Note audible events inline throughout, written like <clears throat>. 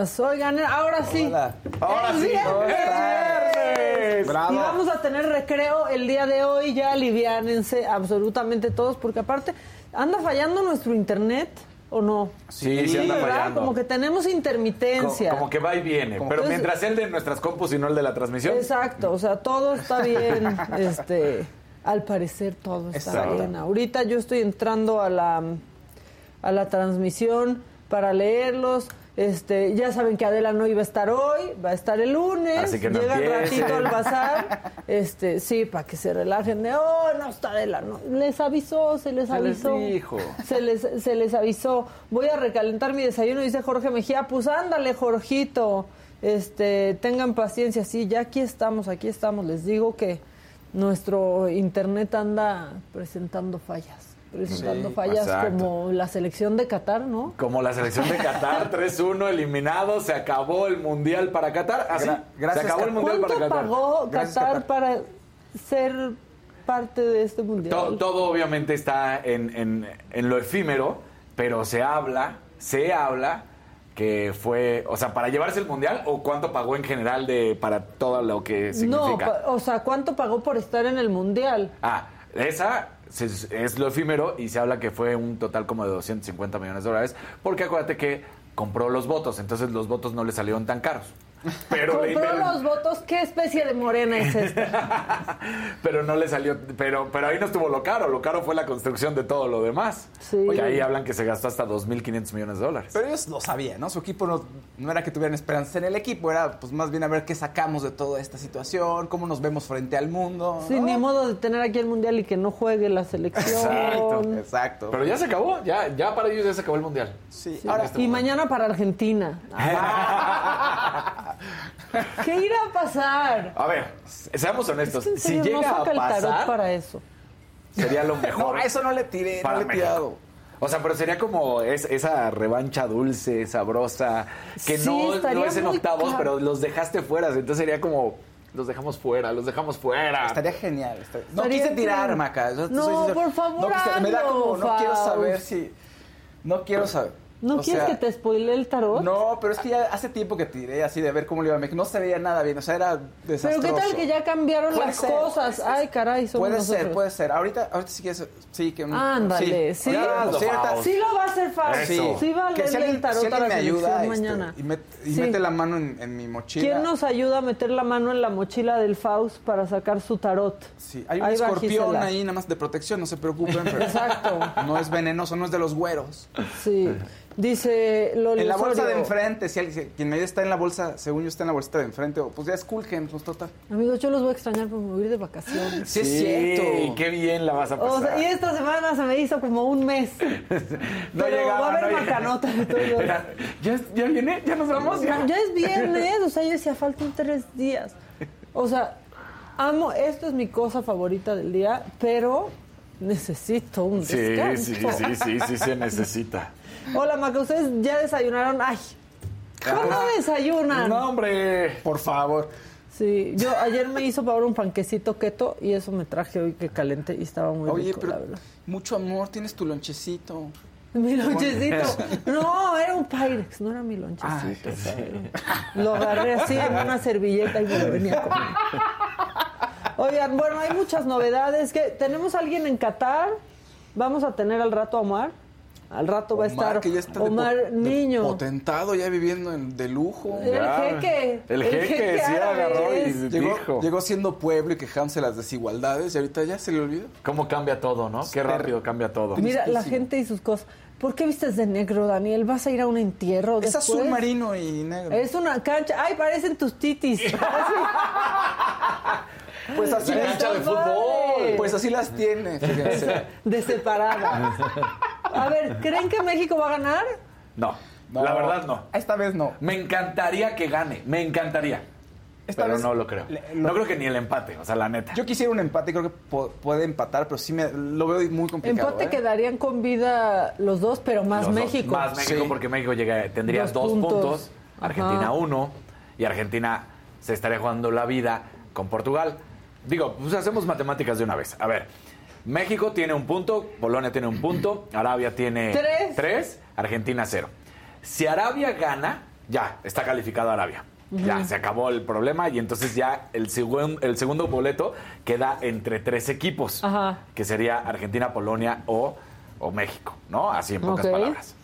Buenas, oigan, ahora sí. Hola. Ahora sí. Y vamos a tener recreo el día de hoy, ya aliviánense absolutamente todos, porque aparte, ¿anda fallando nuestro internet o no? Sí, sí anda ¿verdad? fallando. Como que tenemos intermitencia. Como, como que va y viene. Pero Entonces- mientras el de nuestras compus y no el de la transmisión. Exacto, o sea, todo está bien, <laughs> este, al parecer todo está Exacto. bien. Ahorita yo estoy entrando a la a la transmisión para leerlos. Este, ya saben que Adela no iba a estar hoy, va a estar el lunes. Así que no llega empiecen. ratito al bazar. Este, sí, para que se relajen de, oh, no está Adela, no. Les avisó, se les Se les avisó. dijo. Se les, se les avisó. Voy a recalentar mi desayuno, dice Jorge Mejía. Pues ándale, Jorgito. Este, tengan paciencia. Sí, ya aquí estamos, aquí estamos. Les digo que nuestro internet anda presentando fallas. Presentando Sí, fallas exacto. como la selección de Qatar, ¿no? Como la selección de Qatar, <laughs> 3-1 eliminado, se acabó el Mundial para Qatar. Así, Gra- gracias, se acabó el Mundial ¿Cuánto para Qatar. pagó Gracias, Qatar, Qatar. para ser parte de este mundial? To- todo obviamente está en, en- en lo efímero, pero se habla, se habla que fue, o sea, para llevarse el Mundial o cuánto pagó en general de para todo lo que no, significa. pa- o sea, ¿cuánto pagó por estar en el mundial? Ah, esa es lo efímero y se habla que fue un total como de 250 millones de dólares, porque acuérdate que compró los votos, entonces los votos no le salieron tan caros. Pero, los votos. ¿Qué especie de morena es esta? <laughs> pero no le salió, pero, pero ahí no estuvo lo caro, lo caro fue la construcción de todo lo demás. Sí. Porque ahí hablan que se gastó hasta 2.500 millones de dólares. Pero ellos lo sabían, ¿no? Su equipo no, no era que tuvieran esperanza en el equipo, era pues más bien a ver qué sacamos de toda esta situación, cómo nos vemos frente al mundo. Sí, ¿no? ni modo de tener aquí el mundial y que no juegue la selección. Exacto, Exacto. Pero ya se acabó, ya, ya para ellos ya se acabó el mundial. sí, Sí. ahora y mañana para Argentina. <laughs> ¿Qué irá a pasar? A ver, seamos honestos, En si llega no a saca el tarot pasar, para eso. sería lo <laughs> No, mejor. a eso no le tiré, para no le he México. tirado. O sea, pero sería como es- esa revancha dulce, sabrosa, que Sí, no, no es en octavos, pero los dejaste fuera. Entonces sería como, los dejamos fuera, los dejamos fuera. Estaría genial. estaría- No Estaría quise tirar. Maca. yo No, soy por favor, quise- me da como, no quiero saber si... No quiero saber. ¿No O quieres sea, que te spoile el tarot? No, pero es que ya hace tiempo que tiré así de ver cómo le iba a México. No se veía nada bien, o sea, era Pero desastroso. qué tal que ya cambiaron las ser, cosas. Ay, caray, somos Puede nosotros. ser, puede ser. Ahorita, ahorita sí que es, sí que Ándale, sí. Sí. Sí lo va a hacer fácil. Eso. Sí va a que si el tarot si a alguien la me ayuda este, mañana. y, met- y Sí. mete la mano en, en mi mochila. ¿Quién nos ayuda a meter la mano en la mochila del Faust para sacar su tarot? Sí, hay un Ahí escorpión ahí nada más de protección, no se preocupen. Pero Exacto. No es venenoso, no es de los güeros. Sí. Dice Loli En la bolsa de enfrente, si alguien, quien me está en la bolsa, según yo está en la bolsita de enfrente, o pues ya es cool, pues total. Amigos, yo los voy a extrañar porque me voy a ir de vacaciones. Sí, es cierto. qué bien la vas a pasar. O sea, y esta semana se me hizo como un mes. <laughs> no pero llegaba, va a haber no macanota y todo. ¿Ya, ¿Ya viene? ¿Ya nos vamos? Ya, ya es viernes, o sea, yo decía, faltan tres días. O sea, amo, esto es mi cosa favorita del día, pero necesito un Sí, descanso. sí, sí, sí, sí se necesita. Hola, Maca, ¿ustedes ya desayunaron? Ay, ¿cómo desayunan? No, hombre. Por favor. Sí, yo ayer me hizo para un panquecito keto y eso me traje hoy que calenté y estaba muy Oye, rico, pero la verdad. mucho amor, tienes tu lonchecito. Mi lonchecito. <laughs> No, era un Pyrex, no era mi lonchecito. ¿sabes? Lo agarré así en una servilleta y me lo venía comiendo. Oigan, bueno, hay muchas novedades. que ¿Tenemos a alguien en Qatar? Vamos a tener al rato a Omar. Al rato va a estar que ya está de Omar po- de Niño. potentado, ya viviendo en- de lujo. El jeque. El jeque, sí árabe agarró y. Llegó, dijo. llegó siendo pueblo y quejándose las desigualdades y ahorita ya se le olvidó. ¿Cómo cambia todo, no? Qué rápido cambia todo. Mira, la gente y sus cosas. ¿Por qué vistes de negro, Daniel? ¿Vas a ir a un entierro Es después? azul marino y negro. Es una cancha. Ay, parecen tus titis. <laughs> Pues así, La cancha de fútbol. pues así las tiene, fíjense. De separada. <laughs> A ver, ¿creen que México va a ganar? No, No, la verdad no. Esta vez no. Me encantaría que gane, me encantaría. Esta pero vez no lo creo. le- No creo que ni el empate, o sea, la neta. Yo quisiera un empate, creo que po- puede empatar, pero sí me, lo veo muy complicado. Empate ¿eh? quedarían con vida los dos, pero más Los dos. México. Más México Sí. porque México llega, tendría Dos dos, puntos. puntos, Ajá. Argentina uno y Argentina se estaría jugando la vida con Portugal. Digo, pues hacemos matemáticas de una vez. A ver, México tiene un punto, Polonia tiene un punto, <clears throat> Arabia tiene Tres. tres, Argentina cero. Si Arabia gana, ya está calificado Arabia. Ya se acabó el problema y entonces ya el, segun- el segundo boleto queda entre tres equipos, Ajá. que sería Argentina, Polonia o, o México, ¿no? Así en pocas palabras.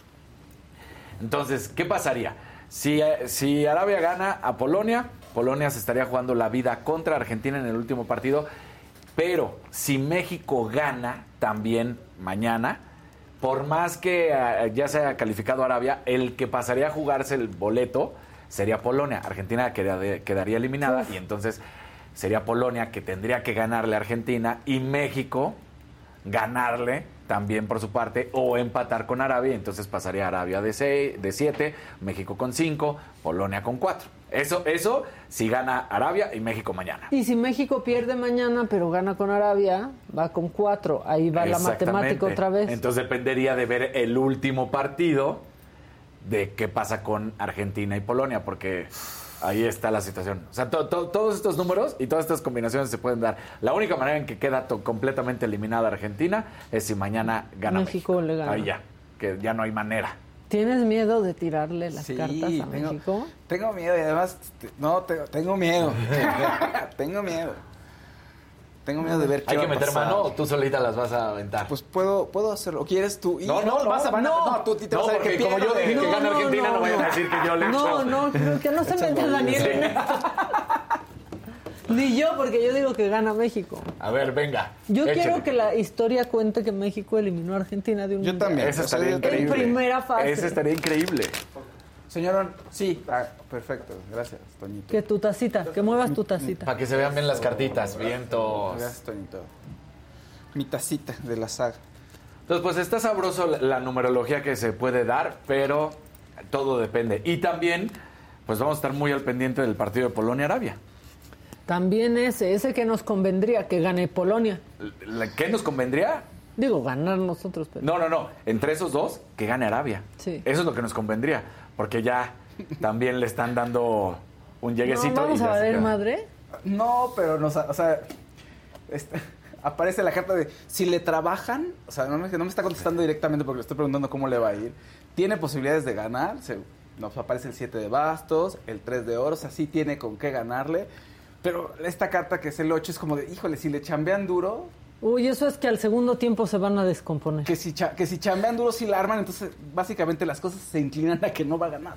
Entonces, ¿qué pasaría? Si, si Arabia gana a Polonia, Polonia se estaría jugando la vida contra Argentina en el último partido, pero si México gana también mañana, por más que eh, ya se haya calificado Arabia, el que pasaría a jugarse el boleto sería Polonia. Argentina queda- quedaría eliminada y entonces sería Polonia que tendría que ganarle a Argentina y México ganarle también por su parte o empatar con Arabia, entonces pasaría Arabia de 6, de 7, México con 5, Polonia con 4. Eso eso si gana Arabia y México mañana. Y si México pierde mañana, pero gana con Arabia, va con cuatro. Ahí va la matemática otra vez. Entonces dependería de ver el último partido de qué pasa con Argentina y Polonia, porque ahí está la situación. O sea, to- to- todos estos números y todas estas combinaciones se pueden dar. La única manera en que queda to- completamente eliminada Argentina es si mañana gana México México. le gana. Ahí ya, que ya no hay manera. ¿Tienes miedo de tirarle las Sí, cartas a tengo, México? tengo miedo y además, no, te- tengo miedo. <laughs> tengo miedo. Tengo miedo de ver qué ¿Hay va que meter pasar. mano o tú solita las vas a aventar? Pues puedo, puedo hacerlo. ¿O ¿Quieres tú? Y No, no, no, vas a, no. no, tú te No, vas a ver que como yo pierde. dije que gana Argentina, no vayan a decir que yo le No, no, creo que no se meta Daniel en esto. <laughs> Ni yo, porque yo digo que gana México. A ver, venga. Yo échale. quiero que la historia cuente que México eliminó a Argentina de un Yo mundial. también. Eso estaría yo- increíble. En primera fase. Eso estaría increíble. Señor, sí, ah, perfecto. Gracias, Toñito. Que tu tacita, que muevas tu tacita. Para que se vean bien las cartitas, vientos. Gracias, Toñito. Mi tacita de la saga. Entonces, pues está sabroso la, la numerología que se puede dar, pero todo depende. Y también, pues vamos a estar muy al pendiente del partido de Polonia-Arabia. También ese, ese que nos convendría, que gane Polonia. La- ¿Qué nos convendría? Digo, ganar nosotros, pero... No, no, no. Entre esos dos, que gane Arabia. Sí. Eso es lo que nos convendría. Porque ya también le están dando un No, lleguecito. vamos y ya a queda. madre. No, pero nos, o sea, este, <laughs> aparece la carta de si le trabajan, o sea, no me, no me está contestando directamente porque le estoy preguntando cómo le va a ir, tiene posibilidades de ganar. Se, nos aparece el 7 de bastos, el 3 de oros, así tiene con qué ganarle. Pero esta carta que es el 8 es como de, híjole, si le chambean duro, Uy, eso es que al segundo tiempo se van a descomponer. que si, cha- que si chambean duro, si la arman, entonces básicamente las cosas se inclinan a que no va a ganar.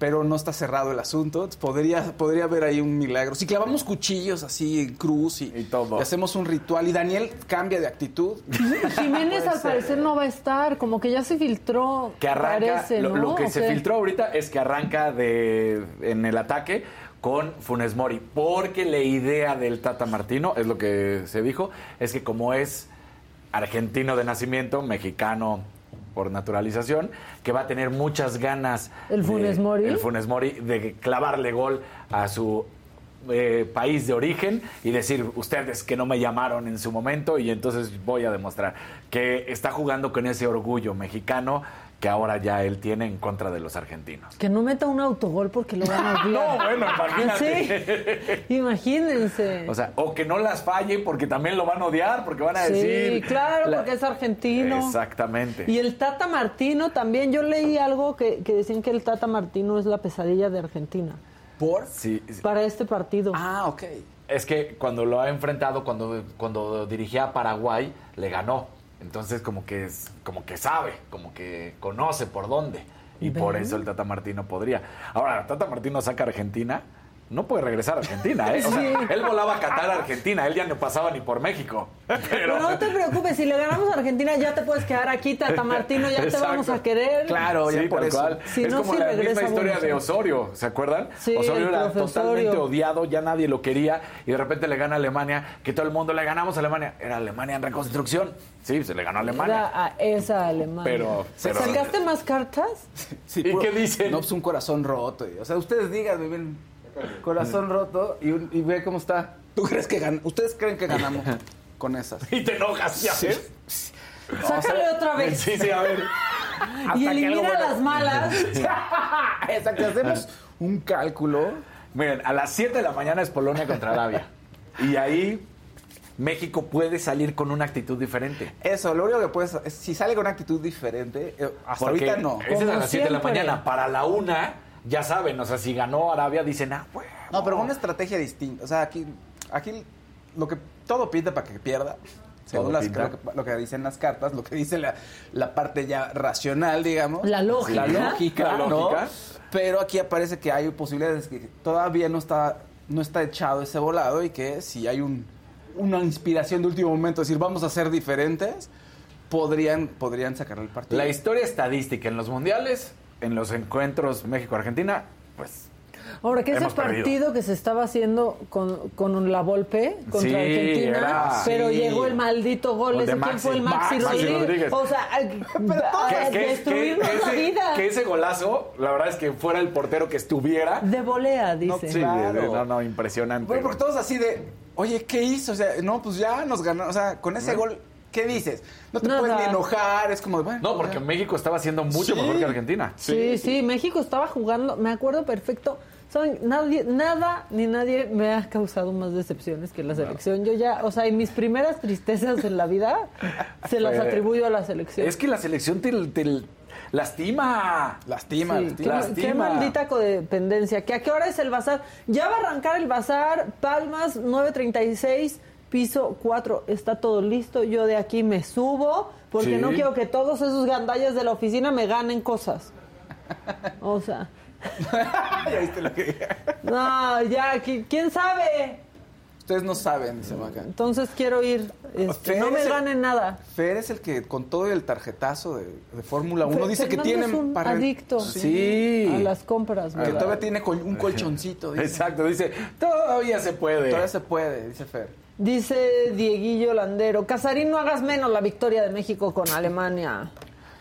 Pero no está cerrado el asunto, podría, podría haber ahí un milagro. Si clavamos cuchillos así en cruz y, Y todo. hacemos un ritual y Daniel cambia de actitud, <laughs> Jiménez al ser. parecer no va a estar, como que ya se filtró. que arranca, parece, lo, ¿no? lo que ¿O se filtró ahorita es que arranca de en el ataque con Funes Mori, porque la idea del Tata Martino, es lo que se dijo, es que como es argentino de nacimiento, mexicano por naturalización, que va a tener muchas ganas ¿El de- Funes Mori? el Funes Mori de clavarle gol a su eh, país de origen y decir ustedes que no me llamaron en su momento y entonces voy a demostrar que está jugando con ese orgullo mexicano que ahora ya él tiene en contra de los argentinos. Que no meta un autogol porque lo van a <laughs> odiar. No, bueno, imagínate. Sí, imagínense. O sea, o que no las falle porque también lo van a odiar, porque van a sí, decir... claro, la- porque es argentino. Exactamente. Y el Tata Martino también, yo leí algo que, que decían que el Tata Martino es la pesadilla de Argentina por... Sí, sí. para este partido. Ah, ok. Es que cuando lo ha enfrentado, cuando, cuando dirigía a Paraguay, le ganó. Entonces como que es, como que sabe, como que conoce por dónde. Y por eso el Tata Martino podría. Ahora, Tata Martino saca a Argentina, no puede regresar a Argentina, ¿eh? O sea, Sí. él volaba a Qatar a Argentina, él ya no pasaba ni por México. Pero, no te preocupes, si le ganamos a Argentina ya te puedes quedar aquí, Tata Martino, ya te vamos a querer. Claro, ya Sí, por eso. cual. Si es no, como sí la misma historia de Osorio, ¿se acuerdan? Sí, Osorio era totalmente Osorio. odiado, ya nadie lo quería y de repente le gana a Alemania, que todo el mundo le ganamos a Alemania. Era Alemania en reconstrucción. Sí, se le ganó a Alemania. Era a esa Alemania. Pero- pero- ¿Sacaste más cartas? Sí, ¿Y qué dicen? No, pues un corazón roto. y- O sea, ustedes díganme, ven, corazón roto y, un- y ve cómo está. ¿Tú crees que gan ¿Ustedes creen que ganamos con esas? <laughs> Y te enojas, ¿ya ves? <laughs> Sácale otra vez. Sí, sí, a ver. <laughs> y elimina bueno- las malas. Exacto, hacemos un cálculo. Miren, a las 7 de la mañana es Polonia contra Arabia. Y ahí México puede salir con una actitud diferente. Eso, lo único que puedes es, si sale con una actitud diferente, eh, hasta Porque ahorita no. Ese es a las 7 de la mañana. Para la una, ya saben, o sea, si ganó Arabia, dicen, ah, bueno. No, pero con una estrategia distinta. O sea, aquí, aquí lo que todo pinta para que pierda. Según Todo las- lo, que, lo que dicen las cartas, lo que dice la, la parte ya racional, digamos. La lógica. La lógica, La ¿no? lógica. Pero aquí aparece que hay posibilidades que todavía no está, no está echado ese volado y que si hay un, una inspiración de último momento, decir vamos a ser diferentes, podrían, podrían sacar el partido. La historia estadística en los mundiales, en los encuentros México-Argentina, pues Ahora, que ese perdido. partido que se estaba haciendo con, con la Volpe contra Sí, Argentina, era- pero sí. llegó el maldito gol. ¿Ese quién fue el Maxi, Maxi Rodríguez? Rodríguez. O sea, a, a destruirnos la ese, vida. que ese golazo, la verdad es que fuera el portero que estuviera. De volea, dice. Sí, Claro. de- no, no, impresionante. Bueno, porque todos así de, oye, ¿qué hizo? O sea, no, pues ya nos ganó. O sea, con ese gol, ¿qué dices? No te Nada. puedes ni enojar, es como de, bueno. No, porque ya. México estaba haciendo mucho Sí. mejor que Argentina. Sí, sí, México estaba jugando, me acuerdo perfecto. ¿Saben? Nadie, nada ni nadie me ha causado más decepciones que la selección. Yo ya, o sea, y mis primeras tristezas en la vida <laughs> se las atribuyo a la selección. Es que la selección te, te lastima. Lastima, Sí, lastima. qué, Lastima. qué maldita codependencia. ¿Que ¿A qué hora es el bazar? Ya va a arrancar el bazar. Palmas 936, piso 4. Está todo listo. Yo de aquí me subo porque Sí. no quiero que todos esos gandallas de la oficina me ganen cosas. O sea, <laughs> ya viste lo que... no, ya, qui- ¿quién sabe? Ustedes no saben, dice Maca. Entonces quiero ir. este, no me Fer, ganen nada. Fer es el que con todo el tarjetazo de, de Fórmula 1 Fe- dice que tiene es un para adicto. Sí. A las compras, que ¿verdad? todavía tiene col- un colchoncito, dice. Exacto, dice, todavía se puede. Todavía se puede, dice Fer. Dice Dieguillo Landero, Casarín, no hagas menos la victoria de México con Alemania.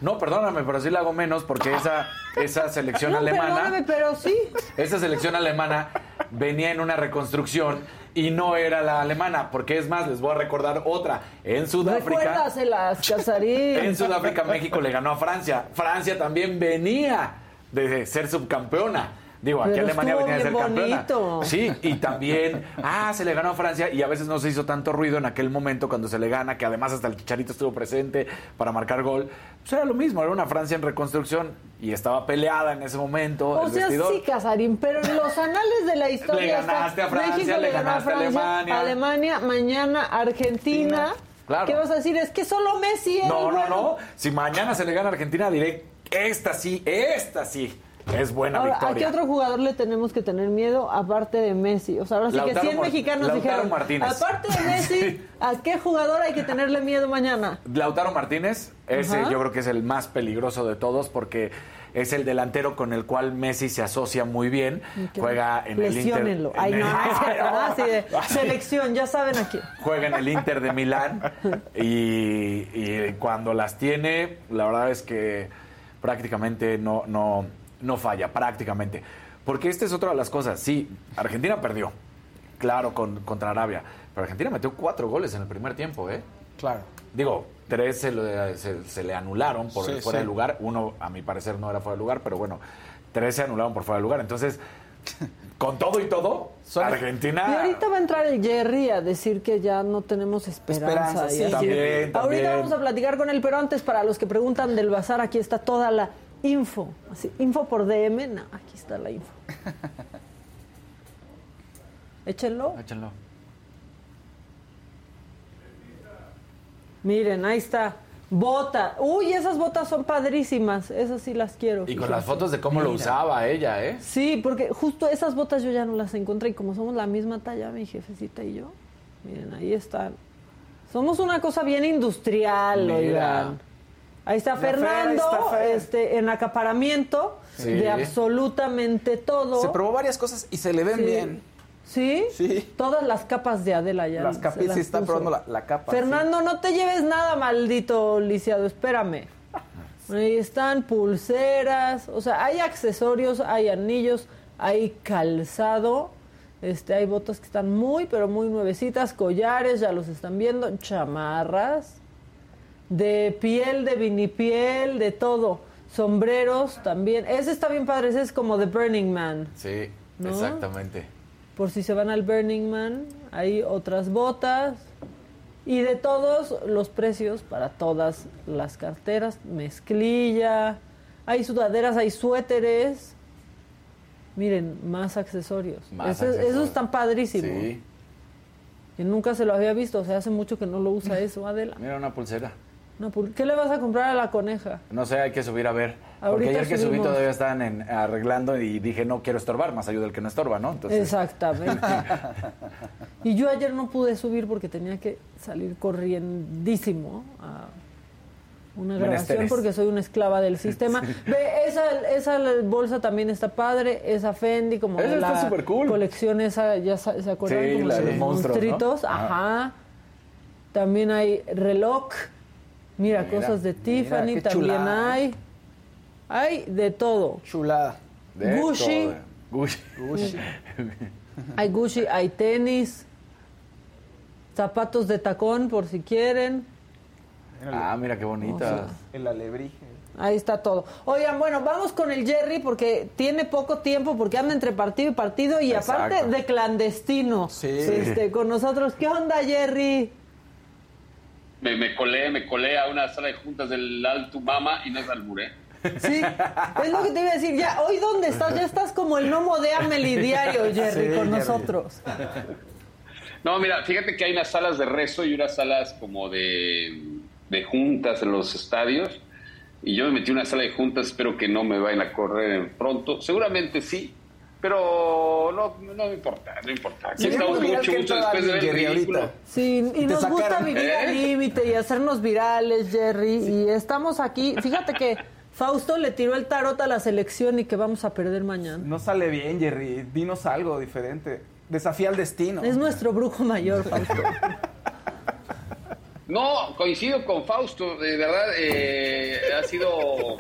No, perdóname, pero sí la hago menos porque esa, esa selección <laughs> No, alemana. perdóname, pero sí. Esa selección alemana venía en una reconstrucción y no era la alemana, porque es más, les voy a recordar otra. En Sudáfrica, Recuérdaselas, Casarín. en Sudáfrica México le ganó a Francia. Francia también venía de ser subcampeona. Digo, aquí Pero Alemania venía de ser campeona. bonito. Sí, y también, ah, se le ganó a Francia y a veces no se hizo tanto ruido en aquel momento cuando se le gana, que además hasta el Chicharito estuvo presente para marcar gol. Pues era lo mismo, era una Francia en reconstrucción y estaba peleada en ese momento. O el sea, vestidor. sí, Casarín, pero en los anales de la historia. Le ganaste a Francia, México le ganaste a Alemania. Alemania, mañana Argentina. Claro. ¿Qué vas a decir? Es que solo Messi es No, no, bueno. no. Si mañana se le gana a Argentina, diré, esta sí, esta sí. Es buena Ahora, ¿a qué victoria. otro jugador le tenemos que tener miedo aparte de Messi? O sea, ahora sí que Lautaro 100 Mar- mexicanos Lautaro dijeron, Martínez. aparte de <laughs> Messi, Sí. ¿a qué jugador hay que tenerle miedo mañana? Lautaro Martínez, ese Ajá. yo creo que es el más peligroso de todos porque es el delantero con el cual Messi se asocia muy bien. Que Juega en el Inter. Ay, en no, el- no de <laughs> selección, ya saben aquí. Juega en el Inter de Milán y, y cuando las tiene, la verdad es que prácticamente no, no, no falla, prácticamente. Porque esta es otra de las cosas. Sí, Argentina perdió, claro, con, contra Arabia, pero Argentina metió cuatro goles en el primer tiempo, ¿eh? Claro. Digo, tres se, le- se- se le anularon por Sí, fuera sí. de lugar. Uno, a mi parecer, no era fuera de lugar, pero bueno, tres se anularon por fuera de lugar. Entonces, <laughs> con todo y todo, Son- Argentina. Y ahorita va a entrar el Jerry a decir que ya no tenemos esperanza. Esperanza, y sí. También, Ahorita vamos a platicar con él, pero antes, para los que preguntan del bazar, aquí está toda la info. Así, info por DM, no, aquí está la info. <laughs> Échenlo. Échenlo. Miren, ahí está. Bota. Uy, esas botas son padrísimas. Esas sí las quiero. Y con las fotos de cómo lo usaba ella, ¿eh? Sí, porque justo esas botas yo ya no las encontré y como somos la misma talla, mi jefecita y yo, miren, ahí están. Somos una cosa bien industrial, Mira. oigan. Ahí está La Fer, ahí Fernando, está este, en acaparamiento Sí. de absolutamente todo. Se probó varias cosas y se le ven Sí. bien. ¿Sí? Sí. Todas las capas de Adela ya. Las se capitas, sí, está puso. probando la, la capa. Fernando, no te lleves nada, maldito lisiado, espérame. <laughs> Ahí están pulseras, o sea, hay accesorios, hay anillos, hay calzado, este, hay botas que están muy, pero muy nuevecitas, collares, ya los están viendo, chamarras, de piel, de vinipiel, de todo, sombreros también. Ese está bien padre, ese es como The Burning Man. Sí, ¿No? exactamente. Por si se van al Burning Man, hay otras botas. Y de todos los precios para todas las carteras, mezclilla, hay sudaderas, hay suéteres. Miren, más accesorios. Más Ese- accesorios. Esos están padrísimos. Sí. Que nunca se lo había visto, o sea, hace mucho que no lo usa <laughs> eso, Adela. Mira una pulsera. No, ¿por ¿Qué le vas a comprar a la coneja? No sé, hay que subir a ver. Porque ayer que subí todavía estaban en- arreglando y dije, no quiero estorbar, más ayuda el que no estorba, ¿no? Entonces, Exactamente. <laughs> y yo ayer no pude subir porque tenía que salir corriendísimo a una grabación porque soy una esclava del <laughs> sistema. Ve, esa, esa bolsa también está padre, esa Fendi como Esa de está la colección esa, ya se acuerdan Sí, como la de los monstruos, ajá. También hay reloj. Mira, Mira, cosas de Tiffany también chulada. hay. Hay de todo. Chulada. de Gucci. todo. Gucci. Gucci. <laughs> Hay Gucci, hay tenis, zapatos de tacón por si quieren. Ah, mira qué bonitas. El alebrije. Ahí está todo. Oigan, bueno, vamos con el Jerry porque tiene poco tiempo porque anda entre partido y partido y Exacto. aparte de clandestino. Sí. Este, con nosotros. ¿Qué onda, Jerry? Me, me colé, me colé a una sala de juntas del Alto Mama y no es albur, ¿eh? Sí, es lo que te iba a decir. Ya, hoy dónde estás? Ya estás como el gnomo de Ameli Diario, Jerry, Sí, con Jerry. nosotros. No, mira, fíjate que hay unas salas de rezo y unas salas como de, de juntas en los estadios. Y yo me metí en una sala de juntas, espero que no me vayan a correr pronto. Seguramente sí, pero no, no me importa, no importa. Aquí estamos con mucho gusto después de ver ahorita. Sí, y nos gusta vivir al ¿Eh? límite y hacernos virales, Jerry. Y estamos aquí. Fíjate que Fausto le tiró el tarot a la selección y que vamos a perder mañana. No sale bien, Jerry. Dinos algo diferente. Desafía al destino. Es nuestro brujo mayor, Fausto. <laughs> No, coincido con Fausto, de verdad, eh, ha sido...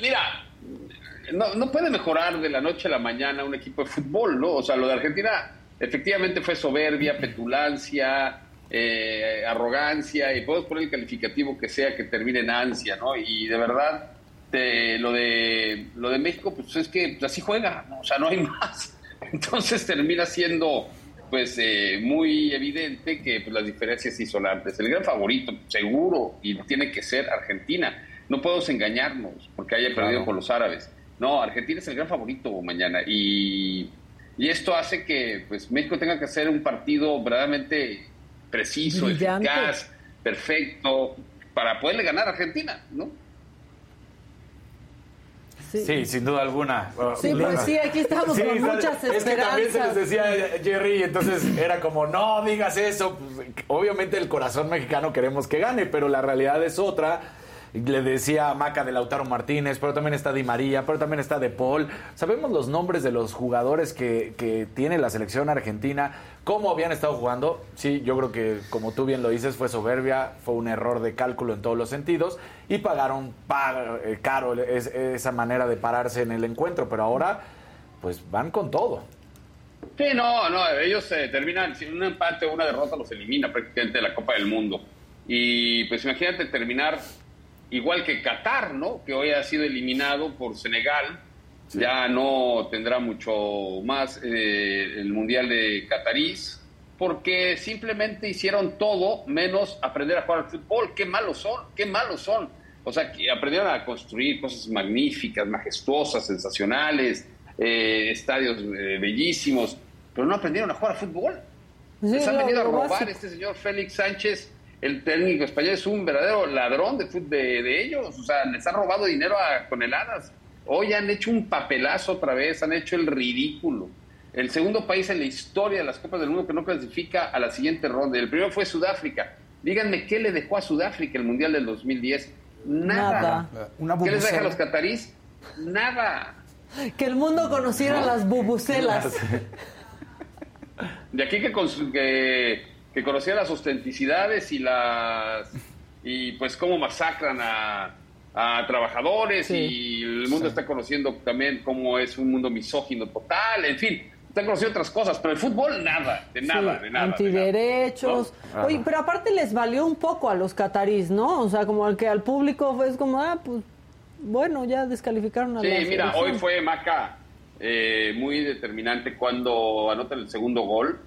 Mira, no, no puede mejorar de la noche a la mañana un equipo de fútbol, ¿no? O sea, lo de Argentina efectivamente fue soberbia, petulancia, eh, arrogancia, y puedo poner el calificativo que sea que termine en ansia, ¿no? Y de verdad, lo de lo de México, pues es que así juega, o sea, no hay <laughs> más. Entonces termina siendo pues eh, muy evidente que pues, las diferencias sí son altas. El gran favorito, seguro, y tiene que ser Argentina. No podemos engañarnos porque haya perdido con los árabes. No, Argentina es el gran favorito mañana y, y esto hace que pues México tenga que hacer un partido verdaderamente preciso, eficaz, perfecto, para poderle ganar a Argentina, ¿no? Sí. sin duda alguna. Sí, pues sí, aquí estamos con muchas esperanzas. Es que también se les decía Jerry, entonces era como, no digas eso. Pues, obviamente el corazón mexicano queremos que gane, pero la realidad es otra le decía Maca de Lautaro Martínez, pero también está Di María, pero también está De Paul. Sabemos los nombres de los jugadores que, que tiene la selección argentina, cómo habían estado jugando. Sí, yo creo que, como tú bien lo dices, fue soberbia, fue un error de cálculo en todos los sentidos y pagaron eh, caro esa manera de pararse en el encuentro, pero ahora pues van con todo. Sí, no, no, ellos se terminan, sin un empate o una derrota los elimina prácticamente de la Copa del Mundo. Y pues imagínate terminar igual que Qatar, ¿no? Que hoy ha sido eliminado por Senegal. Ya no tendrá mucho más eh, el Mundial de Qatarís, porque simplemente hicieron todo menos aprender a jugar al fútbol. Qué malos son, qué malos son. O sea, que aprendieron a construir cosas magníficas, majestuosas, sensacionales, eh, estadios eh, bellísimos, pero no aprendieron a jugar al fútbol. Les han venido a robar este señor Félix Sánchez el técnico español es un verdadero ladrón de, de, de ellos. O sea, les ha robado dinero a toneladas. Hoy han hecho un papelazo otra vez, han hecho el ridículo. El segundo país en la historia de las Copas del Mundo que no clasifica a la siguiente ronda. El primero fue Sudáfrica. Díganme qué le dejó a Sudáfrica el Mundial del 2010. Nada. ¿Qué les deja a los catarís? Nada. Que el mundo conociera las bubucelas. De aquí que, que que conocía las autenticidades y las y pues cómo masacran a, trabajadores y el mundo está conociendo también cómo es un mundo misógino total, en fin, están conociendo otras cosas, pero el fútbol nada, de nada, de nada. Antiderechos. Oye, pero aparte les valió un poco a los catarís, ¿no? O sea, como al que al público fue como, ah, pues bueno, ya descalificaron a Sí, mira, hoy fue Maca eh, muy determinante cuando anotan el segundo gol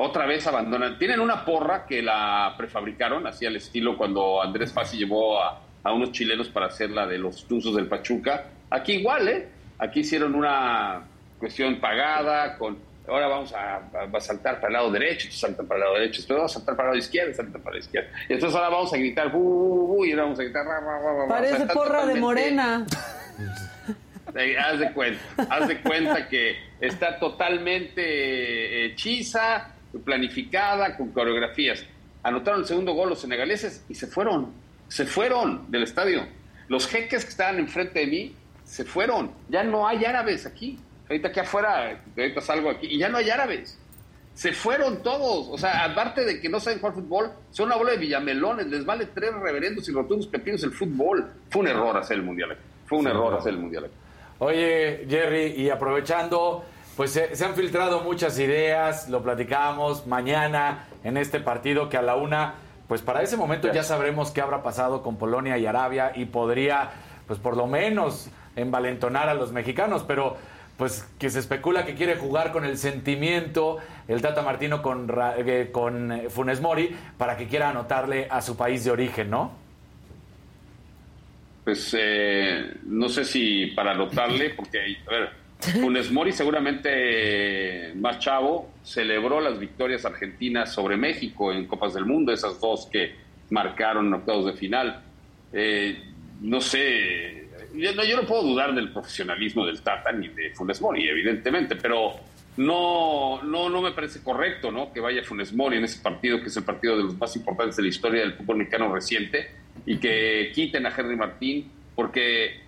otra vez abandonan. Tienen una porra que la prefabricaron, así al estilo cuando Andrés Fassi llevó a, unos chilenos para hacer la de los tuzos del Pachuca. Aquí igual, ¿eh? Aquí hicieron una cuestión pagada con... Ahora vamos a, saltar para el lado derecho, saltan para el lado derecho, después vamos a saltar para el lado izquierdo, saltan para la izquierda. Y entonces ahora vamos a gritar, uh, y ahora vamos a gritar, Parece porra de morena. <laughs> haz de cuenta, haz de cuenta que está totalmente hechiza, planificada, con coreografías. Anotaron el segundo gol los senegaleses y se fueron, se fueron del estadio. Los jeques que estaban enfrente de mí se fueron. Ya no hay árabes aquí. Ahorita aquí afuera, ahorita salgo aquí, y ya no hay árabes. Se fueron todos. O sea, aparte de que no saben jugar fútbol, son una bola de villamelones. Les vale tres reverendos y rotundos pepinos el fútbol. Fue un error hacer el mundial Fue un error hacer el mundial Oye, Jerry, y aprovechando pues se, han filtrado muchas ideas, lo platicamos mañana en este partido que a la una, pues para ese momento ya sabremos qué habrá pasado con Polonia y Arabia y podría, pues por lo menos, envalentonar a los mexicanos, pero pues que se especula que quiere jugar con el sentimiento el Tata Martino con, eh, con eh, Funes Mori para que quiera anotarle a su país de origen, ¿no? Pues eh, no sé si para anotarle, porque, a ver, <laughs> Funes Mori seguramente más chavo celebró las victorias argentinas sobre México en Copas del Mundo, esas dos que marcaron octavos de final. Eh, no sé, yo no, yo no, puedo dudar del profesionalismo del Tata ni de Funes Mori, evidentemente, pero no, no, no me parece correcto ¿no? que vaya Funes Mori en ese partido, que es el partido de los más importantes de la historia del fútbol mexicano reciente, y que quiten a Henry Martín, porque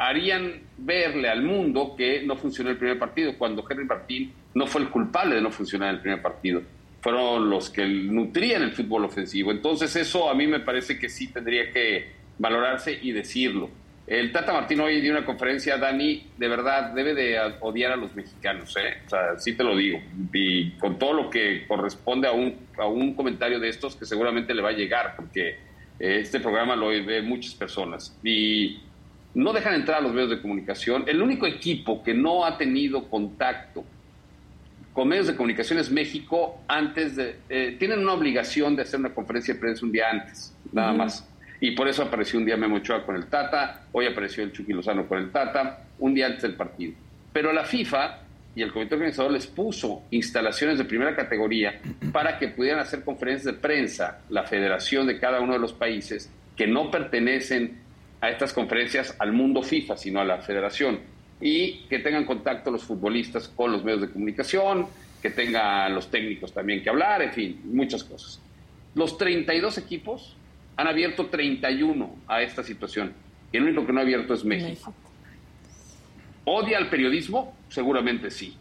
harían verle al mundo que no funcionó el primer partido, cuando Henry Martín no fue el culpable de no funcionar el primer partido. Fueron los que nutrían el fútbol ofensivo. Entonces eso a mí me parece que sí tendría que valorarse y decirlo. El Tata Martín hoy dio una conferencia, Dani, de verdad debe de odiar a los mexicanos, ¿eh? O sea, sí te lo digo. Y con todo lo que corresponde a un, a un comentario de estos que seguramente le va a llegar, porque eh, este programa lo ve muchas personas. Y no dejan entrar a los medios de comunicación. El único equipo que no ha tenido contacto con medios de comunicación es México antes de... Eh, tienen una obligación de hacer una conferencia de prensa un día antes, nada más. Y por eso apareció un día Memo Ochoa con el Tata, hoy apareció el Chucky Lozano con el Tata, un día antes del partido. Pero la FIFA y el comité organizador les puso instalaciones de primera categoría <clears throat> para que pudieran hacer conferencias de prensa, la federación de cada uno de los países que no pertenecen a estas conferencias al mundo FIFA, sino a la federación, y que tengan contacto los futbolistas con los medios de comunicación, que tengan los técnicos también que hablar, en fin, muchas cosas. Los 32 equipos han abierto 31 a esta situación, y el único que no ha abierto es México. ¿Odia al periodismo? Seguramente sí.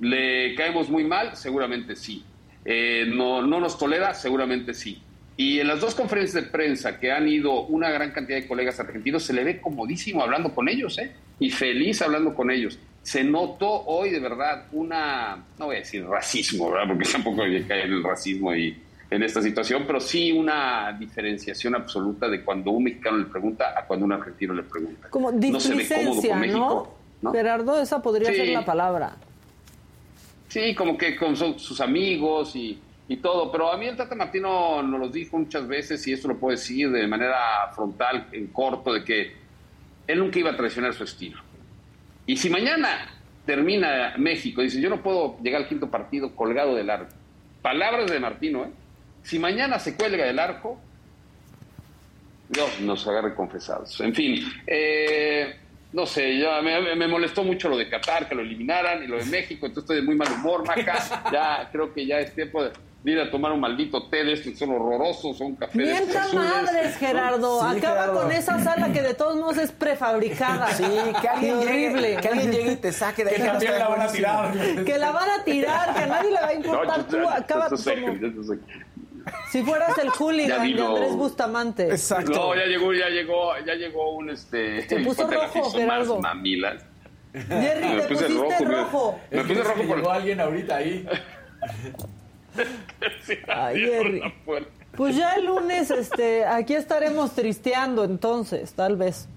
¿Le caemos muy mal? Seguramente sí. Eh, no, ¿No nos tolera? Seguramente sí. Y en las dos conferencias de prensa que han ido una gran cantidad de colegas argentinos, se le ve comodísimo hablando con ellos, ¿eh? Y feliz hablando con ellos. Se notó hoy de verdad una, no voy a decir racismo, ¿verdad? Porque <laughs> tampoco cae en el racismo y en esta situación, pero sí una diferenciación absoluta de cuando un mexicano le pregunta a cuando un argentino le pregunta. Como displicencia, ¿no? Gerardo, esa podría ser la palabra. Sí, como que con sus amigos y, todo, pero a mí el Tata Martino nos lo dijo muchas veces y esto lo puedo decir de manera frontal, en corto, de que él nunca iba a traicionar su estilo. Y si mañana termina México, dice, yo no puedo llegar al quinto partido colgado del arco. Palabras de Martino, ¿eh? Si mañana se cuelga del arco, Dios nos agarre confesados. En fin, eh, no sé, ya me, molestó mucho lo de Qatar, que lo eliminaran, y lo de México, entonces estoy de muy mal humor, Maca. <laughs> Ya creo que ya es tiempo de ir a tomar un maldito té de estos, son horrorosos, son cafés. Mientras madres, Gerardo. Acaba con esa sala que de todos modos es prefabricada. Sí, que alguien, llegue, que alguien llegue y te saque de ahí. Que también la van a tirar. Que la van a tirar, que a nadie le va a importar. Tú acaba si fueras el hooligan de Andrés Bustamante. Exacto. No, ya llegó, ya llegó, ya llegó un este. Te puso rojo, Gerardo. Mamilas. Jerry, me te pusiste rojo. rojo. Me, puse rojo por llegó alguien ahorita ahí. <laughs> Ay, Jerry. Pues ya el lunes, este, aquí estaremos tristeando entonces, tal vez.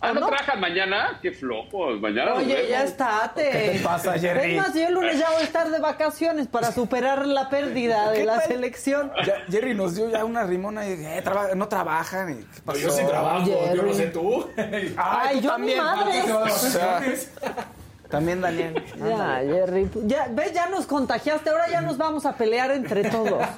Ah, ¿no, trabajan mañana? Qué flojo. Mañana Oye, ya estate. ¿Qué te pasa, Jerry? Es más, yo el lunes ya voy a estar de vacaciones para superar la pérdida de la selección. Jerry nos dio ya una rimona y eh, no trabajan. yo sí trabajo, yo no sé tú. Ay, Ay yo también. mi madre. O sea, también Daniel. <laughs> Ya, Jerry. Ya, ¿Ves? Ya nos contagiaste. Ahora ya nos vamos a pelear entre todos. <laughs>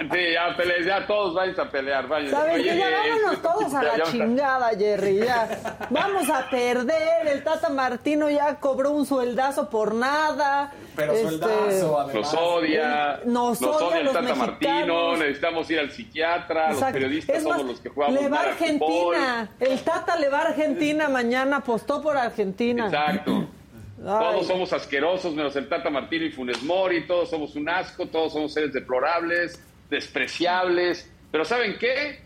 Sí, ya, pele ya todos vais a pelear. Vaya. ¿Sabes Ya vámonos <laughs> todos a la chingada, Jerry. Ya. Vamos a perder. El Tata Martino ya cobró un sueldazo por nada. Pero este, sueldazo, además. Nos odia. Nos, odia, el Tata Martino. Necesitamos ir al psiquiatra. Los periodistas somos los que jugamos. Le va Argentina. El Tata le va a Argentina mañana. Apostó por Argentina. Exacto. Todos somos asquerosos, menos el Tata Martino y Funes Mori, todos somos un asco, todos somos seres deplorables, despreciables. Pero ¿saben qué?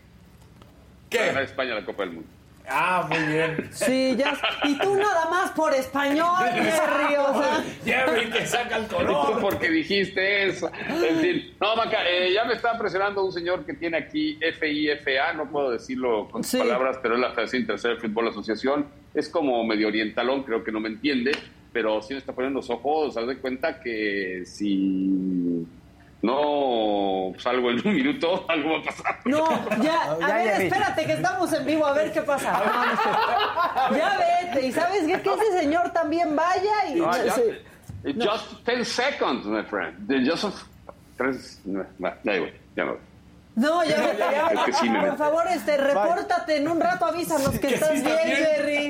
¿Qué? ganar España la Copa del Mundo. Ah, muy bien. Sí, ya. Y tú nada más por español, <laughs> Jerry, o sea. <laughs> Jerry, que saca el color. Tú porque dijiste eso. En fin. No, Maca, eh, ya me está presionando un señor que tiene aquí FIFA, no puedo decirlo con sus palabras, pero es la Federación Internacional de Fútbol Asociación. Es como medio orientalón, creo que no me entiende pero sí me está poniendo los ojos, haz de cuenta que si no salgo en un minuto, <laughs> algo va a pasar. No, ya, <laughs> a ver, espérate que estamos en vivo, a ver qué pasa. <laughs> ya vete, y sabes qué, que ese señor también vaya y... No, Just 10 seconds, my friend. Just tres, ya, ya no. No, ya, <laughs> ya, ya por favor, este, repórtate en un rato, avísanos que, estás bien, Jerry.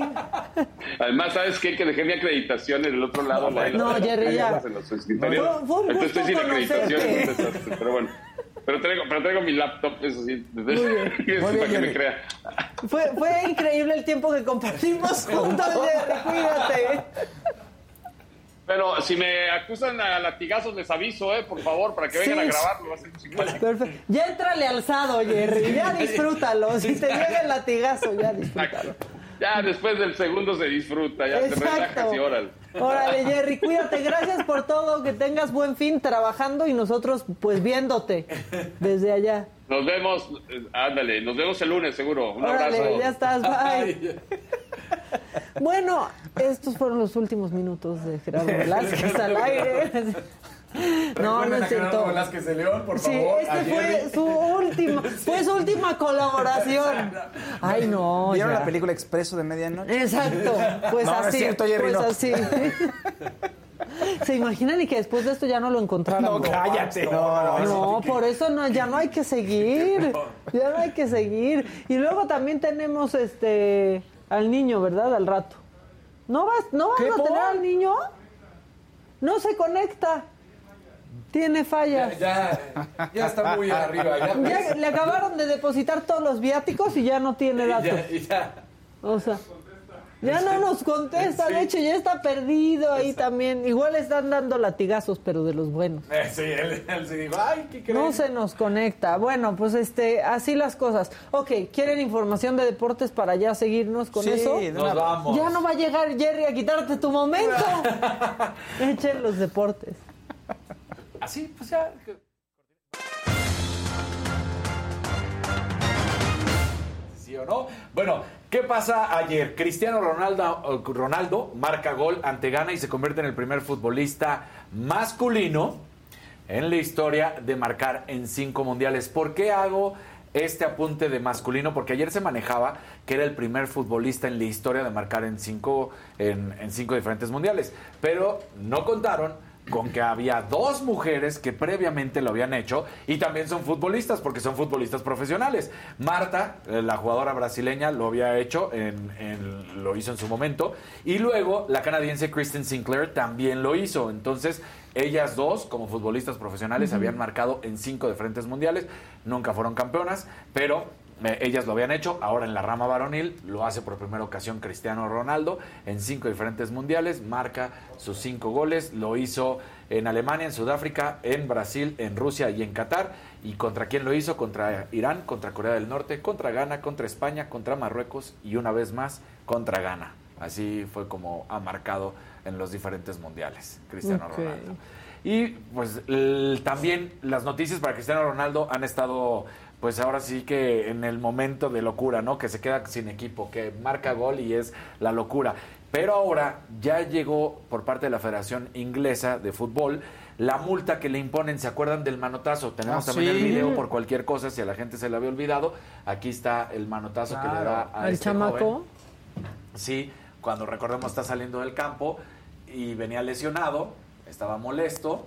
Además, ¿sabes qué? Que dejé mi acreditación en el otro lado. No, Jerry, ya. Fue, un Entonces estoy sin acreditación, pero bueno. Pero traigo, pero traigo mi laptop, eso sí. Muy bien. <laughs> Muy bien, que me crea. Fue, fue increíble el tiempo que compartimos <laughs> juntos, Jerry. Cuídate. Pero si me acusan a latigazos, les aviso, ¿eh? Por favor, para que vengan a grabarlo. Perfecto. Ya entrale alzado, Jerry. Ya disfrútalo. Si te llega el latigazo, ya disfrútalo. Ya después del segundo se disfruta, ya Exacto. te relajas y órale. Órale, Jerry, cuídate. Gracias por todo. Que tengas buen fin trabajando y nosotros, pues, viéndote desde allá. Nos vemos, ándale, nos vemos el lunes seguro. Un órale, abrazo. ya estás, bye. <laughs> Bueno, estos fueron los últimos minutos de Gerardo Velázquez <laughs> al aire. <laughs> No, no es cierto. Velázquez de León, por Sí, favor. este a fue su última, fue su última colaboración. Ay, no. ¿Vieron ya. la película Expreso de Medianoche? Exacto, pues No, no es así. cierto, Jerry, pues no. así. ¿Se imaginan y que después de esto ya no lo encontraran? No, cállate. No, no, No, por eso no, ya no hay que seguir. <laughs> Ya no hay que seguir. Y luego también tenemos este al niño, ¿verdad? Al rato. ¿No vas, no vas ¿Qué, a tener al niño? No se conecta. Tiene fallas. Ya, ya está muy arriba. Ya, Ya le acabaron de depositar todos los viáticos y ya no tiene <laughs> datos. ya, ya. O sea, ya no nos contesta, de hecho ya está perdido ahí también. Igual están dando latigazos, pero de los buenos. Eh, sí, él, él se dijo, ay, ¿qué crees? No se nos conecta. Bueno, pues este, así las cosas. Ok, ¿quieren información de deportes para ya seguirnos con Sí, eso? de Nos una- vamos. Ya no va a llegar Jerry a quitarte tu momento. <laughs> Echen los deportes. Así, pues ya. ¿Sí o no? Bueno, ¿qué pasa ayer? Cristiano Ronaldo, marca gol ante Ghana y se convierte en el primer futbolista masculino en la historia de marcar en cinco mundiales. ¿Por qué hago este apunte de masculino? Porque ayer se manejaba que era el primer futbolista en la historia de marcar en cinco, en cinco diferentes mundiales. Pero no contaron con que había dos mujeres que previamente lo habían hecho y también son futbolistas, porque son futbolistas profesionales. Marta, eh, la jugadora brasileña, lo había hecho, en, en- lo hizo en su momento, y luego la canadiense Kristen Sinclair también lo hizo. Entonces, ellas dos, como futbolistas profesionales, habían marcado en cinco diferentes mundiales, nunca fueron campeonas, pero ellas lo habían hecho, ahora en la rama varonil lo hace por primera ocasión Cristiano Ronaldo en cinco diferentes mundiales, marca sus cinco goles, lo hizo en Alemania, en Sudáfrica, en Brasil, en Rusia y en Qatar. ¿Y contra quién lo hizo? Contra Irán, contra Corea del Norte, contra Ghana, contra España, contra Marruecos y una vez más contra Ghana. Así fue como ha marcado en los diferentes mundiales Cristiano. Ronaldo. Y pues también las noticias para Cristiano Ronaldo han estado, pues ahora sí que en el momento de locura, ¿no? Que se queda sin equipo, que marca gol y es la locura. Pero ahora ya llegó por parte de la Federación Inglesa de Fútbol la multa que le imponen. ¿Se acuerdan del manotazo? Tenemos Ah, también el video por cualquier cosa, si a la gente se le había olvidado. Aquí está el manotazo que le da a Al este chamaco. joven. Sí, cuando recordemos está saliendo del campo y venía lesionado, estaba molesto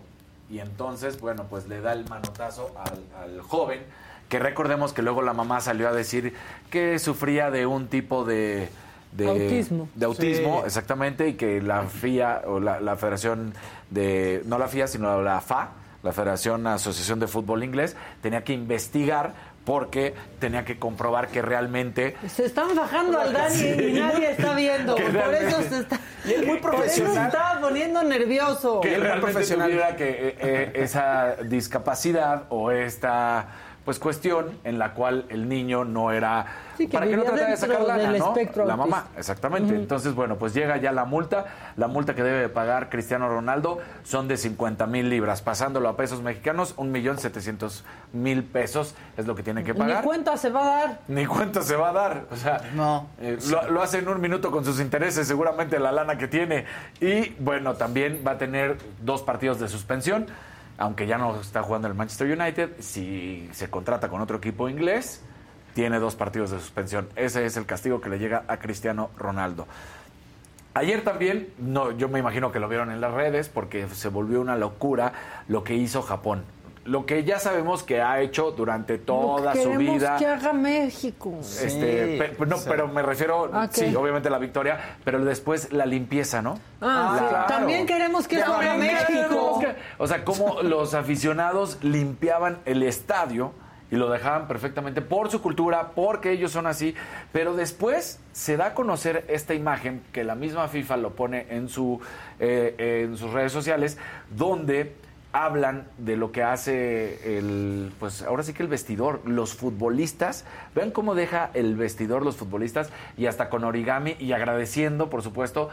y entonces, bueno, pues le da el manotazo al, al joven, que recordemos que luego la mamá salió a decir que sufría de un tipo de... de Autismo. De autismo, Sí. exactamente, y que la FIA, o la, la Federación de... No la FIA, sino la FA, la Federación Asociación de Fútbol Inglés, tenía que investigar porque tenía que comprobar que realmente Se están bajando al Dani y nadie está viendo. Que Por realmente- eso se está. Y es muy Por eso se profesional. estaba poniendo nervioso. que él muy profesional. tuviera que eh, eh, esa discapacidad o esta pues cuestión en la cual el niño no era Sí, que para que no tratara de sacar lana, del ¿no? espectro La autista. mamá, exactamente. Entonces, bueno, pues llega ya la multa. La multa que debe de pagar Cristiano Ronaldo son de 50 mil libras. Pasándolo a pesos mexicanos, un millón setecientos mil pesos es lo que tiene que Ni pagar. cuenta se va a dar. Ni cuenta se va a dar. O sea, No. eh, lo, lo hace en un minuto con sus intereses, seguramente la lana que tiene. Y bueno, también va a tener dos partidos de suspensión, aunque ya no está jugando el Manchester United. Si se contrata con otro equipo inglés, tiene dos partidos de suspensión. Ese es el castigo que le llega a Cristiano Ronaldo. Ayer también, no, yo me imagino que lo vieron en las redes porque se volvió una locura lo que hizo Japón. Lo que ya sabemos que ha hecho durante toda Lo que su queremos vida. que haga México. Este, Sí, pe- no, sí. pero me refiero, ¿A qué? sí, obviamente la victoria, pero después la limpieza, ¿no? Ah, sí. Claro. También queremos que eso haga México. que- O sea, cómo <laughs> los aficionados limpiaban el estadio y lo dejaban perfectamente por su cultura, porque ellos son así, pero después se da a conocer esta imagen que la misma FIFA lo pone en, su, eh, en sus redes sociales, donde hablan de lo que hace el, pues ahora sí que el vestidor, los futbolistas, vean cómo deja el vestidor los futbolistas y hasta con origami y agradeciendo, por supuesto,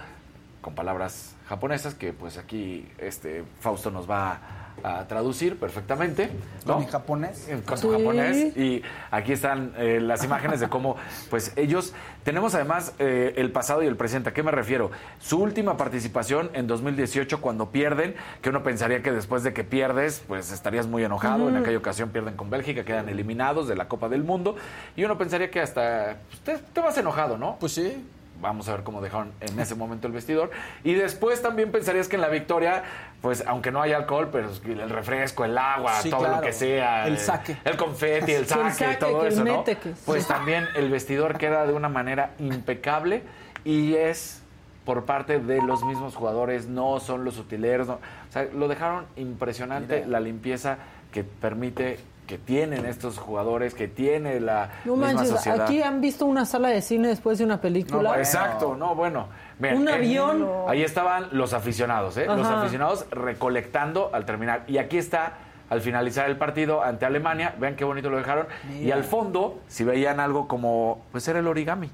con palabras japonesas que pues aquí este Fausto nos va a traducir perfectamente. ¿no? ¿En japonés? En- Con Sí. japonés. Y aquí están eh, las imágenes de cómo, pues ellos, tenemos además eh, el pasado y el presente. ¿A qué me refiero? Su última participación en 2018 cuando pierden, que uno pensaría que después de que pierdes, pues estarías muy enojado. En aquella ocasión pierden con Bélgica, quedan eliminados de la Copa del Mundo. Y uno pensaría que hasta pues, te, te vas enojado, ¿no? Pues sí. Vamos a ver cómo dejaron en ese momento el vestidor. Y después también pensarías que en la victoria, pues aunque no haya alcohol, pero el refresco, el agua, Sí, todo lo que sea. El saque. El confeti, el <laughs> saque, el saque, todo que el eso, ¿no? que- Pues también el vestidor queda de una manera impecable y es por parte de los mismos jugadores, no son los utileros. no. O sea, lo dejaron impresionante Mira. la limpieza que permite que tienen estos jugadores, que tiene la No misma manches, sociedad. aquí han visto una sala de cine después de una película. No, bueno. Exacto, no, bueno. Miren, Un avión. Ahí estaban los aficionados, ¿eh? Los aficionados recolectando al terminar. Y aquí está, al finalizar el partido ante Alemania, vean qué bonito lo dejaron. Y al fondo, si veían algo como, pues era el origami.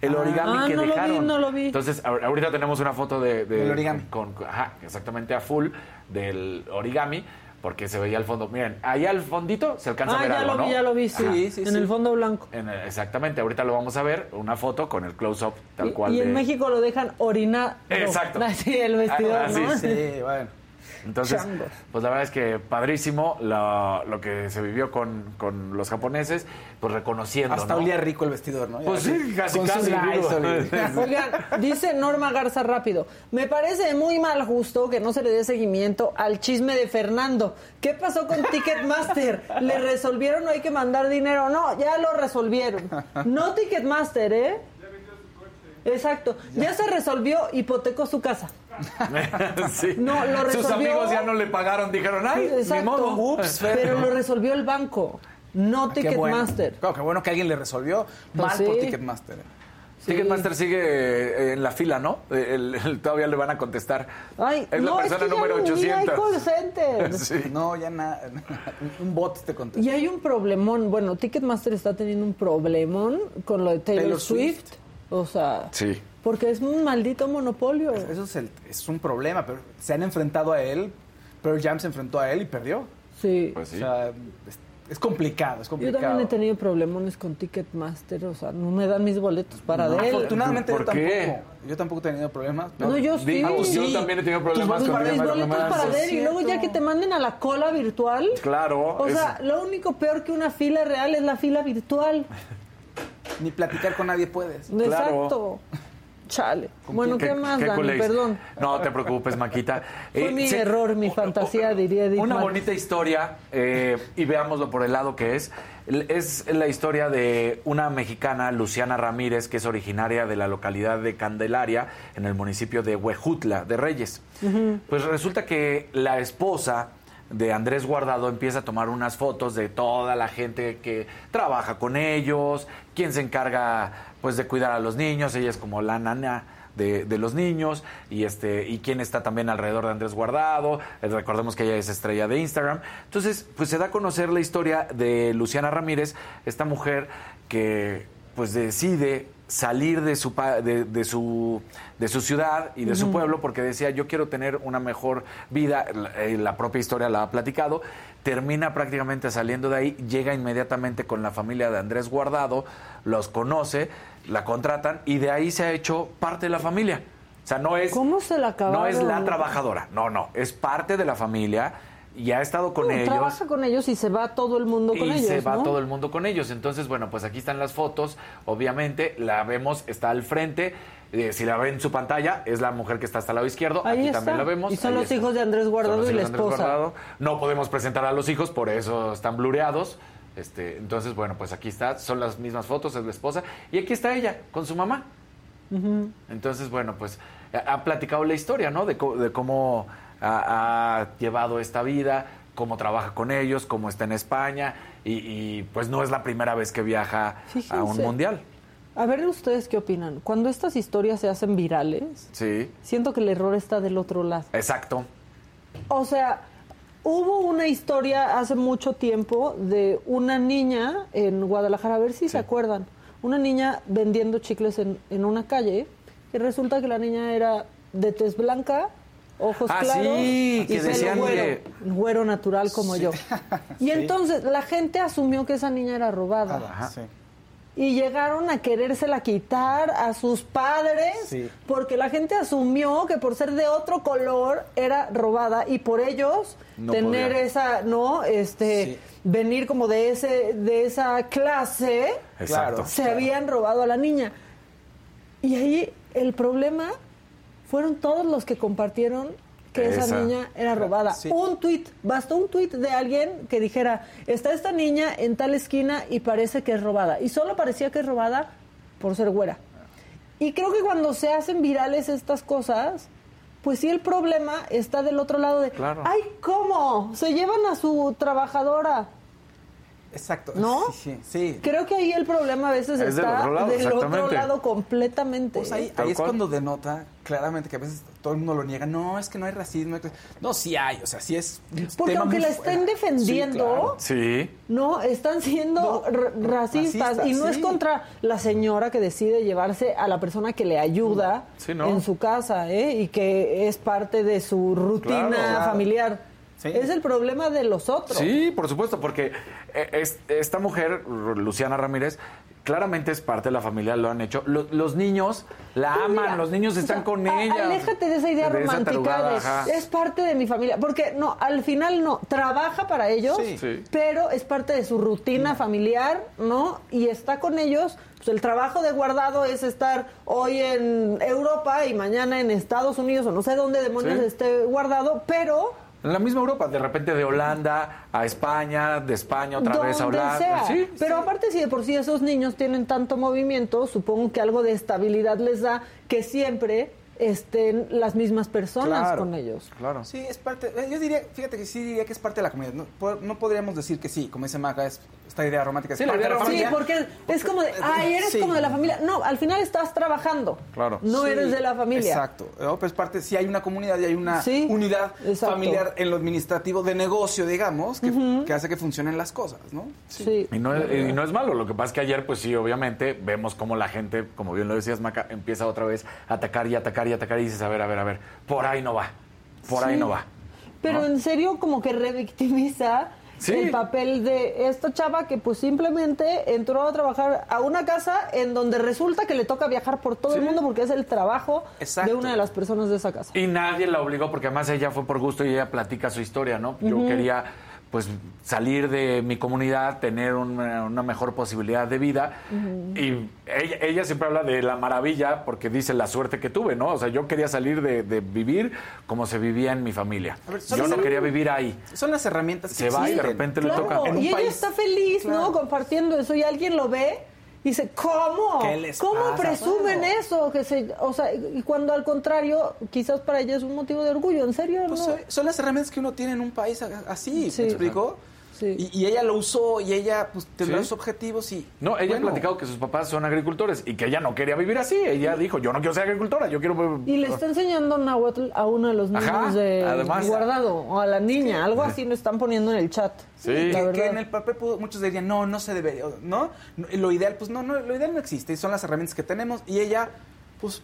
El Ah. origami Ah, que no lo vi, dejaron. no lo vi. Entonces, ahor- ahorita tenemos una foto de, origami. Con, con- ajá, exactamente a full del origami, porque se veía al fondo. Miren, allá al fondito se alcanza a Ah, ver ya algo, lo vi, ¿no? ya lo vi, sí. Sí, sí, en sí. el fondo blanco. En el- exactamente, ahorita lo vamos a ver, una foto con el close-up tal Y- cual. y, en México lo dejan orinar. Exacto. <laughs> Sí, el vestidor, Ah, sí, ¿no? Sí, <laughs> bueno. Entonces, Changos. pues la verdad es que padrísimo lo, lo que se vivió con, con los japoneses, pues reconociendo, Hasta ¿no? olía rico el vestidor, ¿no? Pues sí, casi, con casi, <laughs> Oigan, dice Norma Garza rápido. Me parece muy mal justo que no se le dé seguimiento al chisme de Fernando. ¿Qué pasó con Ticketmaster? ¿Le resolvieron o hay que mandar dinero? No, ya lo resolvieron. No Ticketmaster, ¿eh? Exacto. Ya se resolvió, hipotecó su casa. Sí. No, lo Sus amigos ya no le pagaron, dijeron, ay, ni Exacto. modo. Ups. Pero lo resolvió el banco, no bueno. Ticketmaster. Claro, qué bueno que alguien le resolvió. Pues Mal sí. por Ticketmaster. Sí. Ticketmaster sigue eh, en la fila, ¿no? El- el- todavía le van a contestar. Ay, es no, la persona es que número ya ni hay 800. call centers. <laughs> Sí. No, ya nada. <laughs> Un bot te contesta. Y hay un problemón. Bueno, Ticketmaster está teniendo un problemón con lo de Taylor, Taylor Swift. Swift. O sea, Sí. Porque es un maldito monopolio. Eso es, el- es un problema, pero se han enfrentado a él. Pearl Jam se enfrentó a él y perdió. Sí. Pues sí. O sea, es, es complicado, es Yo complicado. también he tenido problemones con Ticketmaster. O sea, no me dan mis boletos para de él. Afortunadamente ¿Por yo tampoco. Yo tampoco he tenido problemas. No, yo sí. Digo, sí. yo también he tenido problemas Tus con mis boletos no para dan- ver y luego ya que te manden a la cola virtual. Claro. O es- sea, lo único peor que una fila real es la fila virtual. Ni platicar con nadie puedes. Exacto. Chale. Bueno, ¿qué, más, Dani? culéis. Perdón. No te preocupes, Maquita. <laughs> Fue mi error, mi fantasía, diría Edith Una bonita historia, eh, y veámoslo por el lado que es. Es la historia de una mexicana, Luciana Ramírez, que es originaria de la localidad de Candelaria, en el municipio de Huejutla, de Reyes. Pues resulta que la esposa de Andrés Guardado empieza a tomar unas fotos de toda la gente que trabaja con ellos, quién se encarga pues de cuidar a los niños, ella es como la nana de, de los niños y este y quién está también alrededor de Andrés Guardado. Eh, Recordemos que ella es estrella de Instagram. Entonces, pues se da a conocer la historia de Luciana Ramírez, esta mujer que pues decide salir de su de, de su de su ciudad y de su pueblo porque decía yo quiero tener una mejor vida la, eh, la propia historia la ha platicado termina prácticamente saliendo de ahí llega inmediatamente con la familia de Andrés Guardado los conoce la contratan y de ahí se ha hecho parte de la familia o sea no es ¿Cómo se la acabaron? no es la trabajadora no no es parte de la familia y ha estado con No, ellos Trabaja con ellos y se va todo el mundo con y ellos. se va ¿no? todo el mundo con ellos. Entonces, bueno, pues aquí están las fotos. Obviamente, la vemos, está al frente. Eh, si la ven en su pantalla, es la mujer que está hasta el lado izquierdo. Ahí aquí está. también la vemos. Y son Ahí los está. hijos de Andrés Guardado y la esposa. No podemos presentar a los hijos, por eso están blureados. Este, entonces, bueno, pues aquí está, son las mismas fotos, es la esposa. Y aquí está ella, con su mamá. Entonces, bueno, pues ha platicado la historia, ¿no? De, de cómo ha, ha llevado esta vida, cómo trabaja con ellos, cómo está en España. Y, y, pues no es la primera vez que viaja a un mundial. A ver, ¿ustedes qué opinan? Cuando estas historias se hacen virales, Sí, siento que el error está del otro lado. exacto. O sea, hubo una historia hace mucho tiempo de una niña en Guadalajara, a ver si se acuerdan, una niña vendiendo chicles en, en una calle y resulta que la niña era de tez blanca ojos Ah, claros sí, y que pelo decían güero, que- güero natural como yo. <laughs> Y entonces la gente asumió que esa niña era robada. Ajá. Sí. Y llegaron a querérsela quitar a sus padres Sí. porque la gente asumió que por ser de otro color era robada y por ellos No tener podía. esa, no, este, Sí. venir como de ese, de esa clase, Exacto. se habían robado a la niña. Y ahí el problema fueron todos los que compartieron que esa, Esa. niña era robada. Sí. Un tuit, bastó un tuit de alguien que dijera, está esta niña en tal esquina y parece que es robada. Y solo parecía que es robada por ser güera. Y creo que cuando se hacen virales estas cosas, pues sí el problema está del otro lado de, Claro. ay, ¿cómo? Se llevan a su trabajadora. Exacto. ¿No? Sí, sí. sí. Creo que ahí el problema a veces Es del está otro lado, del otro lado completamente. Pues ahí, es cual. cuando denota claramente que a veces todo el mundo lo niega. No, es que no hay racismo. No, sí hay. O sea, sí es. Porque aunque la estén defendiendo, Sí, claro. No, están siendo No, racistas, y no es contra la señora que decide llevarse a la persona que le ayuda Sí, ¿no? en su casa ¿eh? y que es parte de su rutina Claro, claro. Sí. Es el problema de los otros. Sí, por supuesto, porque eh, es- esta mujer, Luciana Ramírez, claramente es parte de la familia, lo han hecho. Lo- los niños la aman, mira, los niños o están sea, con a- ella. Aléjate de esa idea De esa romántica tarugada, de ajá. es parte de mi familia. Porque no, al final no, trabaja para ellos, Sí. Sí. pero es parte de su rutina familiar, ¿no? Y está con ellos. Pues el trabajo de guardado es estar hoy en Europa y mañana en Estados Unidos o no sé dónde demonios Sí. esté guardado, pero En la misma Europa, de repente de Holanda a España, de España otra vez a Holanda. sea. Sí, Pero sí. aparte, si de por sí esos niños tienen tanto movimiento, supongo que algo de estabilidad les da que siempre estén las mismas personas Claro. con ellos. Claro. Sí, es parte. eh, Yo diría, fíjate que sí diría que es parte de la comunidad. No, no podríamos decir que sí, como dice Maca, es esta idea romántica. Es Sí, la parte idea de la romántica. Sí, familia. porque es como de, ay, eres Sí. como de la familia. No, al final estás trabajando. Claro. No Sí, eres de la familia. Exacto. No, pero es parte, sí hay una comunidad y hay una Sí, unidad exacto. familiar en lo administrativo de negocio, digamos, que, que hace que funcionen las cosas, ¿no? Sí. Y no, es, y no es malo, lo que pasa es que ayer, pues sí, obviamente, vemos cómo la gente, como bien lo decías, Maca, empieza otra vez a atacar y atacar y atacar y dices, a ver, a ver, a ver, por ahí no va, por ahí no va. Pero ¿no? en serio como que revictimiza Sí. el papel de esta chava que pues simplemente entró a trabajar a una casa en donde resulta que le toca viajar por todo el mundo porque es el trabajo Exacto. de una de las personas de esa casa. Y nadie la obligó, porque además ella fue por gusto y ella platica su historia, ¿no? Yo quería, pues, salir de mi comunidad, tener una, una mejor posibilidad de vida. Y ella, ella siempre habla de la maravilla, porque dice la suerte que tuve, ¿no? O sea, yo quería salir de, de vivir como se vivía en mi familia. Ver, yo no quería vivir ahí. Son las herramientas que Se va y de existen. repente le Claro, toca. En un y ella país- está feliz, Claro. ¿no? Compartiendo eso y alguien lo ve dice, ¿cómo? ¿Qué les ¿Cómo pasa? presumen eso? Que se, o sea, y cuando al contrario, quizás para ella es un motivo de orgullo, ¿en serio? Pues no? son- las herramientas que uno tiene en un país así, Sí. ¿me explico? Sí. Y, y ella lo usó y ella pues tendrá Sí. sus objetivos y... No, ella bueno, ha platicado que sus papás son agricultores y que ella no quería vivir así. Ella dijo, yo no quiero ser agricultora, yo quiero... Y le está enseñando náhuatl a uno de los niños Ajá, de además. guardado, o a la niña, algo así lo están poniendo en el chat. Sí. la que, que en el papel muchos dirían, no, no se debería, ¿no? No, Lo ideal, pues no, no, lo ideal no existe, y son las herramientas que tenemos, y ella, pues,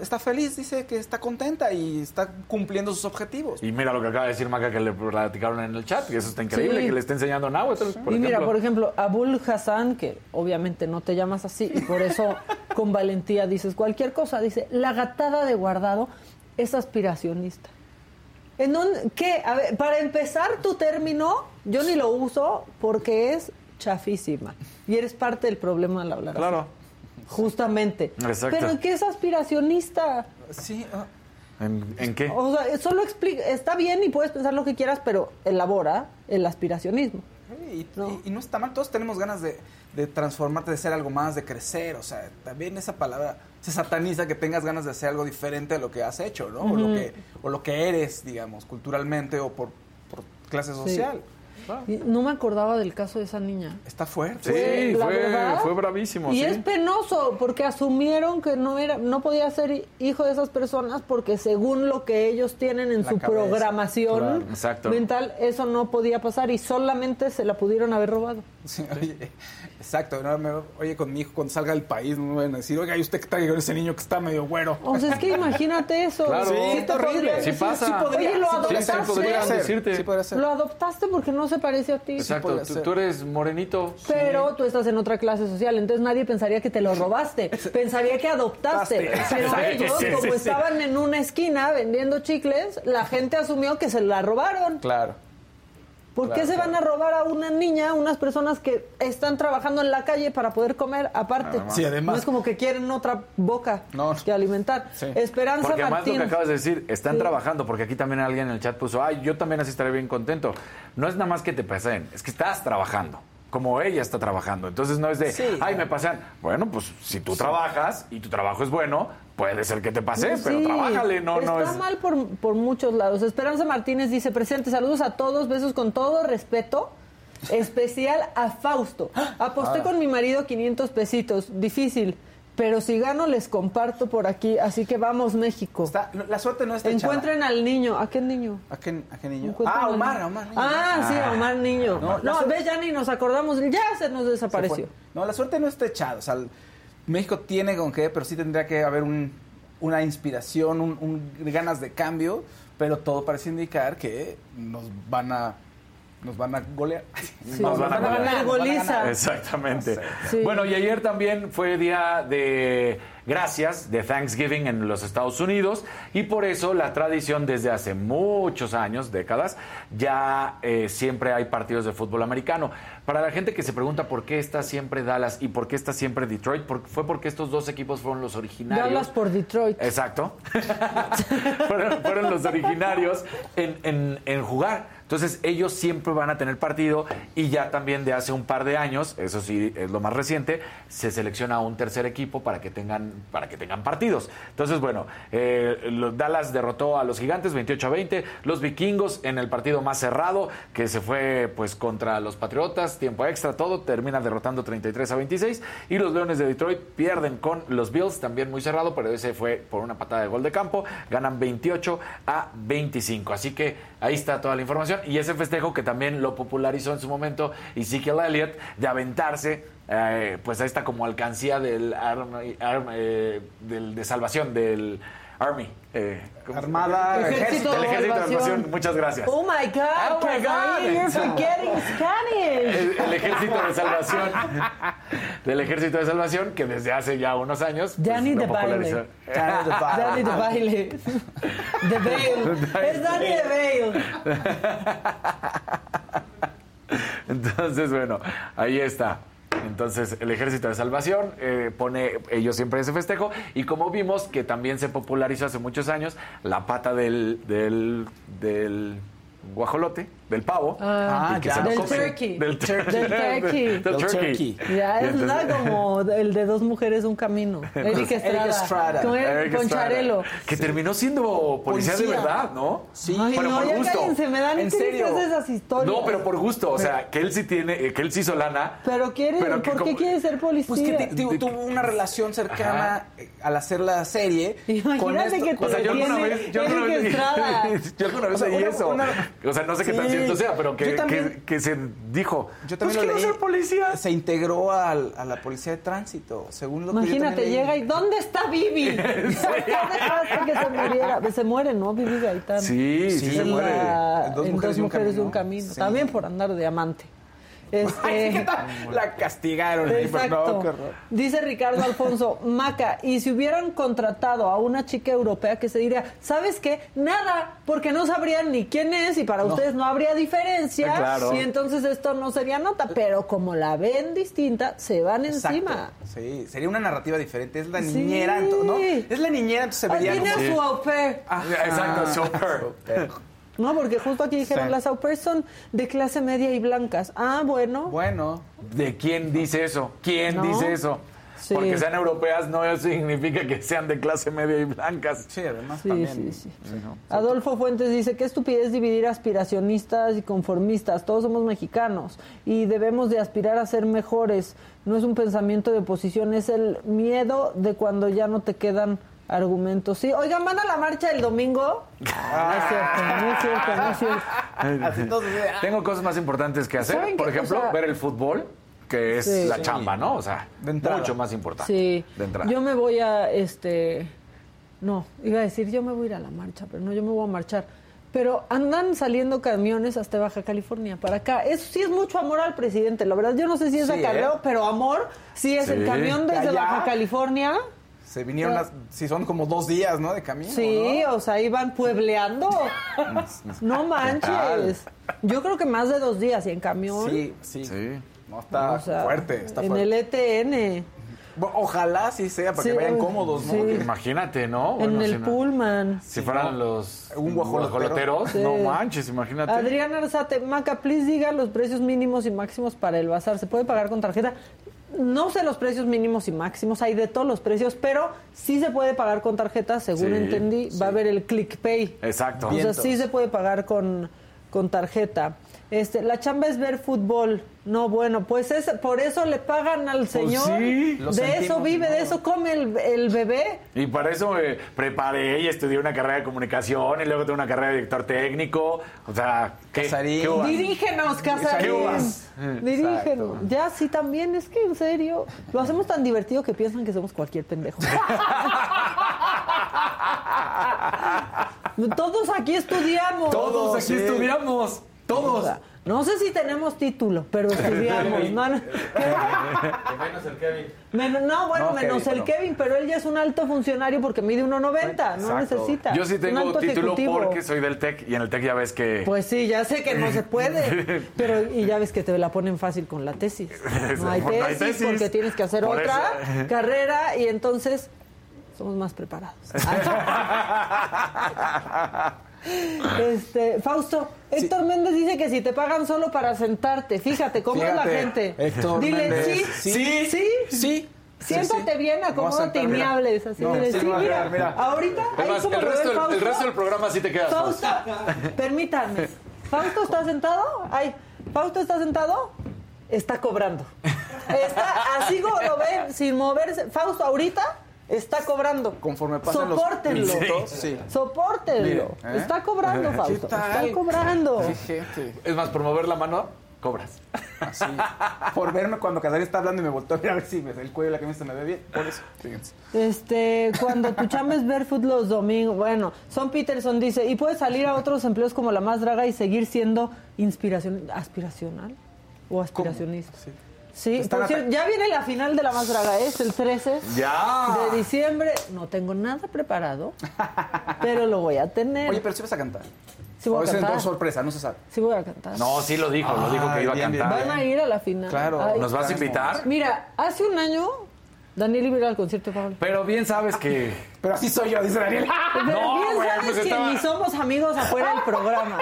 está feliz, dice que está contenta y está cumpliendo sus objetivos. Y mira lo que acaba de decir Maca que le platicaron en el chat, que eso está increíble, Sí. que le está enseñando náhuatl, por y mira, ejemplo. por ejemplo, Abul Hassan, que obviamente no te llamas así, y por eso <laughs> con valentía dices cualquier cosa, dice, la gatada de guardado es aspiracionista. ¿En dónde- ¿Qué? A ver, para empezar tu término, yo ni lo uso porque es chafísima. Y eres parte del problema al hablar así. Justamente. Exacto. Pero ¿en qué es aspiracionista? Sí, ah, ¿En, en qué? O sea, solo explica, está bien y puedes pensar lo que quieras, pero elabora el aspiracionismo. y, No. y- y no está mal, todos tenemos ganas de, de transformarte, de ser algo más, de crecer, o sea, también esa palabra se sataniza que tengas ganas de hacer algo diferente de lo que has hecho, ¿no? o, lo que, o lo que eres, digamos, culturalmente o por, por clase social. No me acordaba del caso de esa niña. Está fuerte. Sí, la fue, verdad. fue bravísimo. Y sí. es penoso porque asumieron que no era, no podía ser hijo de esas personas porque según lo que ellos tienen en La su cabeza, programación claro. Mental, eso no podía pasar y solamente se la pudieron haber robado. Sí, oye, exacto. no, me- oye, con mi hijo, cuando salga del país, no me van a decir, oiga, ¿y usted qué tal con ese niño que está medio güero? O sea, es que imagínate eso. Claro. Sí, está horrible. Sí decir, pasa. Oye, lo sí podría ser, adoptaste. sí podría ser, decirte. sí podría ser. Lo adoptaste porque no se parece a ti. Exacto, tú, tú eres morenito. Pero tú estás en otra clase social, entonces nadie pensaría que te lo robaste, pensaría que adoptaste. Pero Sí, ellos, sí, como sí, sí. estaban en una esquina vendiendo chicles, la gente asumió que se la robaron. Claro. ¿Por qué claro, se van a robar a una niña, a unas personas que están trabajando en la calle para poder comer aparte? Sí, además. No es como que quieren otra boca No. que alimentar. Sí. Esperanza Porque además Martín. lo que acabas de decir, están Sí. trabajando, porque aquí también alguien en el chat puso, ay, yo también así estaré bien contento. No es nada más que te pasen, es que estás trabajando, como ella está trabajando. Entonces no es de, Sí. ay, me pasean. Bueno, pues si tú trabajas y tu trabajo es bueno, puede ser que te pase, Sí, pero trabájale, no, está no es... mal por, por muchos lados. Esperanza Martínez dice, presente, saludos a todos, besos con todo respeto. Especial a Fausto. Aposté Ah. con mi marido 500 pesitos. Difícil. Pero si gano, les comparto por aquí. Así que vamos, México. Está- no, la suerte no está Encuentren al niño. ¿A qué niño? ¿A qué, a qué niño? Ah, Omar. Omar. niño. Ah, sí, a Omar Niño. No, No, suerte- ves, ya ni nos acordamos. Ya se nos desapareció. No, la suerte no está echada. O sea, México tiene con qué, pero sí tendría que haber un- una inspiración, un, un- ganas de cambio, pero todo parece indicar que nos van a nos van a golear. Sí, Nos van a ganar ganar. goliza. Exactamente. Sí. Bueno, y ayer también fue día de gracias, de Thanksgiving en los Estados Unidos, y por eso la tradición desde hace muchos años, décadas, ya eh, siempre hay partidos de fútbol americano. Para la gente que se pregunta por qué está siempre Dallas y por qué está siempre Detroit, por- fue porque estos dos equipos fueron los originarios. Dallas por Detroit. Exacto. <laughs> fueron, fueron los originarios en, en- en jugar. Entonces ellos siempre van a tener partido y ya también de hace un par de años, eso sí es lo más reciente, se selecciona un tercer equipo para que tengan, para que tengan partidos. Entonces, bueno, eh, los Dallas derrotó a los gigantes 28 a 20, los vikingos en el partido más cerrado, que se fue pues contra los Patriotas, tiempo extra, todo, termina derrotando 33 a 26, y los Leones de Detroit pierden con los Bills, también muy cerrado, pero ese fue por una patada de gol de campo, ganan 28 a 25. Así que ahí está toda la información. Y ese festejo que también lo popularizó en su momento Ezekiel Elliott, de aventarse eh, pues a esta como alcancía del, Army- Arm- eh, del de salvación del Army. eh. Armada, Ejército de ejército de salvación. salvación. Muchas gracias. Oh my God, Oh my God. you're forgetting Spanish. El, el ejército de salvación del ejército de salvación que desde hace ya unos años pues, Danny. Danny de baile. Danny de baile. De Bale. <laughs> Es Danny de Bale. Entonces, bueno, ahí está. Entonces, el Ejército de Salvación eh, pone ellos siempre ese festejo. Y como vimos que también se popularizó hace muchos años, la pata del, del, del guajolote, del pavo. Ah, que ya. se lo Del turkey. Del turkey. Del turkey. Del Del turkey. turkey. Ya es entonces- nada como el de dos mujeres, un camino. <laughs> Eric Estrada. Estrada. Con, Eric con Estrada, Charelo. Que terminó siendo policía, de Policía. verdad, ¿no? Sí. Ay, pero no, por ya gusto. cállense, me dan ¿En serio? esas historias. No, pero por gusto, o sea, que él sí tiene, eh, que él sí hizo lana. Pero quiere, pero ¿por qué como- quiere ser policía? Pues que te- tu- tuvo una relación cercana eh, al hacer la serie. <laughs> Imagínate con esto- que te O sea, yo alguna vez, yo alguna Eric vez, Estrada. <laughs> yo alguna vez O sea, leí una- eso. o sea, no sé qué tan Sí. Cierto sea, pero que, Yo también- que, que se dijo, Yo pues también lo quiero leí. ser policía. Se integró al- a la policía de tránsito, según lo que yo Imagínate, también leí. llega y ¿dónde está Vivi? <laughs> <laughs> Dejaste que se muriera. Se muere, ¿no? Vivi Gaitán. Sí, sí, Sí, se muere. la- Dos en mujeres dos mujeres y un camino. camino. Sí. También por andar de amante. Este, Ay, ¿qué tal? <laughs> La castigaron. Exacto. Dice Ricardo Alfonso, <laughs> Maca, y si hubieran contratado a una chica europea que se diría, ¿sabes qué? Nada, porque no sabrían ni quién es y para ustedes no habría diferencia. Ah, claro. Y entonces esto no sería nota, pero como la ven distinta, se van Exacto. encima. Sí, sería una narrativa diferente. Es la niñera, ¿no? Es la niñera, entonces se vería a su au pair. Exacto, super. No, porque justo aquí dijeron, Sí. las au pair son de clase media y blancas. Ah, bueno. Bueno, ¿De quién dice eso? ¿Quién No. dice eso? Sí. Porque sean europeas no significa que sean de clase media y blancas. Sí, además Sí, también. sí, sí. Adolfo Fuentes dice, qué estupidez dividir aspiracionistas y conformistas. Todos somos mexicanos y debemos de aspirar a ser mejores. No es un pensamiento de oposición, es el miedo de cuando ya no te quedan argumentos. Sí, oigan, ¿van a la marcha el domingo? Ah, no es cierto, no es cierto, no es cierto. <laughs> Así todos, Tengo cosas más importantes que hacer. ¿Saben Por ejemplo, O sea- ver el fútbol, que es Sí. la Sí. chamba, ¿no? O sea, De entrada. mucho más importante. Sí, De entrada. yo me voy a, este, no, iba a decir yo me voy a ir a la marcha, pero no, yo me voy a marchar. Pero andan saliendo camiones hasta Baja California, para acá. Eso sí es mucho amor al presidente, la verdad. Yo no sé si es Sí, acarreo, ¿eh? pero amor sí es el camión desde ¿Allá? Baja California. Se vinieron, las, si son como dos días, ¿no? De camino. Sí, ¿no? o sea, iban puebleando. <laughs> No manches. Yo creo que más de dos días y en camión. Sí, sí. Sí. No, está o sea, fuerte, está en fuerte. el ETN, Ojalá sí sea, para Sí, que vayan cómodos, ¿no? sí. Imagínate, ¿no? en el si no- Pullman. Si fueran los Un guajolotero. guajoloteros, Sí. no manches, imagínate. Adrián Arzate, Maca, please diga los precios mínimos y máximos para el bazar. ¿Se puede pagar con tarjeta? No sé los precios mínimos y máximos, hay de todos los precios, pero sí se puede pagar con tarjeta, según Sí, entendí. Va a haber el Click Pay. Exacto. O sea, sí se puede pagar con, con tarjeta. Este, la chamba es ver fútbol. No, bueno, pues es, por eso le pagan al señor. Pues sí. De eso vive, de eso come el, el bebé. Y para eso me preparé y estudié una carrera de comunicación y luego tengo una carrera de director técnico. O sea, ¿qué, Casarín. ¿qué? Dirígenos, Casarín. uvas? Dirígenos. Exacto. Ya, sí, también es que en serio, lo hacemos tan divertido que piensan que somos cualquier pendejo. <laughs> Todos aquí estudiamos. Todos aquí Sí. estudiamos. Todos. no sé si tenemos título, pero <laughs> estudiamos. No, <laughs> no, menos el Kevin. Men- no, bueno, No, menos Kevin, el pero- Kevin, pero él ya es un alto funcionario porque mide 1.90, no Exacto. necesita. Yo sí Un tengo alto título ejecutivo. porque soy del TEC y en el TEC ya ves que... Pues sí, ya sé que no se puede, <laughs> pero y ya ves que te la ponen fácil con la tesis. No hay No hay tesis, tesis. porque tienes que hacer Por otra eso. carrera y entonces somos más preparados. Este, Fausto, Héctor Méndez dice que si te pagan solo para sentarte, fíjate cómo es la gente. Héctor Dile Méndez. sí, Sí, sí, sí, Sí. Siéntate sí, sí. bien, acomódate y me hables. Así No, dile, sí, mira, mira. ahorita, Es ahí más, como el lo resto, ve del, el Fausto, resto del programa sí te quedas. Fausto, permítanme. ¿Fausto está sentado? Ay, ¿Fausto está sentado? Está cobrando. Está así como lo ven, sin moverse. Fausto, ahorita está cobrando. Conforme pasan los Sopórtenlo. minutos, sí. Sopórtenlo. ¿eh? Está cobrando, Fausto. Está cobrando. Fíjate. Es más, por mover la mano, cobras. Así. Por verme cuando Casarín está hablando y me volteo a ver a ver si me- el cuello de la camisa me ve bien. Por eso. Fíjense. Este, cuando tu chamba es ver fútbol los domingos, bueno, Son Peterson dice, y puedes salir a otros empleos como la más draga y seguir siendo inspiración, aspiracional o aspiracionista. Sí. Sí, por cierto, ya viene la final de la más draga, es el 13 ¡Ya! de diciembre. No tengo nada preparado, <laughs> pero lo voy a tener. Oye, pero si vas a cantar. Sí voy a es cantar. por sorpresa, no se sabe. Sí voy a cantar. No, sí lo dijo, lo dijo que iba a bien, bien, cantar. Van a ir a la final. Claro. Ay, ¿Nos vas a invitar? Mira, hace un año Daniel iba a ir al concierto de Pablo. Pero bien sabes que... Pero así soy yo, dice Daniel. Pero No, bien güey, sabes pues que estaba- ni somos amigos afuera del programa.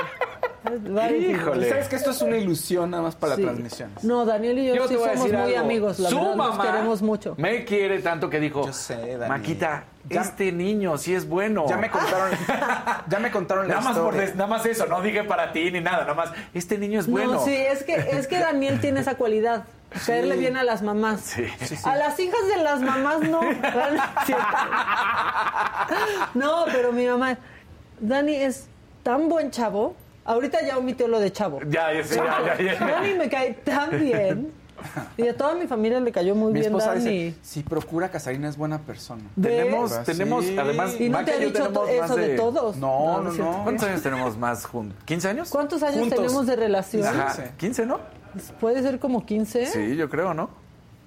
Híjole. ¿Sabes que esto es una ilusión nada más para sí. la transmisión? No, Daniel y yo, Yo sí somos muy algo. amigos, la Su verdad, nos mamá queremos mucho. Me quiere tanto que dijo, Yo sé, Dani. Maquita, Ya- este niño sí es bueno. Ya me contaron, <laughs> ya me contaron la Nada más, por historia. des- nada más eso, no dije para ti ni nada, nada más, este niño es bueno. No, sí, es que, es que Daniel tiene esa cualidad. <laughs> Caerle bien a las mamás. Sí. A las hijas de las mamás no. Sí. <laughs> No, pero mi mamá, Dani es tan buen chavo. Ahorita ya omitió lo de chavo. Ya, ya, sí, ya, ya, ya. Dani me cae tan bien. Y a toda mi familia le cayó muy Mi bien esposa Dani. dice, si procura Casarina es buena persona. ¿Ves? Tenemos, Sí. tenemos, además, Y no Maca te ha y yo dicho tenemos to- más eso de, todos. No, no, es cierto. no. ¿Cuántos años tenemos más juntos? ¿15 años? ¿Cuántos años Juntos. tenemos de relación? Ajá, Sí. 15, ¿no? Puede ser como 15. Sí, yo creo, ¿no?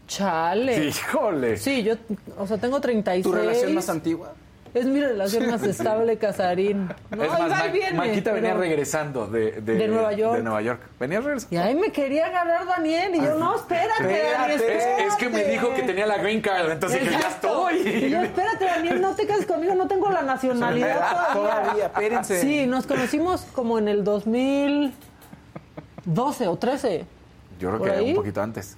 Chale. Híjole. Sí, yo, o sea, tengo 36. ¿Tu relación más antigua? Es mi relación más estable, Casarín. No, es más, Ma- viene, Maquita venía pero- regresando de, de, De Nueva York. De Nueva York. Venía regresando. Y ahí me quería agarrar Daniel. Y yo, no, espérate, Espérate. Es, es que me dijo que tenía la green card, entonces dije, ya Exacto. Y estoy. yo, espérate, Daniel, no te cases conmigo, no tengo la nacionalidad todavía. Todavía, espérense. Sí, nos conocimos como en el 2012 o 13. Yo creo ¿Por que ahí? un poquito antes.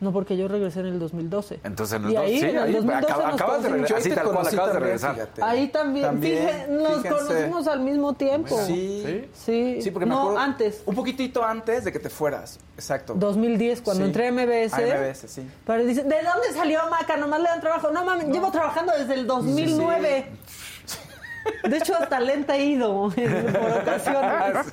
No, porque yo regresé en el 2012. Entonces en el Y dos- ahí, sí, en el ahí 2012 acaba- nos acabas de regresar. Así tal cual acabas de también, regresar. fíjate. Ahí también, fíjense, nos fíjense. conocimos al mismo tiempo. Sí. Sí. Sí, porque me no, acuerdo. antes. Un poquitito antes de que te fueras. Exacto. 2010, cuando Sí. entré a MBS. A MBS, sí. Pero dicen, ¿de dónde salió Maca? Nomás le dan trabajo. No mames, llevo trabajando desde el 2009. De hecho, hasta lenta he ido <laughs> por ocasiones.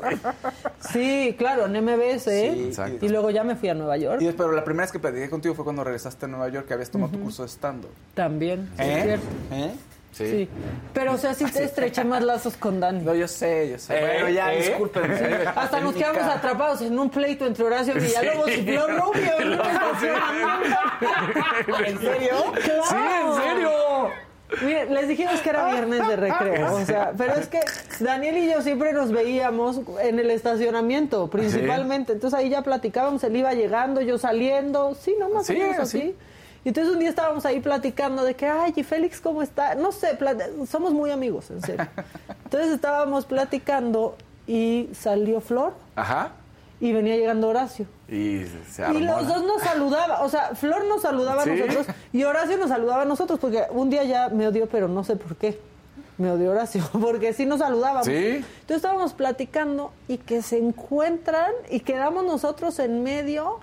Sí, claro, en MBS. ¿eh? Sí, Exacto. Y luego ya me fui a Nueva York. Y pero la primera vez que platiqué contigo fue cuando regresaste a Nueva York, que habías tomado tu curso de stand-up. También, sí, ¿Eh? es cierto. ¿Eh? Sí. Sí. Pero, o sea, sí te estreché más lazos con Dani. No, yo sé, yo sé. ¿Eh? Bueno, ya, ¿Eh? discúlpenme. Hasta En nos quedamos atrapados en un pleito entre Horacio Villalobos y Flor Rubio. en. ¿En serio? ¡Claro! Sí, en serio. Miren, les dijimos que era viernes de recreo, o sea, pero es que Daniel y yo siempre nos veíamos en el estacionamiento, principalmente. Entonces ahí ya platicábamos, él iba llegando, yo saliendo, sí, no más Sí, o menos así. Y entonces un día estábamos ahí platicando de que, ay, y Félix, ¿cómo está? No sé, somos muy amigos, en serio. <laughs> Entonces estábamos platicando y salió Flor Ajá. Y venía llegando Horacio. Y se armó. Y los dos nos saludaban, o sea, Flor nos saludaba Sí. a nosotros y Horacio nos saludaba a nosotros, porque un día ya me odió, pero no sé por qué. Me odió Horacio, <laughs> porque sí nos saludábamos. Sí. Entonces estábamos platicando y que se encuentran y quedamos nosotros en medio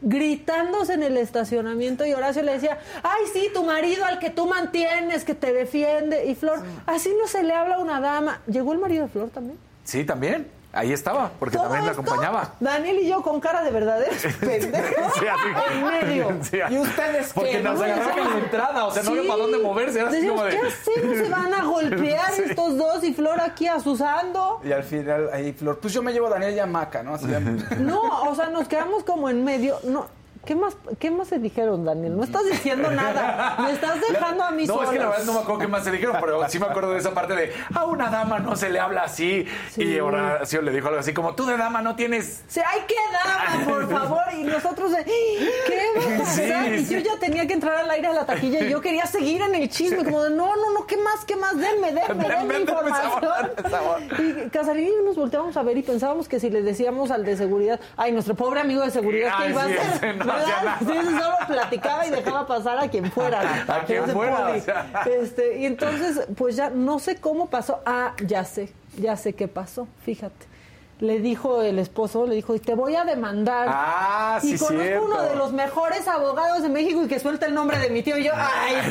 gritándose en el estacionamiento y Horacio le decía, ay sí, tu marido al que tú mantienes, que te defiende. Y Flor, así no se le habla a una dama. ¿Llegó el marido de Flor también? Sí, también. Ahí estaba, porque Todo también la acompañaba. Daniel y yo con cara de verdaderos <laughs> pendejos Sí, así. <laughs> en medio. <laughs> Sí, ¿Y ustedes Porque qué? nos ¿No? agarraron en la entrada, o sea, no había para dónde moverse. Era así Decíamos, como de... ¿qué hacemos? Se van a golpear estos dos y Flor aquí asusando. Y al final, ahí Flor, pues yo me llevo a Daniel y a Maca, ¿no? Así ya- No, o sea, nos quedamos como en medio. No, ¿qué más, qué más se dijeron, Daniel? No estás diciendo nada. Me estás <laughs> dejando a mí No, es que la verdad no me acuerdo qué más se dijeron, pero sí me acuerdo de esa parte de a una dama no se le habla así. Sí. Y Horacio le dijo algo así como, tú de dama no tienes... Se hay que dar, por favor. Y nosotros, de, ¿qué va a pasar? Sí, y sí. yo ya tenía que entrar al aire a la taquilla y yo quería seguir en el chisme, como de, no, no, no, ¿qué más, qué más? Denme, denme, Denme, información. sabor, sabor. Y Casarín y yo nos volteábamos a ver y pensábamos que si les decíamos al de seguridad, ay, nuestro pobre amigo de seguridad, ¿qué Ay, iba sí, a hacer? no ¿Verdad? Sí, solo platicaba y dejaba pasar a quien fuera. A quien fuera, o sea. Este, y entonces, pues ya no sé cómo pasó. Ah, ya sé, ya sé qué pasó, fíjate. Le dijo el esposo, le dijo, y te voy a demandar. Ah, sí, y conozco cierto. uno de los mejores abogados de México y que suelta el nombre de mi tío. Y yo, ay. <laughs>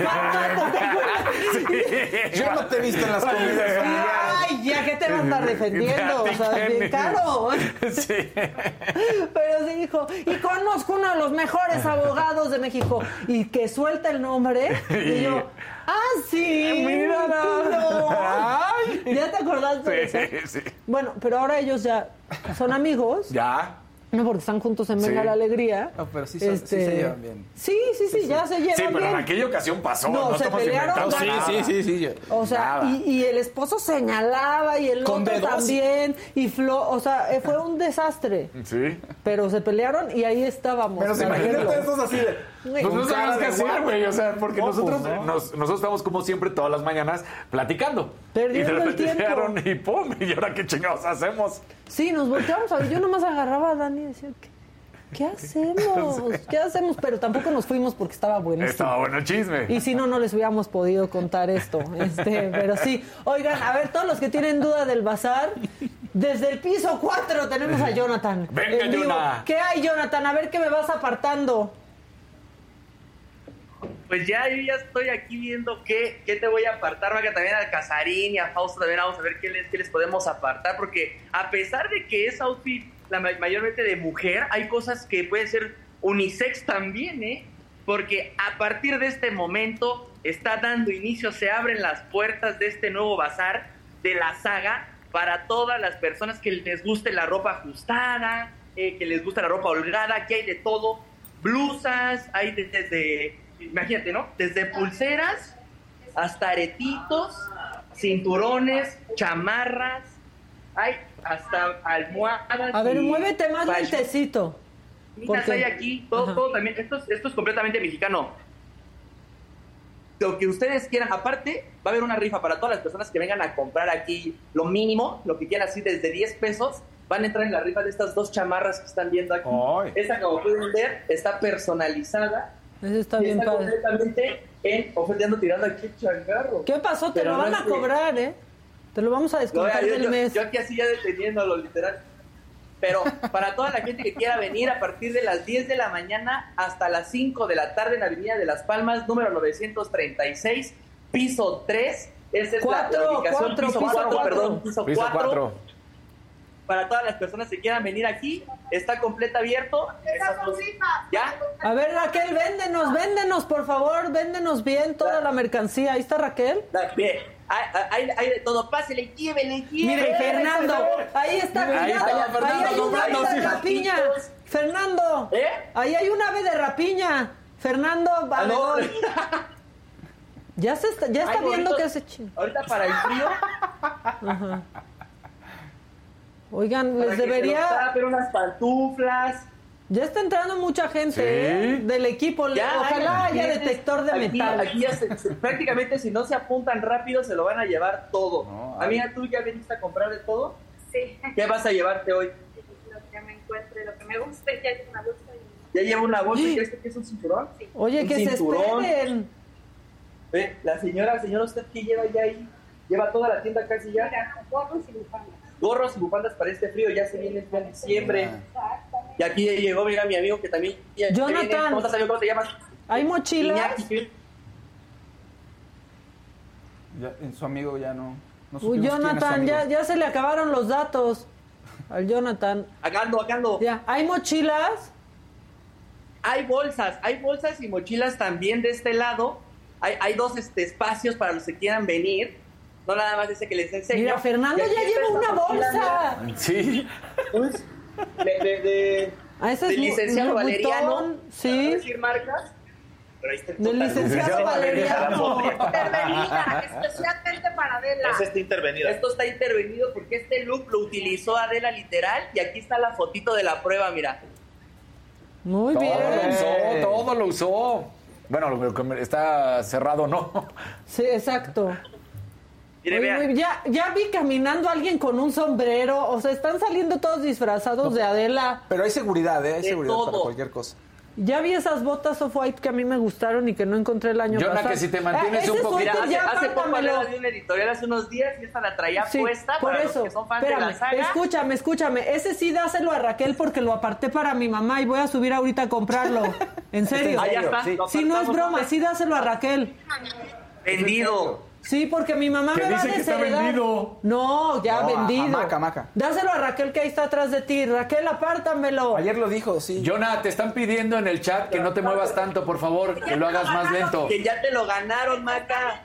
<laughs> Yo no te he visto en las comidas. Ay, ya que te va a estar defendiendo, o sea, es bien caro. <laughs> Sí. Pero sí dijo, y conozco uno de los mejores abogados de México y que suelta el nombre. Y yo, ah, sí, Mírala. Ay. ¿Ya te acordaste de Sí, eso? sí. Bueno, pero ahora ellos ya son amigos. Ya. No, porque están juntos en Venga Sí. la Alegría. No, pero sí son- sí se llevan bien. Sí, sí, sí, ya se llevan Sí, pero bien. en aquella ocasión pasó. No, No, se pelearon nada. sí, sí. yo- O sea, y, y el esposo señalaba y el Con otro dedos. también. Y Flo, o sea, eh, fue un desastre. Sí. Pero se pelearon y ahí estábamos. Pero se imagínate estos así de... Pues no sabemos qué hacer, güey. O sea, porque No, nosotros, pues no. nos- nosotros estamos como siempre todas las mañanas platicando. Perdiendo y de el repente tiempo. llegaron y pum, y ahora qué chingados hacemos. Sí, nos volteamos a ver. Yo nomás agarraba a Dani y decía, ¿qué, qué hacemos? <laughs> ¿Qué hacemos? Pero tampoco nos fuimos porque estaba buenísimo. Estaba bueno el chisme. Y si no, no les hubiéramos podido contar esto. Este, pero sí. Oigan, a ver, todos los que tienen duda del bazar, desde el piso 4 tenemos a <laughs> Jonathan. Venga. Jonah. ¿Qué hay, Jonathan? A ver qué me vas apartando. Pues ya, yo ya estoy aquí viendo qué, qué te voy a apartar, Maca, también al Casarín y a Fausto también vamos a ver qué les, qué les podemos apartar, porque a pesar de que es outfit la ma- mayormente de mujer, hay cosas que pueden ser unisex también, ¿eh? Porque a partir de este momento está dando inicio, se abren las puertas de este nuevo bazar de la saga para todas las personas que les guste la ropa ajustada, eh, que les guste la ropa holgada, aquí hay de todo, blusas, hay de- desde, imagínate, ¿no? Desde pulseras hasta aretitos, cinturones, chamarras, hay hasta almohadas. A ver, muévete más lentecito. Porque- hay aquí, todo, todo también, esto, es- esto es completamente mexicano. Lo que ustedes quieran, aparte, va a haber una rifa para todas las personas que vengan a comprar aquí lo mínimo, lo que quieran así desde 10 pesos, van a entrar en la rifa de estas dos chamarras que están viendo aquí. Ay. Esta, como pueden ver, está personalizada. Ese está y bien está padre. completamente en ofendiendo tirando aquí el changarro. ¿Qué pasó? Te Pero lo no van es a cobrar, ¿eh? Te lo vamos a No, descontar yo, del yo- mes. yo aquí así ya deteniéndolo, literal. Pero para toda la gente que quiera venir a partir de las 10 de la mañana hasta las 5 de la tarde en Avenida de las Palmas, número 936, piso 3. Esa es la- la, Cuatro, ubicación, cuatro, piso piso 4, cuatro. perdón, piso Piso 4. 4. Para todas las personas que quieran venir aquí, está completo abierto. Esas dos- ¿Ya? A ver, Raquel, véndenos, véndenos, por favor, véndenos bien toda la mercancía. Ahí está Raquel. Bien, hay, hay- de todo. Pásele, llévenle, llévenle. Miren, Fernando, ahí está, Ahí mira, estaba ahí Fernando hay un comprando, ave de rapiña. Fernando, ¿Eh? ahí hay un ave de rapiña. Fernando, Ah, valedor. <laughs> Ya se está, ya está Ay, viendo ahorita- que hace ching. Ahorita para el frío. Oigan, les se debería. tapen, unas pantuflas. Ya está entrando mucha gente Sí. ¿eh? del equipo. Ya, Ojalá haya detector de aquí- metal. Aquí ya se- se- prácticamente si no se apuntan rápido se lo van a llevar todo. No, Amiga, ¿tú ya viniste a comprar de todo? Sí, ¿Qué vas a llevarte hoy? lo que me encuentre, lo que me guste, ya es una bolsa y ¿Ya llevo una bolsa y crees que es un cinturón? Oye, Un que se cinturón. esperen. Ve, la señora, señora, ¿usted qué lleva ya ahí? Lleva toda la tienda casi ya. mira, gorros y bufandas. Gorros y bufandas para este frío, ya se viene el diciembre. Y aquí llegó, mira, mi amigo que también... Jonathan. viene. ¿Cómo estás, amigo? ¿Cómo te llamas? Hay mochilas. Iñaki. Ya, en su amigo ya no. no Uy, Jonathan, ya, ya se le acabaron los datos al Jonathan. Acá ando, acá ando. Ya, hay mochilas. Hay bolsas, hay bolsas y mochilas también de este lado. Hay, hay dos este, espacios para los que quieran venir. No nada más ese que les enseño. Mira, Fernando ya lleva una bolsa. Sí. mira, De, de, de, Ah, ese es licenciado Valeriano. Sí, decir marcas. Pero ahí está el del total. licenciado Valeriano. Intervenida, especialmente para Adela. Ese está intervenido. Esto está intervenido porque este look lo utilizó Adela literal y aquí está la fotito de la prueba, mira. Muy Todo lo bien. usó, todo lo usó. Bueno, lo que está cerrado, ¿no? Sí, exacto. Mire, Oye, ya, ya vi caminando a alguien con un sombrero. O sea, están saliendo todos disfrazados de Adela. Pero hay seguridad, ¿eh? Hay De seguridad para todo. cualquier cosa. Ya vi esas botas off-white que a mí me gustaron y que no encontré el año Jonah, pasado. que si te mantienes ese un poquito- Mira, hace, ya hace poco hablaba de un editorial hace unos días y esta la traía Sí, puesta por para eso. los que son fans Espérame, de la saga. escúchame, escúchame. Ese sí dáselo a Raquel porque lo aparté para mi mamá y voy a subir ahorita a comprarlo. <laughs> En serio. Ah, ya está. Sí. lo Sí, no es apartamos. broma, sí dáselo a Raquel. Vendido. Sí, porque mi mamá Que me va a dice que está desheredar. vendido. No, ya No, a- vendido. hamaca, hamaca. Dáselo a Raquel que ahí está atrás de ti. Raquel, apártamelo. Ayer lo dijo, sí. Jonah, te están pidiendo en el chat que no te muevas tanto, por favor, que lo hagas más lento. Que ya te lo ganaron, Maca.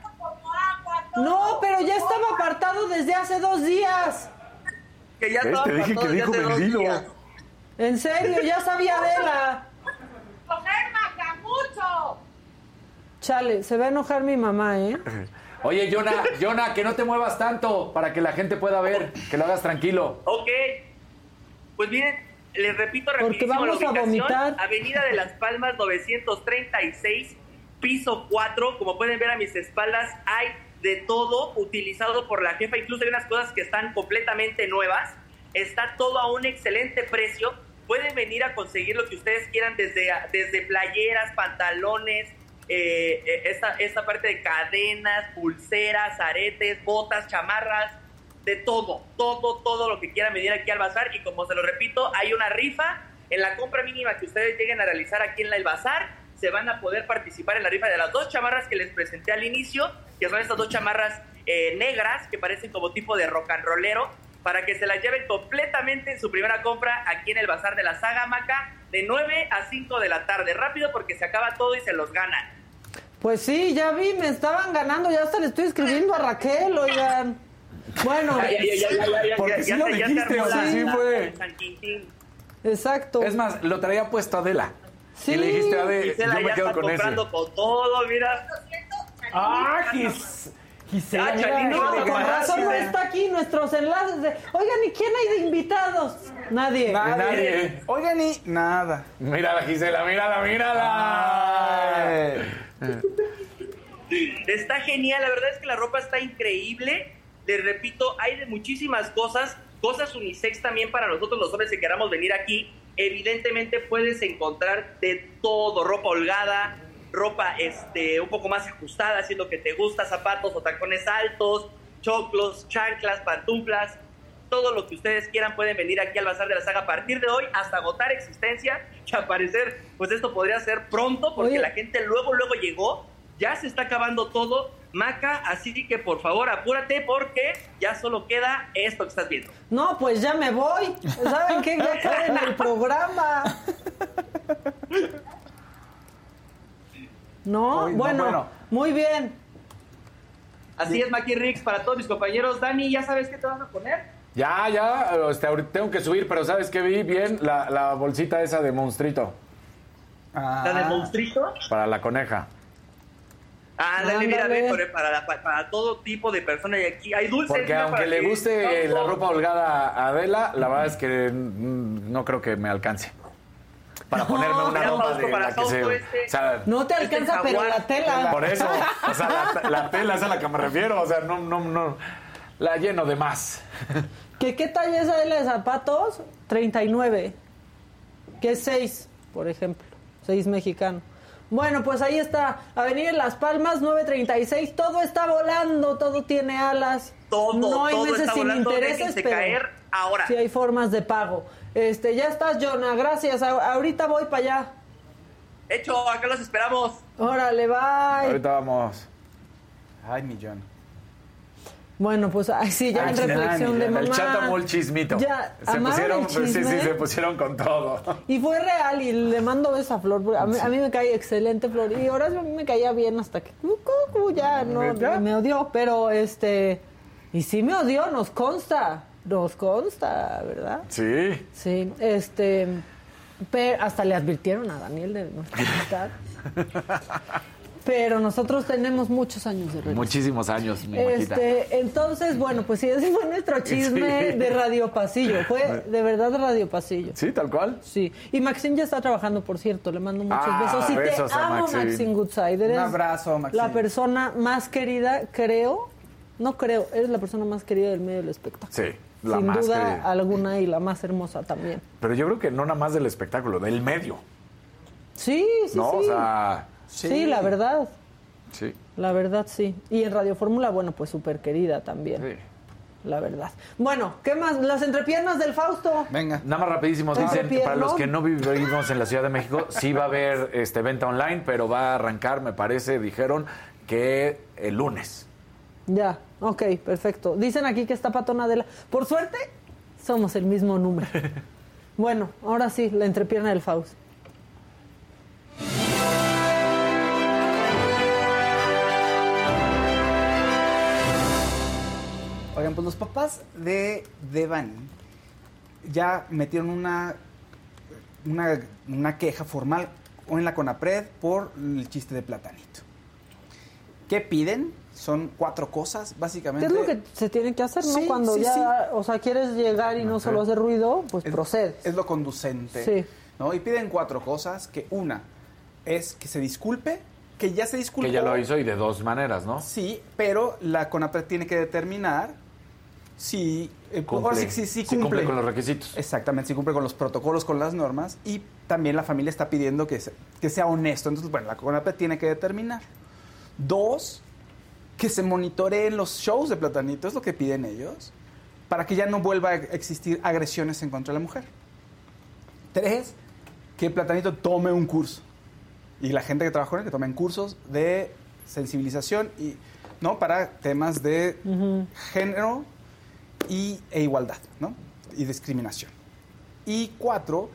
No, pero ya estaba apartado desde hace dos días. Que ya estaba Te dije que dijo hace dos vendido. días. En serio, ya sabía Adela. ¡Coger maca mucho! Chale, se va a enojar mi mamá, ¿eh? <laughs> Oye, Jonah, Jonah, que no te muevas tanto para que la gente pueda ver, que lo hagas tranquilo. Ok. Pues miren, les repito Porque rapidísimo la vamos a vomitar. Avenida de las Palmas 936, piso 4. Como pueden ver a mis espaldas, hay de todo utilizado por la jefa. Incluso hay unas cosas que están completamente nuevas. Está todo a un excelente precio. Pueden venir a conseguir lo que ustedes quieran desde, desde playeras, pantalones, eh, esta, esta parte de cadenas, pulseras, aretes, botas, chamarras, de todo, todo, todo lo que quieran venir aquí al bazar. Y como se lo repito, hay una rifa. En la compra mínima que ustedes lleguen a realizar aquí en el bazar, se van a poder participar en la rifa de las dos chamarras que les presenté al inicio, que son estas dos chamarras eh, negras que parecen como tipo de rock and rollero, para que se las lleven completamente en su primera compra aquí en el bazar de la saga Maca, de 9 a 5 de la tarde. Rápido porque se acaba todo y se los ganan. Pues sí, ya vi, me estaban ganando. Ya hasta le estoy escribiendo a Raquel, oigan. Bueno, Porque sí lo dijiste, o sea, sí fue. exacto. Es más, lo traía puesto Adela. Sí. Y le dijiste, Ade, Gisela yo me ya quedo está con ese. comprando con todo, mira. ¡Ah. Gis- Gisela! Ah, Chalini, No, con razón no está aquí nuestros enlaces de. Oigan, ¿y quién hay de invitados? Nadie. Nadie. Nadie. Oigan, y nada. Mírala, Gisela, mírala, mírala. Ay. Está genial, la verdad es que la ropa está increíble. Les repito, hay de muchísimas cosas. cosas unisex también para nosotros los hombres que queramos venir aquí. Evidentemente puedes encontrar de todo, ropa holgada, ropa este, un poco más ajustada, si lo que te gusta, zapatos o tacones altos, choclos, chanclas, pantuflas, todo lo que ustedes quieran pueden venir aquí al Bazar de la Saga a partir de hoy hasta agotar existencia <laughs> y al parecer pues esto podría ser pronto porque Oye. la gente luego luego llegó, ya se está acabando todo, Maca, así que por favor apúrate porque ya solo queda esto que estás viendo. No, pues ya me voy. ¿Saben qué? Ya <laughs> quedé en el programa. No, Uy, no, bueno, bueno. muy bien. Así es, Maki Rix, para todos mis compañeros. Dani, ¿ya sabes qué te vas a poner? Ya, ya, este, ahorita tengo que subir, pero ¿sabes qué vi? Bien, la, la bolsita esa de monstruito Ah, ¿La del monstruito? para la coneja. Ándale, mira, Ándale. ve, para, para, la- para todo tipo de personas y aquí hay dulces. Porque mira, aunque le guste no, la ropa holgada a Adela, la verdad es que mm, no creo que me alcance. Para ponerme una mira, ropa de la que se... Este- O sea, No te Este alcanza, pero jaguar. la tela. por eso, o sea, la, la <laughs> tela es a la que me refiero, o sea, no, no, no, la lleno de más. <laughs> ¿Qué, ¿Qué talla es la de zapatos? 39. Que es 6, por ejemplo. 6 mexicano. Bueno, pues ahí está. Avenida en Las Palmas, 936. Todo está volando, todo tiene alas. Todo, no hay todo meses está sin volando, intereses, pero caer ahora. sí hay formas de pago. Este, ya estás, Jonah. Gracias. A- ahorita voy para allá. Hecho, acá los esperamos. Órale, bye. Ahorita vamos. Ay, millón. Bueno, pues ay, sí, ya Ay, en reflexión de mamá. El chat amó el chismito. Ya, se pusieron, el sí, sí, se pusieron con todo. Y fue real y le mando esa flor. A mí, a mí me cae excelente flor. Y ahora a mí me caía bien hasta que ya no ¿Ya? me odió. Pero este. Y sí me odió, nos consta. Nos consta, ¿verdad? Sí. Sí, este. Pero hasta le advirtieron a Daniel de nuestra amistad. <laughs> Pero nosotros tenemos muchos años de relación. Muchísimos años, mi. Este, entonces, bueno, pues sí, ese fue nuestro chisme Sí. de Radio Pasillo. Fue de verdad Radio Pasillo. Sí, tal cual. Sí, y Maxine ya está trabajando, por cierto, le mando muchos Ah, besos. Y besos te a amo, Maxine. Maxine, Goodside. Eres Un abrazo, Maxine. La persona más querida, creo, no creo, eres la persona más querida del medio del espectáculo. Sí, la Sin más duda querida. alguna y la más hermosa también. Pero yo creo que no nada más del espectáculo, del medio. Sí, sí, ¿No? sí. O sea, sí. la verdad, sí. la verdad sí. Y en Radio Fórmula, bueno, pues súper querida también, sí. la verdad. Bueno, ¿qué más? Las entrepiernas del Fausto. Venga. Nada más rapidísimo, Entre dicen, para los que no vivimos en la Ciudad de México, sí va a haber este venta online, pero va a arrancar, me parece, dijeron que el lunes. Ya, ok, perfecto. Dicen aquí que está patona de la... Por suerte, somos el mismo número. <laughs> bueno, ahora sí, la entrepierna del Faust. Oigan, pues los papás de Devani ya metieron una, una, una queja formal en la CONAPRED por el chiste de Platanito. ¿Qué piden? Son cuatro cosas, ¿Qué básicamente. es lo que se tiene que hacer, no? Sí, Cuando sí, ya, o sea, quieres llegar y no solo hacer ruido, pues es, procede. Es lo conducente. Sí. ¿no? Y piden cuatro cosas, que una es que se disculpe, que ya se disculpó. Que ya lo hizo y de dos maneras, ¿no? Sí, pero la CONAPRED tiene que determinar si, eh, Cumple. ahora sí, sí, sí Si cumple. con los requisitos. Exactamente, si cumple con los protocolos, con las normas y también la familia está pidiendo que, se- que sea honesto. Entonces, bueno, la CONAPRED tiene que determinar. Dos, que se monitoreen los shows de Platanito, es lo que piden ellos, para que ya no vuelva a existir agresiones en contra de la mujer. Tres, que Platanito tome un curso. Y la gente que trabaja con él, que tomen cursos de sensibilización y, ¿no? para temas de género y, e igualdad, ¿no? Y discriminación. Y cuatro,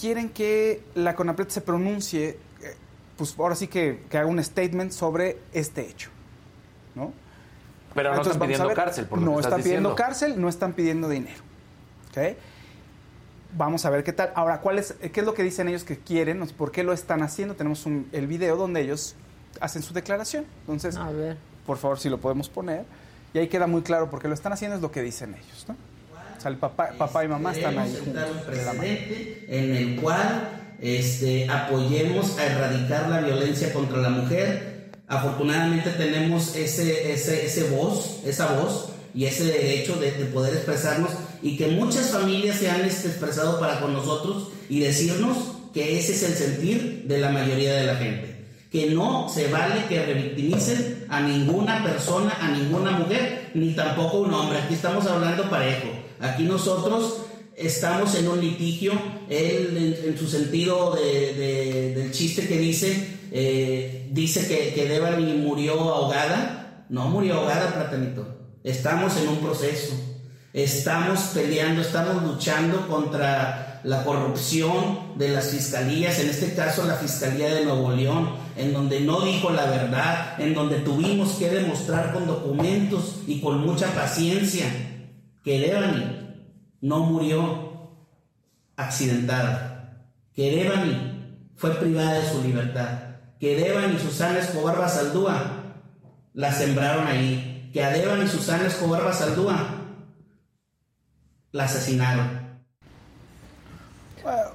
quieren que la CONAPRED se pronuncie, eh, pues ahora sí que, que haga un statement sobre este hecho, ¿no? Pero no Entonces, están pidiendo ver. cárcel, por lo No que estás están pidiendo diciendo. cárcel, no están pidiendo dinero. ¿Ok? Vamos a ver qué tal. Ahora, ¿cuál es, ¿qué es lo que dicen ellos que quieren? ¿Por qué lo están haciendo? Tenemos un- el video donde ellos hacen su declaración. Entonces, A ver. por favor, si lo podemos poner. Y ahí queda muy claro por qué lo están haciendo, es lo que dicen ellos, ¿no? O sea, el papá, papá y mamá están ahí sentar un precedente en el cual este, apoyemos a erradicar la violencia contra la mujer. Afortunadamente tenemos ese, ese, ese voz, esa voz y ese derecho de, de poder expresarnos y que muchas familias se han este, expresado para con nosotros y decirnos que ese es el sentir de la mayoría de la gente. Que no se vale que revictimicen a ninguna persona, a ninguna mujer, ni tampoco un hombre. Aquí estamos hablando parejo. Aquí nosotros estamos en un litigio. Él, en, su sentido de- del chiste que dice, eh, dice que, que Devani murió ahogada. No murió ahogada, Platanito. Estamos en un proceso. Estamos peleando, estamos luchando contra la corrupción de las fiscalías, en este caso la Fiscalía de Nuevo León, en donde no dijo la verdad, en donde tuvimos que demostrar con documentos y con mucha paciencia que Devani no murió accidentada, que Devani fue privada de su libertad, que Devani y Susana Escobar Basaldúa la sembraron ahí, que a Devani y Susana Escobar Basaldúa la asesinaron.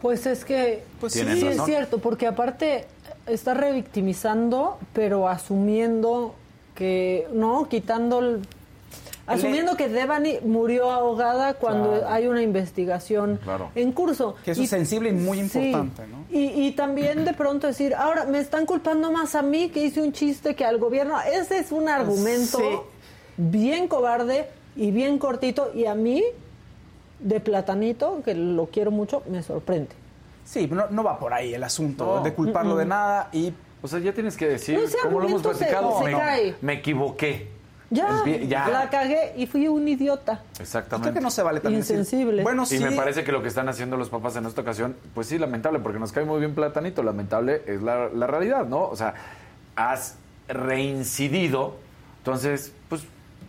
Pues es que Pues sí, es cierto, porque aparte está revictimizando, pero asumiendo que, no, quitando el... Asumiendo que Devani murió ahogada cuando Claro. hay una investigación Claro. en curso. Que eso es sensible y muy importante, ¿no? Y, y también de pronto decir, ahora me están culpando más a mí que hice un chiste que al gobierno. Ese es un argumento Sí. bien cobarde y bien cortito y a mí, de platanito, que lo quiero mucho, me sorprende. Sí, no, no va por ahí el asunto No. de culparlo de nada y O sea, ya tienes que decir, No, como lo hemos se- platicado, se me, equivoqué. Ya, ya. la cagué y fui un idiota. Exactamente. creo que no se vale también decir, Insensible. bueno, Y sí. me parece que lo que están haciendo los papás en esta ocasión, pues sí, lamentable, porque nos cae muy bien Platanito. Lamentable es la, la realidad, ¿no? O sea, has reincidido, entonces, pues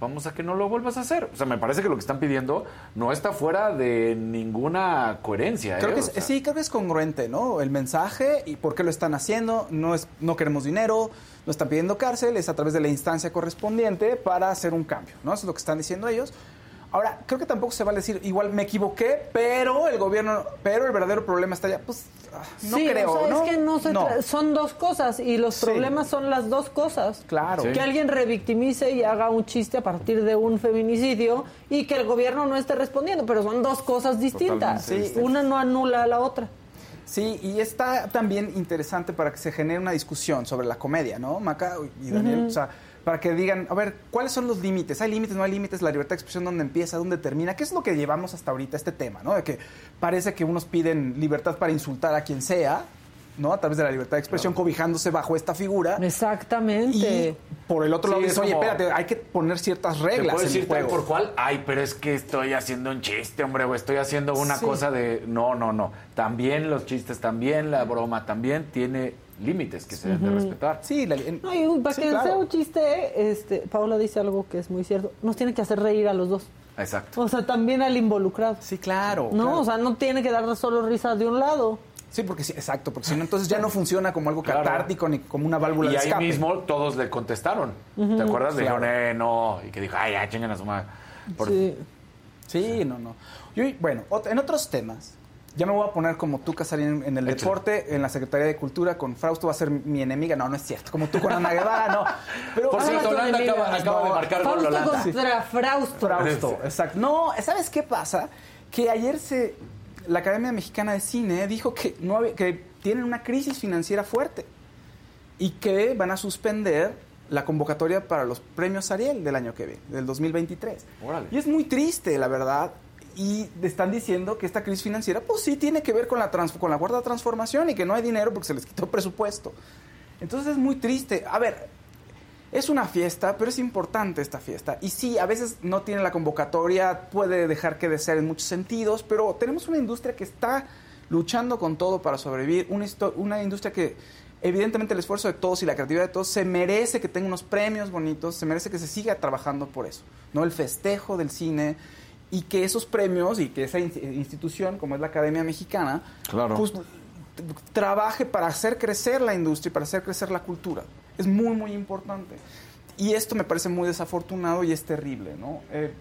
vamos a que no lo vuelvas a hacer. O sea, me parece que lo que están pidiendo no está fuera de ninguna coherencia. Creo ¿eh? que O es- sea, sí, creo que es congruente, ¿no? El mensaje y por qué lo están haciendo. No es, no queremos dinero, no están pidiendo cárcel, es a través de la instancia correspondiente para hacer un cambio, ¿no? Eso es lo que están diciendo ellos. Ahora, creo que tampoco se vale decir, igual me equivoqué, pero el gobierno, pero el verdadero problema está allá. Pues ah, no sí, creo, o sea, ¿no? es que no se No. tra- son dos cosas y los Sí. problemas son las dos cosas. Claro. Sí. Que alguien revictimice y haga un chiste a partir de un feminicidio y que el gobierno no esté respondiendo, pero son dos cosas distintas. Sí. Una no anula a la otra. Sí, y está también interesante para que se genere una discusión sobre la comedia, ¿no, Maca y Daniel? O sea, para que digan, a ver, ¿cuáles son los límites? ¿Hay límites, no hay límites? ¿La libertad de expresión dónde empieza, dónde termina? ¿Qué es lo que llevamos hasta ahorita este tema, no? De que parece que unos piden libertad para insultar a quien sea, ¿no? A través de la libertad de expresión, cobijándose bajo esta figura. Exactamente. Y por el otro Sí, lado es dices, oye, espérate, hay que poner ciertas Te reglas puedo en decir el tal juego. por cual, ay, pero es que estoy haciendo un chiste, hombre, o estoy haciendo una Sí. cosa de... No, no, no. También los chistes, también la broma, también tiene límites que se deben de respetar. Sí, la- en- No, y para sí, que claro. sea un chiste, este, Paula dice algo que es muy cierto. Nos tiene que hacer reír a los dos. Exacto. O sea, también al involucrado. Sí, claro. No, claro. o sea, no tiene que dar solo risa de un lado. Sí, porque sí, exacto, porque si no, entonces ya no <laughs> funciona como algo Claro. catártico ni como una válvula Y de ahí escape. mismo todos le contestaron. ¿Te acuerdas? Claro. Dijeron, eh, no. Y que dijo, ay, ya, chingan a su madre. Por- Sí. Sí, no, no. Y bueno, en otros temas, ya me voy a poner como tú, Casarín, en el Échale. deporte, en la Secretaría de Cultura, con Frausto va a ser mi enemiga. No, no es cierto. Como tú con Ana Guevara, no. Pero, Por cierto, Holanda enemiga. acaba, acaba de marcar gol Fausto Holanda. contra Frausto. Frausto, exacto. No, ¿sabes qué pasa? Que ayer se la Academia Mexicana de Cine dijo que no había- que tienen una crisis financiera fuerte y que van a suspender la convocatoria para los premios Ariel del año que viene, del 2023. Órale. Y es muy triste, la verdad. Y están diciendo que esta crisis financiera, pues sí, tiene que ver con la, trans- con la cuarta transformación y que no hay dinero porque se les quitó presupuesto. Entonces es muy triste. A ver, es una fiesta, pero es importante esta fiesta. Y sí, a veces no tiene la convocatoria, puede dejar que desear en muchos sentidos, pero tenemos una industria que está luchando con todo para sobrevivir, una, una industria que evidentemente el esfuerzo de todos y la creatividad de todos se merece que tenga unos premios bonitos, se merece que se siga trabajando por eso, ¿no? El festejo del cine y que esos premios y que esa in- institución como es la Academia Mexicana, Claro. pues trabaje para hacer crecer la industria y para hacer crecer la cultura. Es muy, muy importante. Y esto me parece muy desafortunado y es terrible, ¿no? Eh,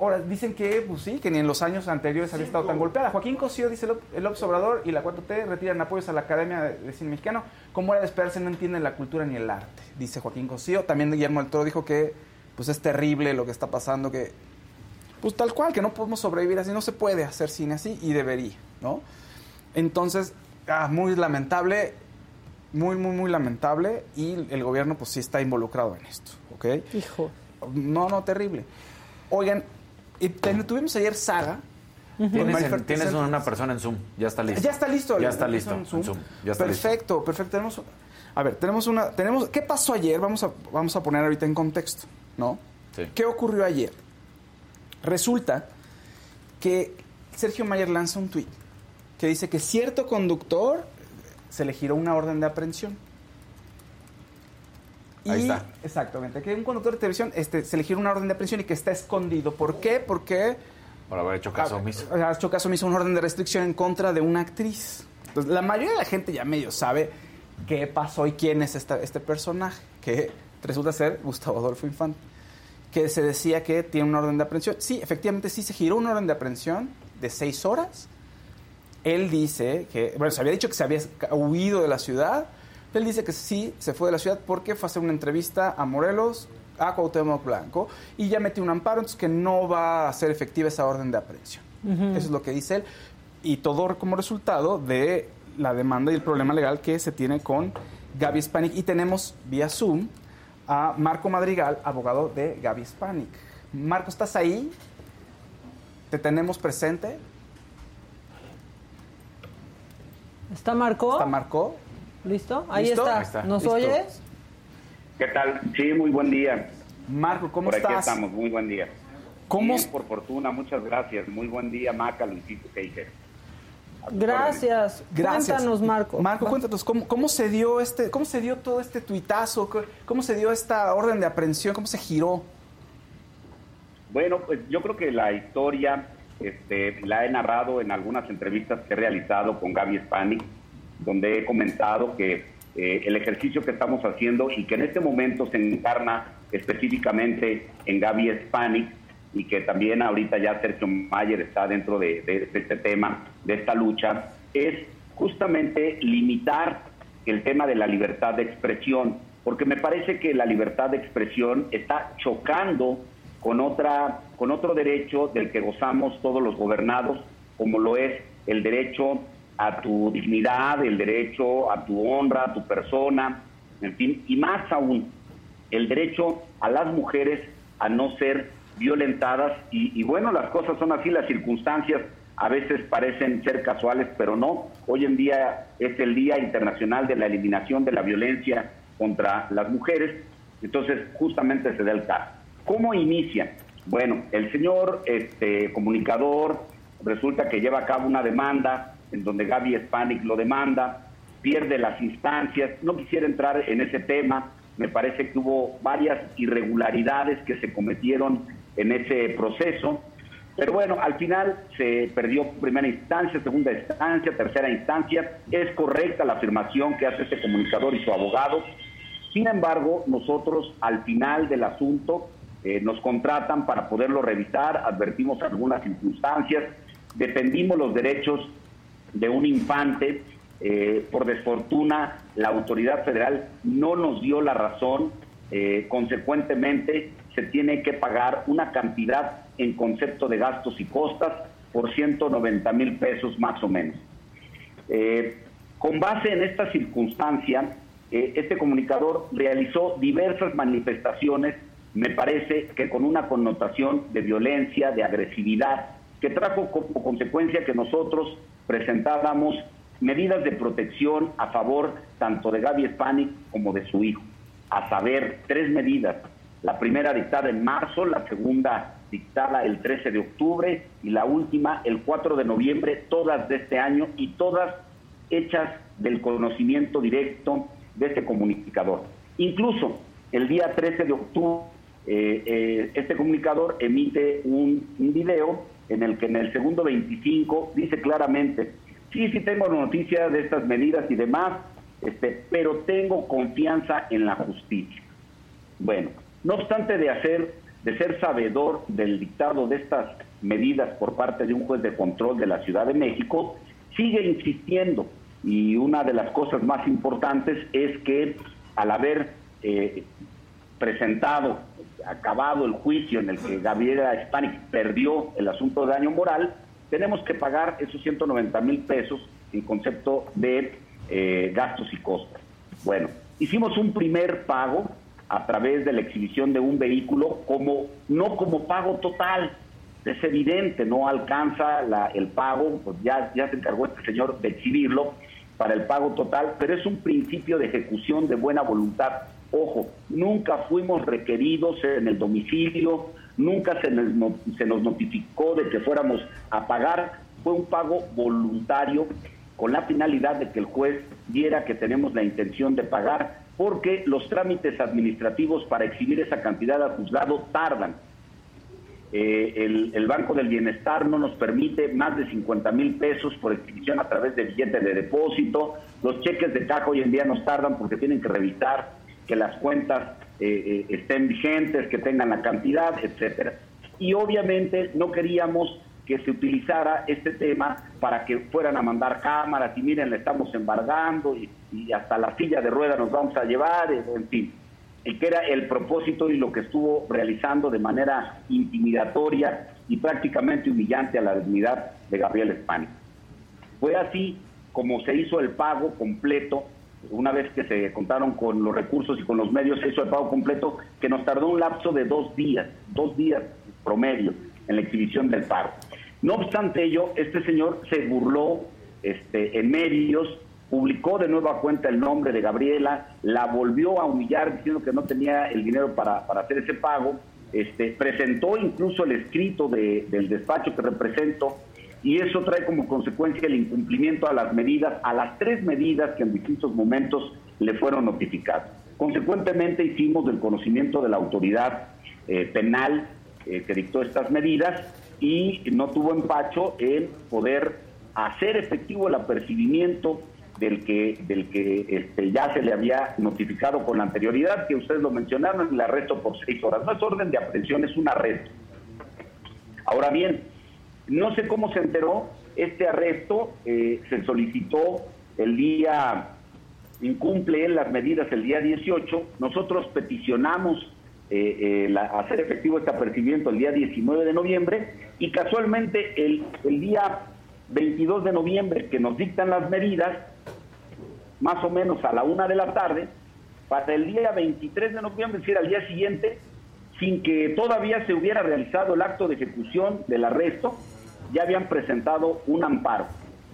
ahora, dicen que, pues sí, que ni en los años anteriores había estado tan golpeada. Joaquín Cosío, dice el, el Obrador y la 4T retiran apoyos a la Academia de, de Cine Mexicano. Como era de esperarse, no entienden la cultura ni el arte, dice Joaquín Cosío. También Guillermo del Toro dijo que pues es terrible lo que está pasando, que pues tal cual, que no podemos sobrevivir así, no se puede hacer cine así y debería, ¿no? Entonces, ah, muy lamentable, muy, muy, muy lamentable y el gobierno pues sí está involucrado en esto, ¿ok? Hijo. No, no, terrible. Oigan, y ten- tuvimos ayer Saga. Tienes, en- una persona en Zoom. Ya está listo. Ya está listo. Ya está listo. en en Zoom. Zoom. Ya está listo. perfecto, perfecto. Tenemos, a ver, tenemos una, tenemos, ¿qué pasó ayer? Vamos a, vamos a poner ahorita en contexto, ¿no? Sí. ¿Qué ocurrió ayer? Resulta que Sergio Mayer lanza un tuit que dice que cierto conductor se le giró una orden de aprehensión. Ahí Y- está. Exactamente, que un conductor de televisión este, se le giró una orden de aprehensión y que está escondido. ¿Por qué? Porque Por haber hecho caso omiso. ha hecho caso omiso una orden de restricción en contra de una actriz. Entonces, la mayoría de la gente ya medio sabe qué pasó y quién es esta- este personaje, que resulta ser Gustavo Adolfo Infante, que se decía que tiene una orden de aprehensión. Sí, efectivamente sí se giró una orden de aprehensión de seis horas. Él dice que, bueno, se había dicho que se había huido de la ciudad. Él dice que sí, se fue de la ciudad porque fue a hacer una entrevista a Morelos, a Cuauhtémoc Blanco, y ya metió un amparo, entonces que no va a ser efectiva esa orden de aprehensión. Eso es lo que dice él. Y todo como resultado de la demanda y el problema legal que se tiene con Gaby Spanik. Y tenemos vía Zoom a Marco Madrigal, abogado de Gaby Spanik. Marco, ¿estás ahí? ¿Te tenemos presente? ¿Está Marco? ¿Está Marco? ¿Listo? Ahí ¿Listo? está. Ahí está. ¿Nos Listo. oyes? ¿Qué tal? Sí, muy buen día. Marco, ¿cómo Por aquí estamos, muy buen día. ¿Cómo? Bien, por fortuna, muchas gracias. Muy buen día, Maca, Luisito, Keijer. Gracias. Gracias. Cuéntanos, Marco. Marco, cuéntanos, ¿cómo, cómo se dio este, cómo se dio todo este tuitazo? ¿Cómo- ¿Cómo se dio esta orden de aprehensión? ¿Cómo se giró? Bueno, pues yo creo que la historia este, la he narrado en algunas entrevistas que he realizado con Gaby Spanik, donde he comentado que eh, el ejercicio que estamos haciendo y que en este momento se encarna específicamente en Gaby Spanik y que también ahorita ya Sergio Mayer está dentro de, este tema, de esta lucha, es justamente limitar el tema de la libertad de expresión, porque me parece que la libertad de expresión está chocando con otra con otro derecho del que gozamos todos los gobernados, como lo es el derecho a tu dignidad, el derecho a tu honra, a tu persona, en fin, y más aún el derecho a las mujeres a no ser violentadas y, y bueno, las cosas son así, las circunstancias a veces parecen ser casuales, pero no. Hoy en día es el Día Internacional de la Eliminación de la Violencia contra las Mujeres, entonces justamente se da el caso. ¿Cómo inicia? Bueno, el señor este, comunicador resulta que lleva a cabo una demanda en donde Gaby Spanik lo demanda, pierde las instancias, no quisiera entrar en ese tema, me parece que hubo varias irregularidades que se cometieron en ese proceso, pero bueno, al final se perdió primera instancia, segunda instancia, tercera instancia, es correcta la afirmación que hace este comunicador y su abogado, sin embargo, nosotros al final del asunto eh, nos contratan para poderlo revisar, advertimos algunas circunstancias, defendimos los derechos de un infante. eh, por desfortuna, la autoridad federal no nos dio la razón. eh, consecuentemente, se tiene que pagar una cantidad en concepto de gastos y costas por 190 mil pesos más o menos. Eh, con base en esta circunstancia, eh, este comunicador realizó diversas manifestaciones, me parece que con una connotación de violencia, de agresividad, que trajo como consecuencia que nosotros presentáramos medidas de protección a favor tanto de Gaby Spanik como de su hijo. A saber, tres medidas. La primera dictada en marzo, la segunda dictada el 13 de octubre y la última el 4 de noviembre, todas de este año y todas hechas del conocimiento directo de este comunicador. Incluso el día 13 de octubre, eh, eh, este comunicador emite un, video en el que en el segundo 25 dice claramente, sí, sí tengo noticias de estas medidas y demás, este, pero tengo confianza en la justicia. Bueno, no obstante de hacer, de ser sabedor del dictado de estas medidas por parte de un juez de control de la Ciudad de México, sigue insistiendo y una de las cosas más importantes es que al haber eh, presentado, acabado el juicio en el que Gabriela Spanik perdió el asunto de daño moral, tenemos que pagar esos 190 mil pesos en concepto de eh, gastos y costos. Bueno, hicimos un primer pago a través de la exhibición de un vehículo como no como pago total. Es evidente, no alcanza la, el pago, pues ya, se encargó este señor de exhibirlo para el pago total, pero es un principio de ejecución de buena voluntad. Ojo, nunca fuimos requeridos en el domicilio, nunca se nos, se nos notificó de que fuéramos a pagar, fue un pago voluntario con la finalidad de que el juez viera que tenemos la intención de pagar, porque los trámites administrativos para exhibir esa cantidad al juzgado tardan. Eh, el, el, Banco del Bienestar no nos permite más de 50 mil pesos por exhibición a través de billetes de depósito. Los cheques de caja hoy en día nos tardan porque tienen que revisar que las cuentas eh, eh, estén vigentes, que tengan la cantidad, etcétera. Y obviamente no queríamos que se utilizara este tema para que fueran a mandar cámaras y miren, le estamos embargando y, y hasta la silla de rueda nos vamos a llevar, en fin. El que era el propósito y lo que estuvo realizando de manera intimidatoria y prácticamente humillante a la dignidad de Gabriel España. Fue así como se hizo el pago completo, una vez que se contaron con los recursos y con los medios, se hizo el pago completo, que nos tardó un lapso de dos días, dos días promedio en la exhibición del pago. No obstante ello, este señor se burló este, en medios, publicó de nueva cuenta el nombre de Gabriela, la volvió a humillar diciendo que no tenía el dinero para, para hacer ese pago, este, presentó incluso el escrito de, del despacho que represento y eso trae como consecuencia el incumplimiento a las medidas, a las tres medidas que en distintos momentos le fueron notificadas. Consecuentemente hicimos del conocimiento de la autoridad eh, penal eh, que dictó estas medidas y no tuvo empacho en poder hacer efectivo el apercibimiento del que, del que este, ya se le había notificado con anterioridad, que ustedes lo mencionaron, el arresto por seis horas. No es orden de aprehensión, es un arresto. Ahora bien, no sé cómo se enteró, este arresto eh, se solicitó el día, incumple las medidas el día 18, nosotros peticionamos eh, eh, la, hacer efectivo este apercibimiento el día 19 de noviembre y casualmente el, el día 22 de noviembre que nos dictan las medidas, más o menos a la una de la tarde, para el día 23 de noviembre, es decir, al día siguiente, sin que todavía se hubiera realizado el acto de ejecución del arresto, ya habían presentado un amparo.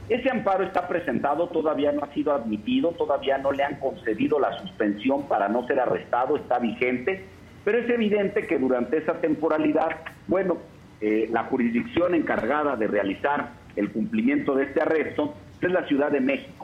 Ese amparo está presentado, todavía no ha sido admitido, todavía no le han concedido la suspensión para no ser arrestado, está vigente, pero es evidente que durante esa temporalidad, bueno, eh, la jurisdicción encargada de realizar el cumplimiento de este arresto es la Ciudad de México.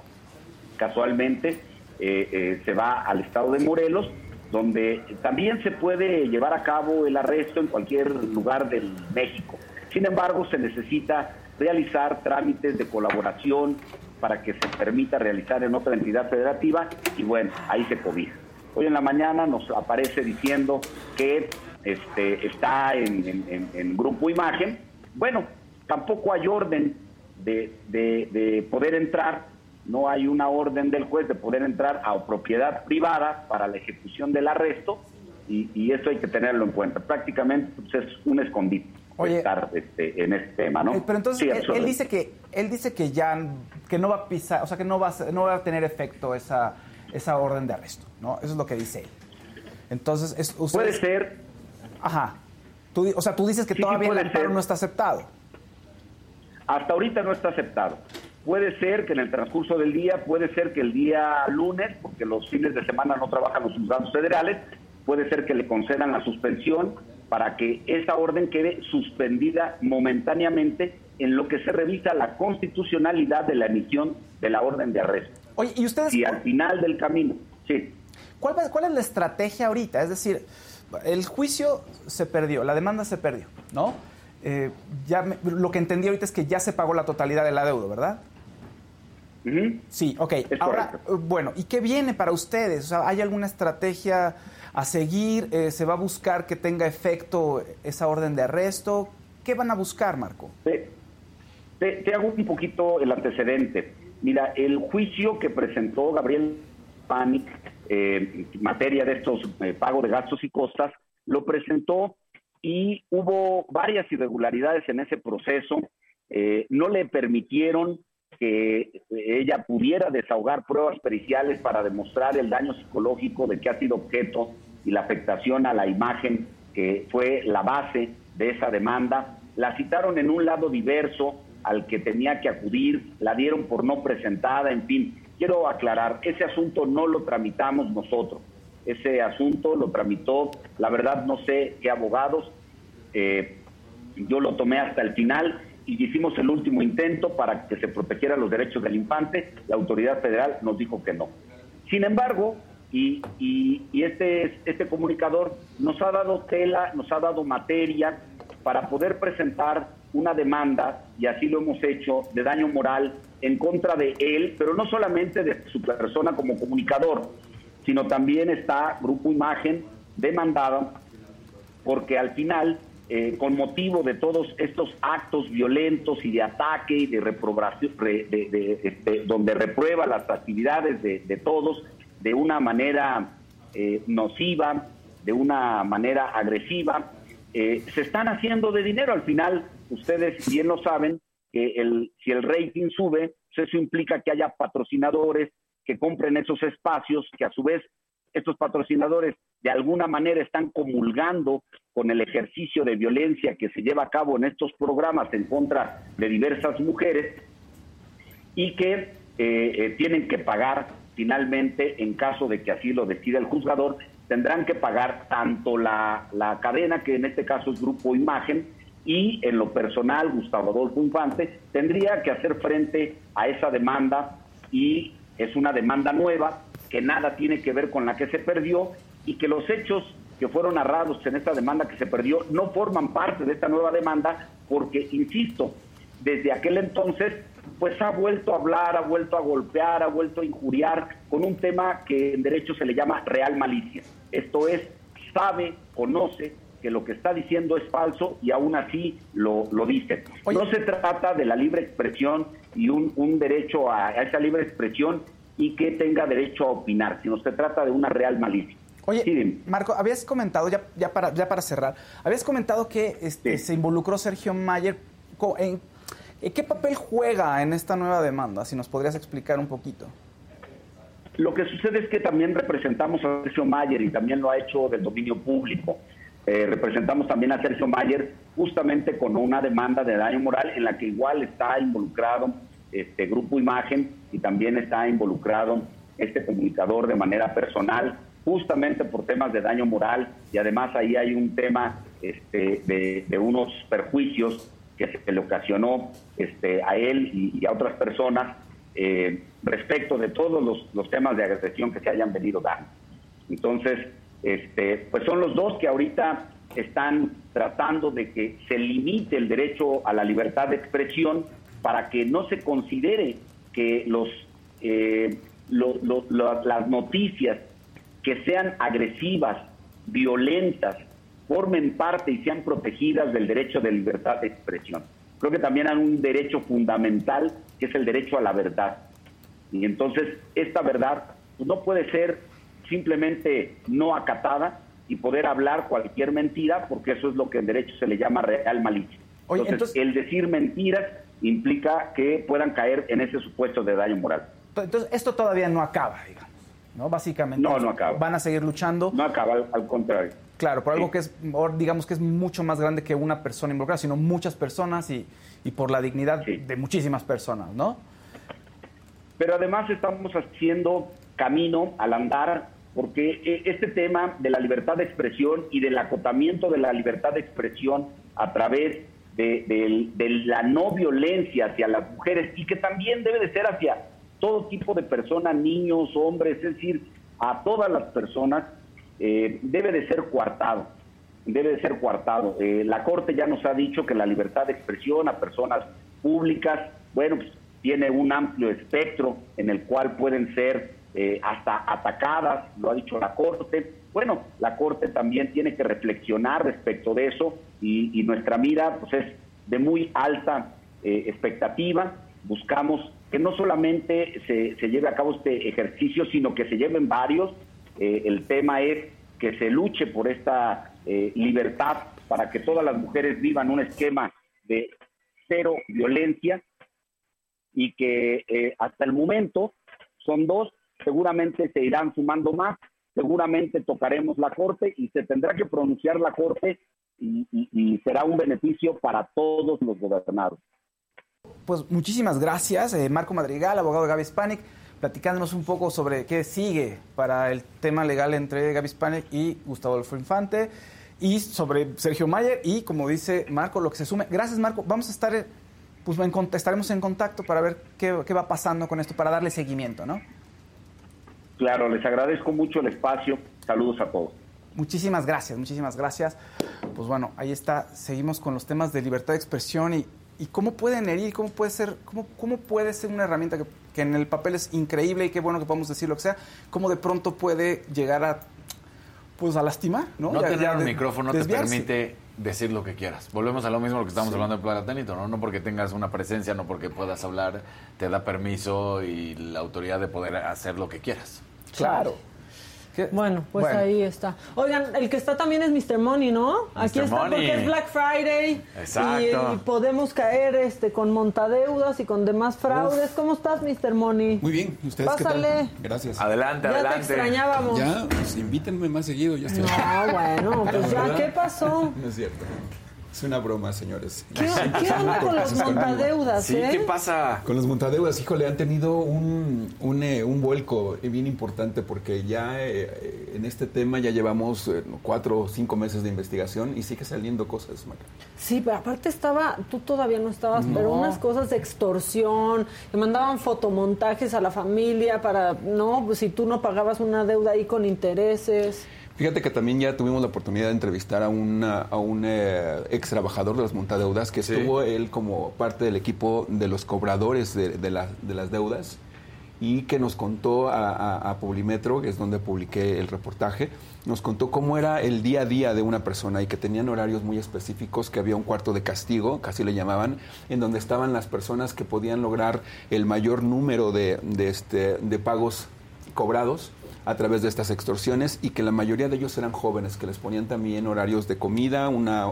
Casualmente eh, eh, se va al estado de Morelos, donde también se puede llevar a cabo el arresto en cualquier lugar del México. Sin embargo, se necesita realizar trámites de colaboración para que se permita realizar en otra entidad federativa y bueno, ahí se cobija. Hoy en la mañana nos aparece diciendo que este, está en, Grupo Imagen. Bueno, tampoco hay orden de, de, de, poder entrar, no hay una orden del juez de poder entrar a propiedad privada para la ejecución del arresto y, y eso hay que tenerlo en cuenta. Prácticamente pues, es un escondite. Oye, estar este, en este tema, ¿no? Eh, pero entonces Sí, él, absurdo. él dice que él dice que ya que no va a pisar, o sea que no va a, no va a tener efecto esa esa orden de arresto, ¿no? Eso es lo que dice él. Entonces, es, puede ser, Ajá. Tú, o sea, tú dices que Sí, todavía el amparo no está aceptado. hasta ahorita no está aceptado. Puede ser que en el transcurso del día, puede ser que el día lunes, porque los fines de semana no trabajan los juzgados federales, puede ser que le concedan la suspensión para que esa orden quede suspendida momentáneamente en lo que se revisa la constitucionalidad de la emisión de la orden de arresto. Oye, ¿y ustedes Y al final del camino, sí. ¿Cuál, cuál es la estrategia ahorita? Es decir, el juicio se perdió, la demanda se perdió, ¿no? Eh, ya me- lo que entendí ahorita es que ya se pagó la totalidad del adeudo, ¿verdad? Sí, ok. Es Ahora, correcto. eh, bueno, ¿y qué viene para ustedes? O sea, ¿hay alguna estrategia a seguir? Eh, ¿Se va a buscar que tenga efecto esa orden de arresto? ¿Qué van a buscar, Marco? Te, te- te hago un poquito el antecedente. Mira, el juicio que presentó Gabriel Panic eh, materia de estos eh, pagos de gastos y costas, lo presentó y hubo varias irregularidades en ese proceso. Eh, no le permitieron que ella pudiera desahogar pruebas periciales para demostrar el daño psicológico de que ha sido objeto y la afectación a la imagen que fue la base de esa demanda. La citaron en un lado diverso al que tenía que acudir, la dieron por no presentada, en fin. Quiero aclarar, ese asunto no lo tramitamos nosotros, ese asunto lo tramitó, la verdad no sé qué abogados, eh, yo lo tomé hasta el final y hicimos el último intento para que se protegieran los derechos del infante, la autoridad federal nos dijo que no. Sin embargo, y, y, este, este comunicador nos ha dado tela, nos ha dado materia para poder presentar una demanda, y así lo hemos hecho, de daño moral en contra de él, pero no solamente de su persona como comunicador, sino también está Grupo Imagen demandado porque al final, eh, con motivo de todos estos actos violentos y de ataque y de reprobación, de, donde reprueba las actividades de, todos de una manera eh, nociva, de una manera agresiva, eh, se están haciendo de dinero. Al final, ustedes bien lo saben, que el, si el rating sube, pues eso implica que haya patrocinadores que compren esos espacios, que a su vez estos patrocinadores de alguna manera están comulgando con el ejercicio de violencia que se lleva a cabo en estos programas en contra de diversas mujeres y que eh, eh, tienen que pagar finalmente, en caso de que así lo decida el juzgador, tendrán que pagar tanto la, la cadena, que en este caso es Grupo Imagen, y en lo personal, Gustavo Adolfo Infante, tendría que hacer frente a esa demanda y es una demanda nueva que nada tiene que ver con la que se perdió y que los hechos que fueron narrados en esta demanda que se perdió no forman parte de esta nueva demanda porque, insisto, desde aquel entonces pues ha vuelto a hablar, ha vuelto a golpear, ha vuelto a injuriar con un tema que en derecho se le llama real malicia. Esto es, sabe, conoce que lo que está diciendo es falso y aún así lo, lo dice. No se trata de la libre expresión y un, un derecho a, esa libre expresión y que tenga derecho a opinar, sino se trata de una real malicia. Oye, Marco, habías comentado, ya, ya, para, ya para cerrar, habías comentado que este, se involucró Sergio Mayer. ¿En, ¿Qué papel juega en esta nueva demanda? Si nos podrías explicar un poquito. Lo que sucede es que también representamos a Sergio Mayer y también lo ha hecho del dominio público. Eh, representamos también a Sergio Mayer justamente con una demanda de daño moral en la que igual está involucrado este Grupo Imagen y también está involucrado este comunicador de manera personal, justamente por temas de daño moral y además ahí hay un tema este, de, unos perjuicios que se le ocasionó este, a él y, a otras personas eh, respecto de todos los, temas de agresión que se hayan venido dando. Entonces, este, pues son los dos que ahorita están tratando de que se limite el derecho a la libertad de expresión para que no se considere que los, eh, las noticias que sean agresivas, violentas, formen parte y sean protegidas del derecho de libertad de expresión. Creo que también hay un derecho fundamental que es el derecho a la verdad. Y entonces esta verdad no puede ser simplemente no acatada y poder hablar cualquier mentira, porque eso es lo que en derecho se le llama real malicia. entonces, el decir mentiras implica que puedan caer en ese supuesto de daño moral. Entonces, esto todavía no acaba, digamos, ¿no? Básicamente. No, no acaba. Van a seguir luchando. No acaba, al, contrario. Claro, por algo que es, digamos que es mucho más grande que una persona involucrada, sino muchas personas y, y por la dignidad de muchísimas personas, ¿no? Pero además estamos haciendo camino al andar porque eh, este tema de la libertad de expresión y del acotamiento de la libertad de expresión a través de, la no violencia hacia las mujeres y que también debe de ser hacia todo tipo de personas, niños, hombres, es decir, a todas las personas, eh, debe de ser coartado, debe de ser coartado. Eh, la Corte ya nos ha dicho que la libertad de expresión a personas públicas, bueno, pues, tiene un amplio espectro en el cual pueden ser eh, hasta atacadas, lo ha dicho la Corte. Bueno, la Corte también tiene que reflexionar respecto de eso y, nuestra mira pues, es de muy alta expectativa. Buscamos que no solamente se, se, lleve a cabo este ejercicio, sino que se lleven varios Eh, el tema es que se luche por esta eh, libertad para que todas las mujeres vivan un esquema de cero violencia y que eh, hasta el momento son dos, seguramente se irán sumando más, seguramente tocaremos la Corte y se tendrá que pronunciar la Corte y, y- y será un beneficio para todos los gobernados. Pues muchísimas gracias, eh, Marco Madrigal, abogado de Gaby Spanik, platicándonos un poco sobre qué sigue para el tema legal entre Gaby Spanik y Gustavo Adolfo Infante y sobre Sergio Mayer y, como dice Marco, lo que se sume. Gracias, Marco. Vamos a estar, eh, pues en estaremos en contacto para ver qué, qué va pasando con esto, para darle seguimiento, ¿no? Claro, les agradezco mucho el espacio. Saludos a todos. Muchísimas gracias, muchísimas gracias. Pues bueno, ahí está, seguimos con los temas de libertad de expresión y, y cómo pueden herir, cómo puede ser, cómo, cómo puede ser una herramienta que, que en el papel es increíble y qué bueno que podamos decir lo que sea, cómo de pronto puede llegar a pues a lastimar, ¿no? No Ya- tener ya un de- micrófono te desviarse. permite decir lo que quieras. Volvemos a lo mismo lo que estamos hablando de Platanito, ¿no? No porque tengas una presencia, no porque puedas hablar, te da permiso y la autoridad de poder hacer lo que quieras. Claro. Bueno, pues Bueno. ahí está. Oigan, el que está también es Mr. Money, ¿no? Aquí está Money. porque es Black Friday. Exacto. Y, y podemos caer este con montadeudas y con demás fraudes. ¿Cómo estás, Mr. Money? Muy bien, ¿y ustedes Pásale. qué tal? Gracias. Adelante, Ya te adelante. extrañábamos. Ya, pues invítenme más seguido, ya estoy. No, bueno, <laughs> pues ya. ¿qué pasó? No es cierto. Es una broma, señores. ¿Qué, qué onda con los montadeudas, Sí, eh? ¿qué pasa? Con los montadeudas, híjole, han tenido un, un, eh, un vuelco bien importante porque ya eh, en este tema ya llevamos eh, cuatro o cinco meses de investigación y sigue saliendo cosas, Maca. Sí, pero aparte estaba, tú todavía no estabas, pero unas cosas de extorsión, que mandaban fotomontajes a la familia para, no, pues si tú no pagabas una deuda ahí con intereses. Fíjate que también ya tuvimos la oportunidad de entrevistar a, una, a un eh, ex trabajador de las montadeudas que Sí. estuvo él como parte del equipo de los cobradores de, de la- de las deudas y que nos contó a, a- a Publimetro, que es donde publiqué el reportaje, nos contó cómo era el día a día de una persona y que tenían horarios muy específicos, que había un cuarto de castigo, casi le llamaban, en donde estaban las personas que podían lograr el mayor número de, de, este, de pagos cobrados a través de estas extorsiones y que la mayoría de ellos eran jóvenes, que les ponían también horarios de comida, una,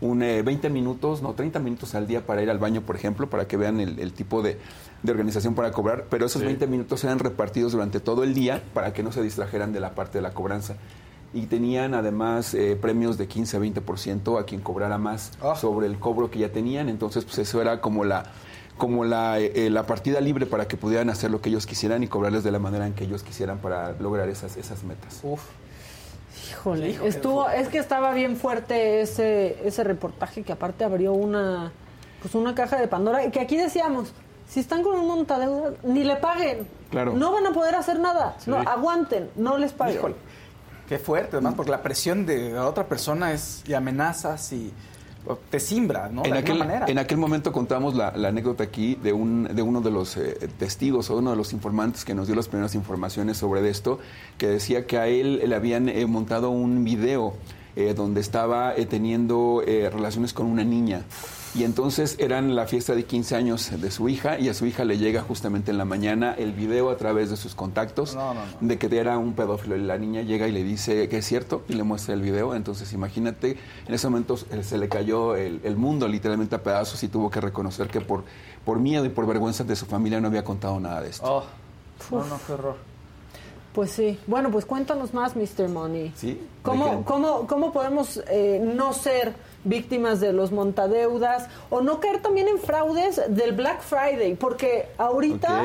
un, eh, 20 minutos, no, 30 minutos al día para ir al baño, por ejemplo, para que vean el, el tipo de, de organización para cobrar, pero esos 20 minutos eran repartidos durante todo el día para que no se distrajeran de la parte de la cobranza. Y tenían además eh, premios de 15 a 20% a quien cobrara más Ah. sobre el cobro que ya tenían, entonces pues eso era como la como la, eh, la partida libre para que pudieran hacer lo que ellos quisieran y cobrarles de la manera en que ellos quisieran para lograr esas, esas metas. Uf. Híjole, estuvo, es que estaba bien fuerte ese, ese reportaje que aparte abrió una, pues una caja de Pandora y que aquí decíamos, si están con un montadeuda, ni le paguen. Claro. No van a poder hacer nada. No, aguanten, no les paguen. Híjole, qué fuerte, además, porque la presión de la otra persona es y amenazas y te simbra, ¿no? En de aquel, alguna manera. en aquel momento contamos la, la anécdota aquí de, un, de uno de los eh, testigos o uno de los informantes que nos dio las primeras informaciones sobre esto, que decía que a él le habían eh, montado un video eh, donde estaba eh, teniendo eh, relaciones con una niña. Y entonces eran la fiesta de 15 años de su hija y a su hija le llega justamente en la mañana el video a través de sus contactos No, no, no. de que era un pedófilo. Y la niña llega y le dice que es cierto y le muestra el video. Entonces imagínate, en ese momento se le cayó el, el mundo literalmente a pedazos y tuvo que reconocer que por, por miedo y por vergüenza de su familia no había contado nada de esto. Oh, no, no, qué horror. Pues sí. Bueno, pues cuéntanos más, Mr. Money. ¿Sí? ¿De ¿Cómo, cómo, cómo podemos eh, no ser víctimas de los montadeudas o no caer también en fraudes del Black Friday? Porque ahorita,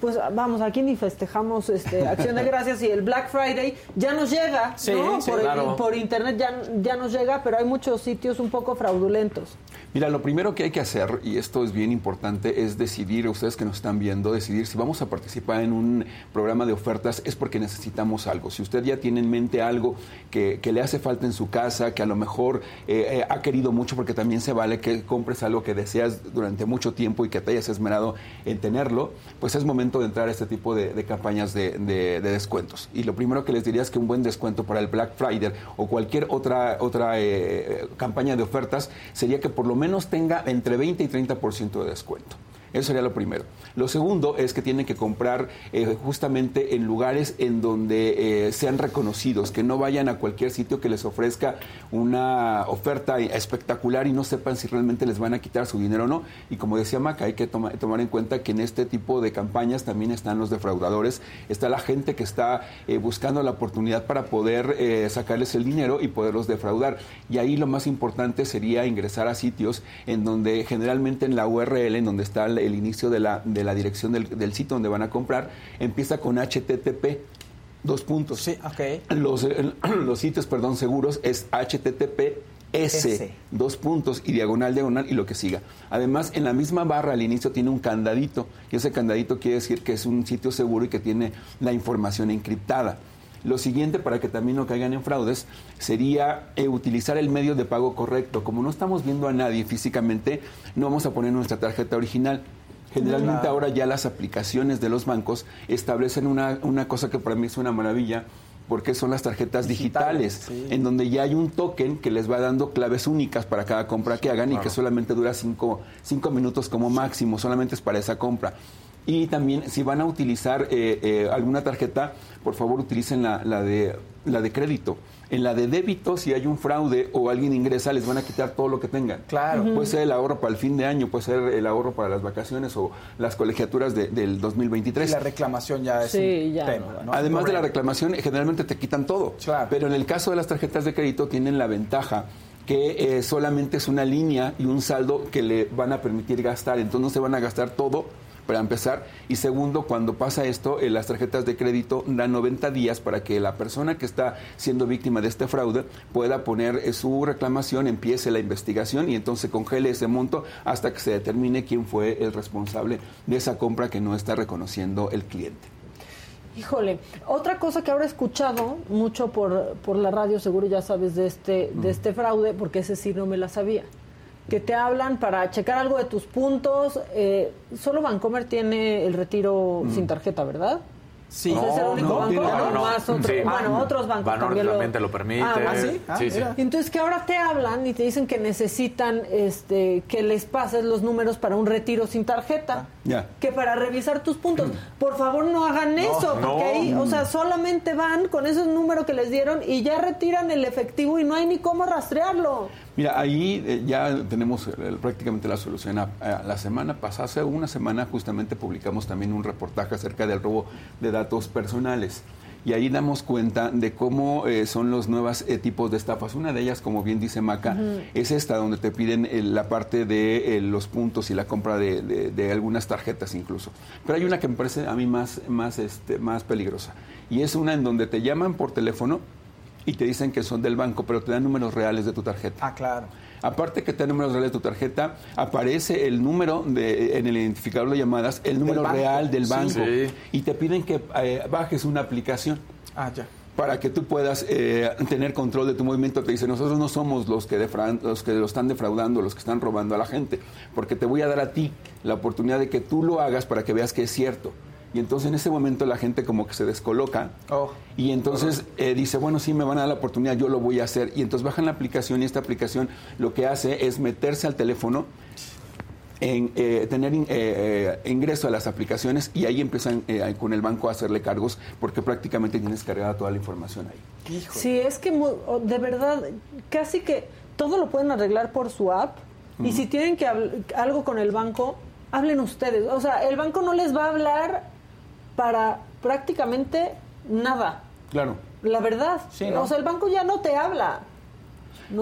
pues vamos, aquí ni festejamos este, Acción de Gracias y el Black Friday ya nos llega, Sí, ¿no? sí, por, claro. por internet ya, ya nos llega, pero hay muchos sitios un poco fraudulentos. Mira, lo primero que hay que hacer, y esto es bien importante, es decidir, ustedes que nos están viendo, decidir si vamos a participar en un programa de ofertas es porque necesitamos algo. Si usted ya tiene en mente algo que, que le hace falta en su casa, que a lo mejor eh, eh, ha querido mucho, porque también se vale que compres algo que deseas durante mucho tiempo y que te hayas esmerado en tenerlo, pues es momento de entrar a este tipo de, campañas de descuentos. Y lo primero que les diría es que un buen descuento para el Black Friday o cualquier otra, otra eh, campaña de ofertas sería que por lo menos tenga entre 20 y 30% de descuento. Eso sería lo primero. Lo segundo es que tienen que comprar eh, justamente en lugares en donde eh, sean reconocidos, que no vayan a cualquier sitio que les ofrezca una oferta espectacular y no sepan si realmente les van a quitar su dinero o no. Y como decía Maca, hay que toma- tomar en cuenta que en este tipo de campañas también están los defraudadores, está la gente que está eh, buscando la oportunidad para poder eh, sacarles el dinero y poderlos defraudar. Y ahí lo más importante sería ingresar a sitios en donde generalmente en la URL, en donde está el, el inicio de la, de la dirección del, del sitio donde van a comprar, empieza con HTTP. Dos puntos. Sí, ok. Los, eh, <clears throat> los sitios, perdón, seguros es HTTP S, S. dos puntos y diagonal, diagonal y lo que siga. Además, en la misma barra al inicio tiene un candadito y ese candadito quiere decir que es un sitio seguro y que tiene la información encriptada. Lo siguiente, para que también no caigan en fraudes, sería eh, utilizar el medio de pago correcto. Como no estamos viendo a nadie físicamente, no vamos a poner nuestra tarjeta original. Generalmente ahora ya las aplicaciones de los bancos establecen una, una cosa que para mí es una maravilla, porque son las tarjetas digitales, Digitales, sí. en donde ya hay un token que les va dando claves únicas para cada compra que hagan y que solamente dura cinco, cinco minutos como máximo, solamente es para esa compra. Y también si van a utilizar eh, eh, alguna tarjeta, por favor utilicen la, la de, la de crédito. En la de débito, si hay un fraude o alguien ingresa, les van a quitar todo lo que tengan. Claro. Puede ser el ahorro para el fin de año, puede ser el ahorro para las vacaciones o las colegiaturas de- del 2023. Y la reclamación ya es Sí, un ya tema. no. ¿no? Además de la reclamación, generalmente te quitan todo. Claro. Pero en el caso de las tarjetas de crédito tienen la ventaja que eh, solamente es una línea y un saldo que le van a permitir gastar. Entonces no se van a gastar todo para empezar. Y segundo, cuando pasa esto, eh, las tarjetas de crédito dan 90 días para que la persona que está siendo víctima de este fraude pueda poner eh, su reclamación, empiece la investigación y entonces congele ese monto hasta que se determine quién fue el responsable de esa compra que no está reconociendo el cliente. Híjole, otra cosa que ahora he escuchado mucho por, por la radio, seguro ya sabes de este, de este fraude, porque ese sí no me la sabía. Que te hablan para checar algo de tus puntos. eh, solo Bancomer tiene el retiro sin tarjeta, ¿verdad? Sí. O sea, es el único no, banco, tiene- ¿o no, no. más otro- Sí. bueno, Ah, otros bancos Banorte también, también te lo permite. Ah, ¿ah, sí? Ah, sí, sí. Entonces que ahora te hablan y te dicen que necesitan este que les pases los números para un retiro sin tarjeta. Ya. Que para revisar tus puntos. Por favor no hagan eso, porque no. ahí, o sea, solamente van con esos números que les dieron y ya retiran el efectivo y no hay ni cómo rastrearlo. Mira, ahí eh, ya tenemos eh, prácticamente la solución. A- a la semana pasada, hace una semana, justamente publicamos también un reportaje acerca del robo de datos personales. Y ahí damos cuenta de cómo eh, son los nuevos tipos de estafas. Una de ellas, como bien dice Maca, es esta, donde te piden la parte de los puntos y la compra de, de- de algunas tarjetas incluso. Pero hay una que me parece a mí más, más, este, más peligrosa. Y es una en donde te llaman por teléfono y te dicen que son del banco, pero te dan números reales de tu tarjeta. Ah, claro. Aparte que te dan números reales de tu tarjeta, aparece el número de, en el identificador de llamadas, el número real del banco. Sí. Y te piden que eh, bajes una aplicación Ah, ya. para que tú puedas eh, tener control de tu movimiento. Te dice, nosotros no somos los que, defra- los que lo están defraudando, los que están robando a la gente, porque te voy a dar a ti la oportunidad de que tú lo hagas para que veas que es cierto. Y entonces en ese momento la gente como que se descoloca Oh. y entonces eh, dice, bueno, sí, me van a dar la oportunidad, yo lo voy a hacer. Y entonces bajan la aplicación y esta aplicación lo que hace es meterse al teléfono, en, eh, tener in- eh, eh, ingreso a las aplicaciones y ahí empiezan eh, con el banco a hacerle cargos porque prácticamente tienes cargada toda la información ahí. Sí, es que mu- o- de verdad, casi que todo lo pueden arreglar por su app. Y si tienen que algo con el banco, hablen ustedes. O sea, el banco no les va a hablar para prácticamente nada. Claro. La verdad. Sí, ¿no? O sea, el banco ya no te habla.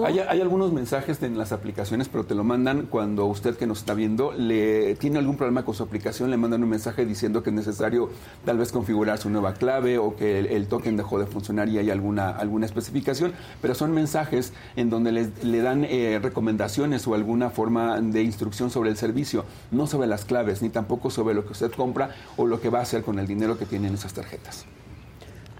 Hay, algunos mensajes en las aplicaciones, pero te lo mandan cuando usted que nos está viendo le tiene algún problema con su aplicación, le mandan un mensaje diciendo que es necesario tal vez configurar su nueva clave o que el, token dejó de funcionar y hay alguna, alguna especificación, pero son mensajes en donde les- le dan eh, recomendaciones o alguna forma de instrucción sobre el servicio, no sobre las claves, ni tampoco sobre lo que usted compra o lo que va a hacer con el dinero que tiene en esas tarjetas.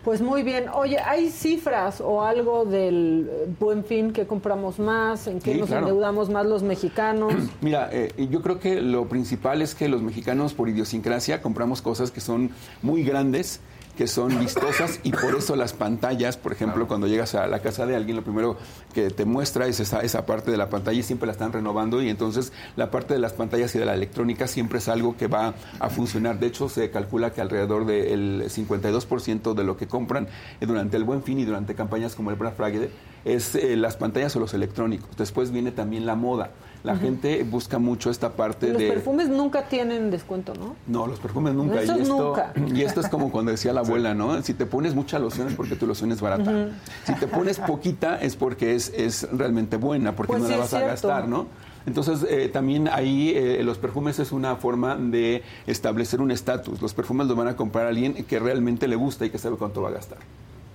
Pues muy bien. Oye, ¿hay cifras o algo del eh, buen fin que compramos más? ¿En qué Sí, nos claro. endeudamos más los mexicanos? <clears throat> Mira, eh, yo creo que lo principal es que los mexicanos por idiosincrasia compramos cosas que son muy grandes que son vistosas y por eso las pantallas, por ejemplo, cuando llegas a la casa de alguien, lo primero que te muestra es esa, esa parte de la pantalla y siempre la están renovando y entonces la parte de las pantallas y de la electrónica siempre es algo que va a funcionar. De hecho, se calcula que alrededor del 52% de lo que compran durante el Buen Fin y durante campañas como el Black Friday es eh, las pantallas o los electrónicos. Después viene también la moda. La gente busca mucho esta parte Los de... perfumes nunca tienen descuento, ¿no? No, los perfumes nunca. Y, esto, nunca. <clears throat> y esto es como cuando decía la abuela, ¿no? Si te pones mucha loción es porque tu loción es barata. Si te pones poquita es porque es, es realmente buena, porque Pues no sí, la vas a gastar, ¿no? Entonces, eh, también ahí eh, los perfumes es una forma de establecer un estatus. Los perfumes los van a comprar a alguien que realmente le gusta y que sabe cuánto va a gastar.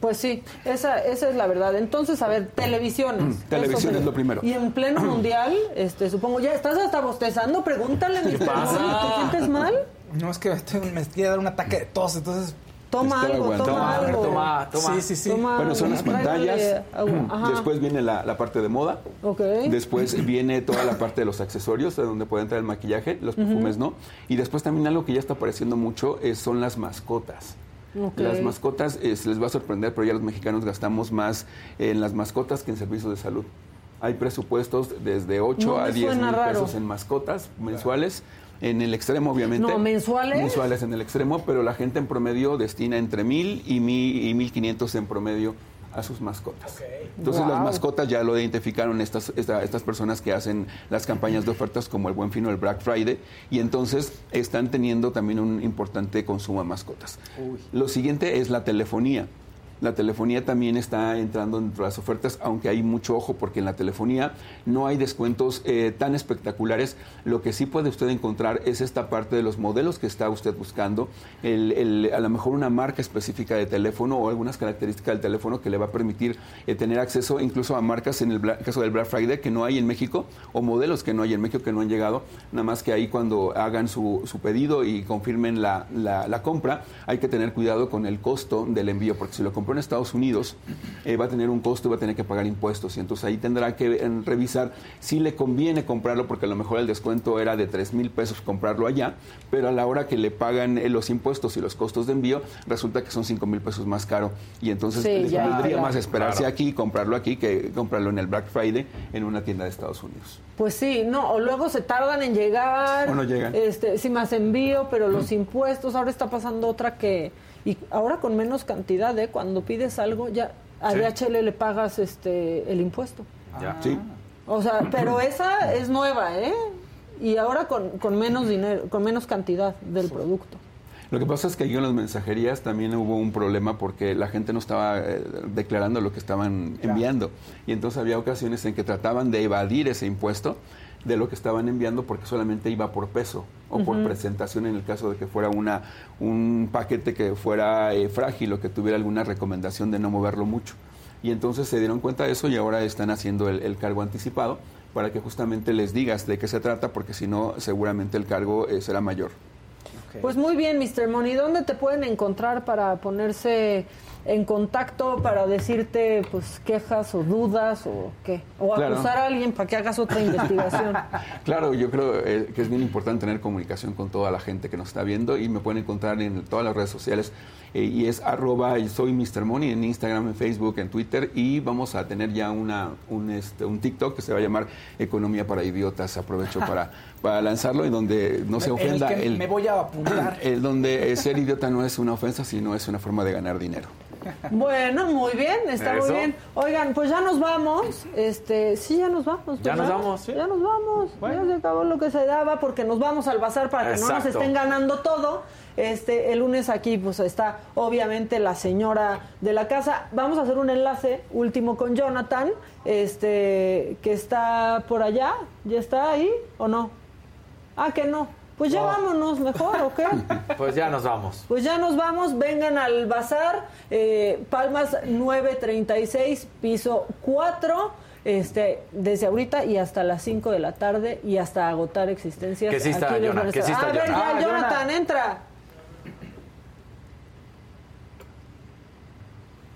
Pues sí, esa, esa es la verdad. Entonces, a ver, televisiones. televisión Eso es lo primero. Y en pleno mundial, este, supongo, ya estás hasta bostezando, pregúntale? Moni, ¿te sientes mal? No, es que estoy- me quiere dar un ataque de tos, entonces... Toma algo, toma Toma, algo. Toma, toma. Sí, sí, sí. Toma Bueno, son las pantallas. Ajá. Después viene la, la parte de moda. Ok. Después viene toda la parte de los accesorios, de donde puede entrar el maquillaje, los perfumes no. Y después también algo que ya está apareciendo mucho es, son las mascotas. Las mascotas eh, se les va a sorprender, pero ya los mexicanos gastamos más en las mascotas que en servicios de salud. Hay presupuestos desde 8 No a me 10 suena mil raro. pesos en mascotas mensuales. En el extremo, obviamente. No, ¿mensuales? Mensuales en el extremo, pero la gente en promedio destina entre mil y mil y mil quinientos en promedio a sus mascotas. Entonces las mascotas ya lo identificaron estas, esta- estas personas que hacen las campañas de ofertas como el Buen Fin o el Black Friday y entonces están teniendo también un importante consumo de mascotas. Lo siguiente es la telefonía. La telefonía también está entrando dentro de las ofertas, aunque hay mucho ojo porque en la telefonía no hay descuentos eh, tan espectaculares. Lo que sí puede usted encontrar es esta parte de los modelos que está usted buscando, a lo mejor una marca específica de teléfono o algunas características del teléfono que le va a permitir eh, tener acceso incluso a marcas en el caso del Black Friday que no hay en México o modelos que no hay en México que no han llegado. Nada más que ahí cuando hagan su, su pedido y confirmen la, la- compra, hay que tener cuidado con el costo del envío, porque si lo compró en Estados Unidos, eh, va a tener un costo y va a tener que pagar impuestos. Y entonces ahí tendrá que revisar si le conviene comprarlo, porque a lo mejor el descuento era de 3 mil pesos comprarlo allá, pero a la hora que le pagan eh, los impuestos y los costos de envío, resulta que son 5 mil pesos más caro. Y entonces Sí, les ya, valdría ya. más esperarse aquí y comprarlo aquí que comprarlo en el Black Friday en una tienda de Estados Unidos. Pues sí, no, o luego se tardan en llegar. O no llegan. Este, sí, más envío, pero los impuestos, ahora está pasando otra que, y ahora con menos cantidad, ¿eh? Cuando pides algo, ya a Sí. DHL le pagas este el impuesto. Ya. Sí. O sea, pero esa es nueva, ¿eh? Y ahora con, con menos dinero, con menos cantidad del producto. Lo que pasa es que aquí en las mensajerías también hubo un problema porque la gente no estaba eh, declarando lo que estaban enviando. Y entonces había ocasiones en que trataban de evadir ese impuesto de lo que estaban enviando porque solamente iba por peso o por presentación en el caso de que fuera una un paquete que fuera eh, frágil o que tuviera alguna recomendación de no moverlo mucho. Y entonces se dieron cuenta de eso y ahora están haciendo el, el cargo anticipado para que justamente les digas de qué se trata porque si no seguramente el cargo eh, será mayor. Pues muy bien, Mr. Money, ¿dónde te pueden encontrar para ponerse en contacto, para decirte pues quejas o dudas o qué? O Claro. acusar a alguien para que hagas otra <laughs> investigación. Claro, yo creo eh, que es bien importante tener comunicación con toda la gente que nos está viendo y me pueden encontrar en todas las redes sociales eh, y es arroba soy Mr. Money en Instagram, en Facebook, en Twitter y vamos a tener ya una, un, este, un TikTok que se va a llamar Economía para Idiotas. Aprovecho para, para lanzarlo y donde no se el ofenda. que me voy a apuntar. <clears throat> el donde eh, ser idiota no es una ofensa, sino es una forma de ganar dinero. Bueno, muy bien, está muy bien. Oigan, pues ya nos vamos. Este, sí, ya nos vamos. Ya nos vamos, sí. Ya nos vamos. Ya se acabó lo que se daba porque nos vamos al bazar para que no nos estén ganando todo. Este, el lunes aquí pues está obviamente la señora de la casa. Vamos a hacer un enlace último con Jonathan, este, que está por allá. ¿Ya está ahí o no? Ah, que no. Pues ya vámonos mejor, ¿o qué? <laughs> Pues ya nos vamos. Pues ya nos vamos, vengan al bazar, eh, Palmas 936, piso 4, este, desde ahorita y hasta las 5 de la tarde y hasta agotar existencias. Que sí está, Jonah, a que sí estar. está, A ver, ya, Ah, Jonathan, Jonah. entra.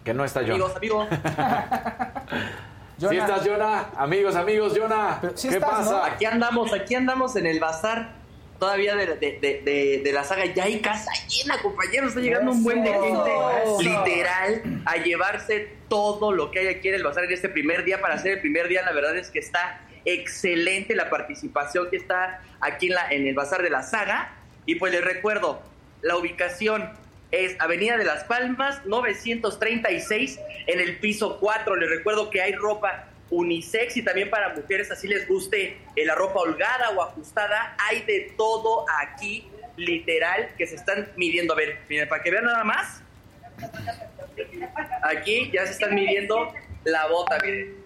Que no está Amigos, Jonah. amigos. <laughs> ¿Sí Jonah. estás, Jonah? Amigos, amigos, Jonah. Sí ¿Qué estás, pasa? ¿no? Aquí andamos, aquí andamos en el bazar. todavía de, de, de- de- de la saga. Ya hay casa llena, compañeros. Está llegando un buen de gente, Eso. literal, a llevarse todo lo que hay aquí en el bazar en este primer día. Para ser el primer día, la verdad es que está excelente la participación que está aquí en, la, en el bazar de la saga. Y pues les recuerdo, la ubicación es Avenida de las Palmas, 936, en el piso 4. Les recuerdo que hay ropa unisex y también para mujeres, así les guste eh, la ropa holgada o ajustada. Hay de todo aquí, literal, que se están midiendo. A ver, miren, para que vean nada más. Aquí ya se están midiendo la bota, miren.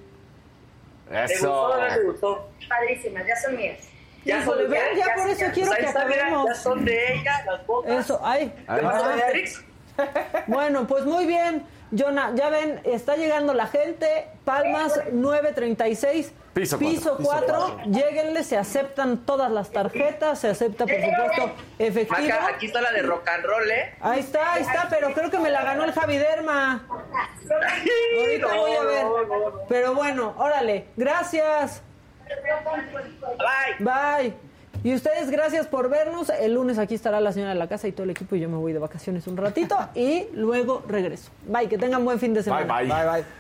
¿Te gustó o no te gustó? Padrísimas, ya son mías. Ya Híjole, son, ven, ya por eso quiero Pues que está, mira, acabemos. ya son de ella las botas. Eso, ay. ¿Te Ah. Beatrix? <laughs> Bueno, pues muy bien. Jonah, ya ven, está llegando la gente. Palmas 936. Piso Piso cuatro. 4. Lléguenle, se aceptan todas las tarjetas, se acepta, por supuesto, efectivo. Maca, aquí está la de rock and roll, ¿eh? Ahí está, ahí está, pero creo que me la ganó el Javi Derma. <laughs> Ahorita voy a ver. Pero bueno, órale, gracias. Bye. Bye. Y ustedes, gracias por vernos. El lunes aquí estará la señora de la casa y todo el equipo y yo me voy de vacaciones un ratito <laughs> y luego regreso. Bye, que tengan buen fin de semana. Bye, bye. Bye, bye.